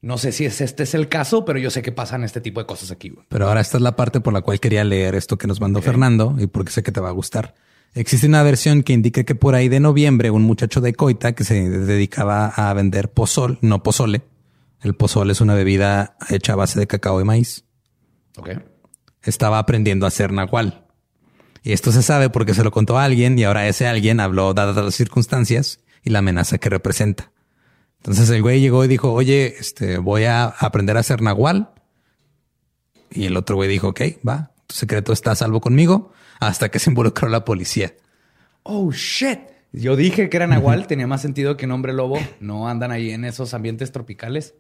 no sé si es, este es el caso, pero yo sé que pasan este tipo de cosas aquí. Pero ahora esta es la parte por la cual quería leer esto que nos mandó Fernando y porque sé que te va a gustar. Existe una versión que indica que por ahí de noviembre un muchacho de Coita que se dedicaba a vender pozol, no pozole. El pozole es una bebida hecha a base de cacao y maíz. Ok. Estaba aprendiendo a hacer nahual. Y esto se sabe porque se lo contó a alguien y ahora ese alguien habló dadas las circunstancias y la amenaza que representa. Entonces el güey llegó y dijo, oye, este, voy a aprender a hacer nahual. Y el otro güey dijo, ok, va, tu secreto está a salvo conmigo hasta que se involucró la policía. Oh, shit. Yo dije que era nahual, tenía más sentido que un hombre lobo. No andan ahí en esos ambientes tropicales.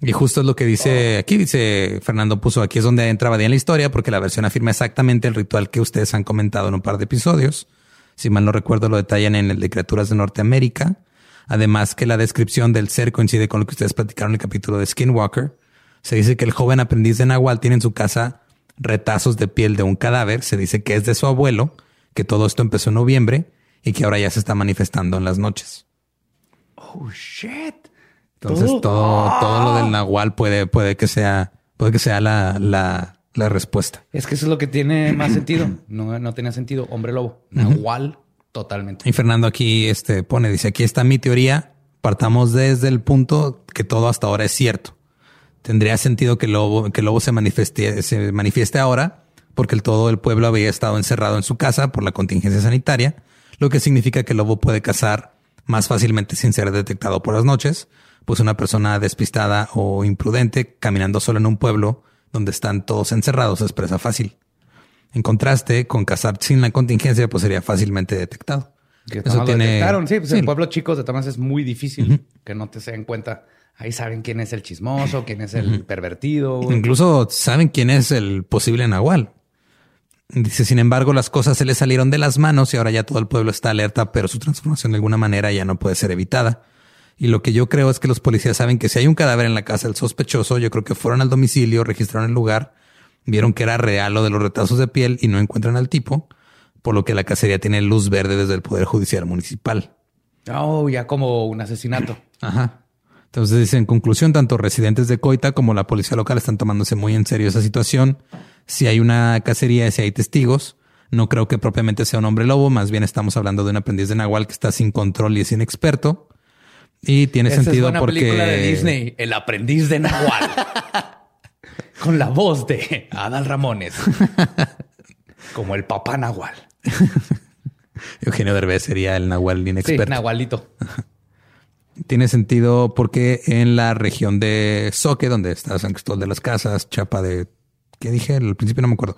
Y justo es lo que dice aquí, dice Fernando puso aquí es donde entra Badía en la historia porque la versión afirma exactamente el ritual que ustedes han comentado en un par de episodios. Si mal no recuerdo, lo detallan en el de Criaturas de Norteamérica. Además que la descripción del ser coincide con lo que ustedes platicaron en el capítulo de Skinwalker. Se dice que el joven aprendiz de Nahual tiene en su casa retazos de piel de un cadáver. Se dice que es de su abuelo, que todo esto empezó en noviembre y que ahora ya se está manifestando en las noches. Oh, shit. Entonces Todo- todo, todo lo del Nahual puede, puede que sea, puede que sea la, la, la respuesta. Es que eso es lo que tiene más sentido. No, no tenía sentido. Hombre lobo. Nahual, totalmente. Y Fernando aquí este, pone, dice, aquí está mi teoría. Partamos desde el punto que todo hasta ahora es cierto. Tendría sentido que el lobo, que el lobo se manifieste, se manifieste ahora porque el, todo el pueblo había estado encerrado en su casa por la contingencia sanitaria, lo que significa que el lobo puede cazar más fácilmente sin ser detectado por las noches, pues una persona despistada o imprudente caminando solo en un pueblo donde están todos encerrados es presa fácil. En contraste, con cazar sin la contingencia, pues sería fácilmente detectado. Que Eso lo detectaron. Sí, pues sí. en pueblos chicos de maneras es muy difícil que no te se den cuenta. Ahí saben quién es el chismoso, quién es el pervertido. Incluso saben quién es el posible Nahual. Dice, sin embargo, las cosas se le salieron de las manos y ahora ya todo el pueblo está alerta, pero su transformación de alguna manera ya no puede ser evitada. Y lo que yo creo es que los policías saben que si hay un cadáver en la casa del sospechoso, yo creo que fueron al domicilio, registraron el lugar, vieron que era real lo de los retazos de piel y no encuentran al tipo, por lo que la cacería tiene luz verde desde el Poder Judicial Municipal. Oh, ya como un asesinato. Ajá. Entonces dice, en conclusión, tanto residentes de Coita como la policía local están tomándose muy en serio esa situación. Si hay una cacería, si hay testigos, no creo que propiamente sea un hombre lobo, más bien estamos hablando de un aprendiz de Nahual que está sin control y es inexperto. Y tiene Esa sentido es buena porque... película de Disney, El aprendiz de Nahual. Con la voz de Adal Ramones. Como el papá Nahual. Eugenio Derbez sería el Nahual Sí, inexperto. Nahualito. Tiene sentido porque en la región de Soque, donde está San Cristóbal de las Casas, Chapa de... ¿Qué dije? Al principio no me acuerdo.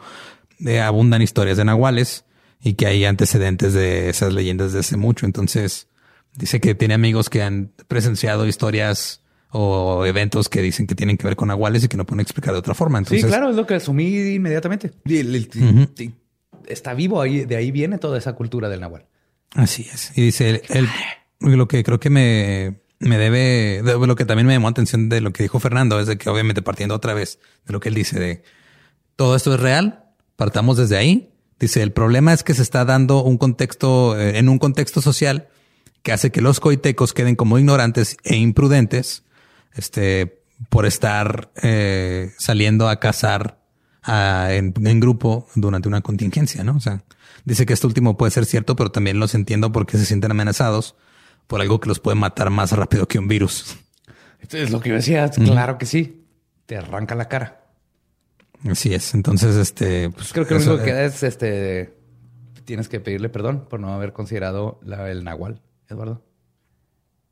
De abundan historias de nahuales y que hay antecedentes de esas leyendas de hace mucho. Entonces, dice que tiene amigos que han presenciado historias o eventos que dicen que tienen que ver con nahuales y que no pueden explicar de otra forma. Entonces, sí, claro, es lo que asumí inmediatamente. Y y- Está vivo ahí, de ahí viene toda esa cultura del Nahual. Así es. Y dice, el, lo que creo que me, me debe, de- lo que también me llamó atención de lo que dijo Fernando es de que obviamente partiendo otra vez de lo que él dice de todo esto es real, partamos desde ahí. Dice, el problema es que se está dando un contexto, eh, en un contexto social que hace que los coitecos queden como ignorantes e imprudentes, este, por estar eh, saliendo a cazar a- en, en grupo durante una contingencia, ¿no? O sea, dice que esto último puede ser cierto, pero también los entiendo porque se sienten amenazados por algo que los puede matar más rápido que un virus. Esto es lo que yo decía. Claro que sí. Te arranca la cara. Así es. Entonces, este, pues, Creo que lo único que queda es este. Tienes que pedirle perdón por no haber considerado la- el Nahual, Eduardo.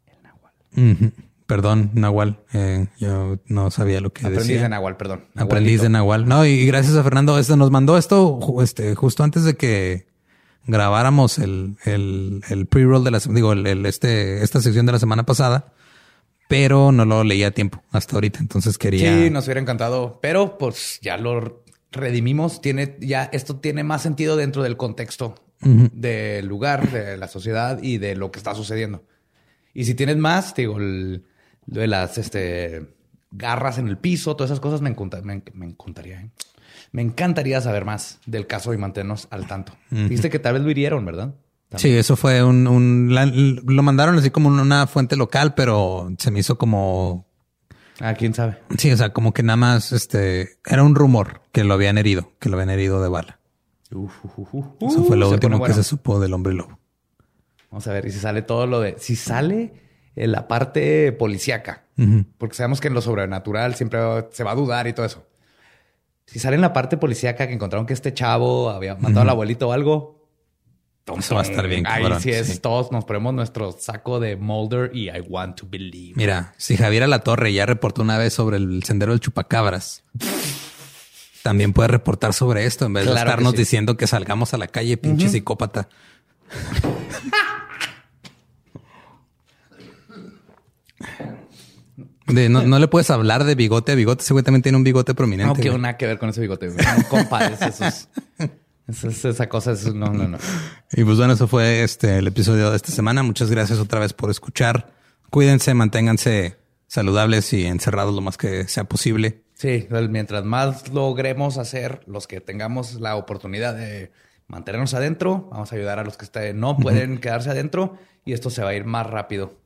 El Nahual. Perdón, Nahual. Eh, yo no sabía lo que Aprendiz decía. de Nahual, perdón. Aprendiz de. Nahual. No, y gracias a Fernando. Este nos mandó esto este, justo antes de que grabáramos el, el, el pre-roll de la digo, el, el- este, esta sección de la semana pasada, pero no lo leía a tiempo hasta ahorita. Entonces quería. Sí, nos hubiera encantado, pero pues ya lo redimimos. Tiene ya esto tiene más sentido dentro del contexto del lugar, de la sociedad y de lo que está sucediendo. Y si tienes más, te digo, el- lo de las este, garras en el piso, todas esas cosas me, encanta- me, me encantaría. ¿eh? Me encantaría saber más del caso y mantenernos al tanto. Dijiste que tal vez lo hirieron, ¿verdad? Sí, eso fue un, un la- lo mandaron así como una fuente local, pero se me hizo como Ah, quién sabe. Sí, o sea, como que nada más este era un rumor que lo habían herido, que lo habían herido de bala. Eso fue lo Uh, se último bueno. que se supo del hombre lobo. Vamos a ver, y si sale todo lo de. Si sale en la parte policíaca, porque sabemos que en lo sobrenatural siempre se va a dudar y todo eso. Si sale en la parte policíaca que encontraron que este chavo había matado al abuelito o algo. Eso va a estar bien, Ahí cabrón, sí es, sí. todos nos ponemos nuestro saco de Mulder y I want to believe. Mira, si Javier La Torre ya reportó una vez sobre el sendero del chupacabras, también puede reportar sobre esto en vez de que estarnos sí. diciendo que salgamos a la calle, pinche psicópata. De- no, no le puedes hablar de bigote a bigote. Ese güey también tiene un bigote No prominente. quiero güey. nada que ver con ese bigote. güey. No compares esos. Esa, esa- esa cosa es... No, no, no. Y pues bueno, eso fue este el episodio de esta semana. Muchas gracias otra vez por escuchar. Cuídense, manténganse saludables y encerrados lo más que sea posible. Sí, el- mientras más logremos hacer, los que tengamos la oportunidad de mantenernos adentro, vamos a ayudar a los que estén- no pueden quedarse adentro y esto se va a ir más rápido.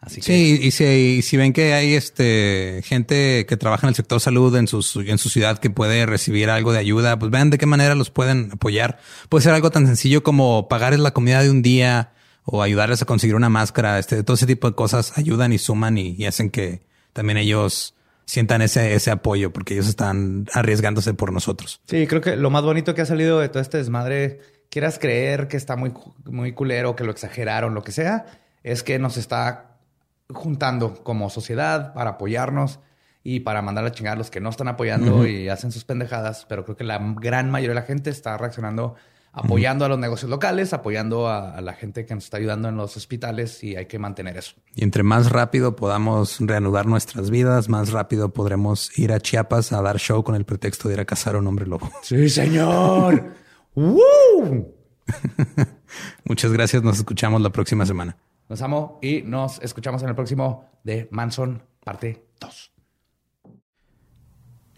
Así que Sí, y si, y si ven que hay este gente que trabaja en el sector salud en su, en su ciudad que puede recibir algo de ayuda, pues vean de qué manera los pueden apoyar. Puede ser algo tan sencillo como pagarles la comida de un día o ayudarles a conseguir una máscara. Este, todo ese tipo de cosas ayudan y suman y, y hacen que también ellos sientan ese, ese apoyo porque ellos están arriesgándose por nosotros. Sí, creo que lo más bonito que ha salido de todo este desmadre, quieras creer que está muy, muy culero, que lo exageraron, lo que sea, es que nos está juntando como sociedad para apoyarnos y para mandar a chingar a los que no están apoyando y hacen sus pendejadas. Pero creo que la gran mayoría de la gente está reaccionando apoyando a los negocios locales, apoyando a, a la gente que nos está ayudando en los hospitales y hay que mantener eso. Y entre más rápido podamos reanudar nuestras vidas, más rápido podremos ir a Chiapas a dar show con el pretexto de ir a cazar a un hombre lobo. Sí, señor. ¡Woo! Muchas gracias. Nos escuchamos la próxima semana. Los amo y nos escuchamos en el próximo de Manson, parte 2.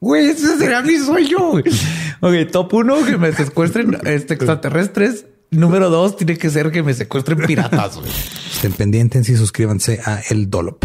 Güey, ese será mi sueño. Ok, top uno, que me secuestren este, extraterrestres. Número dos, tiene que ser que me secuestren piratas. güey. Estén pendientes y suscríbanse a El Dolop.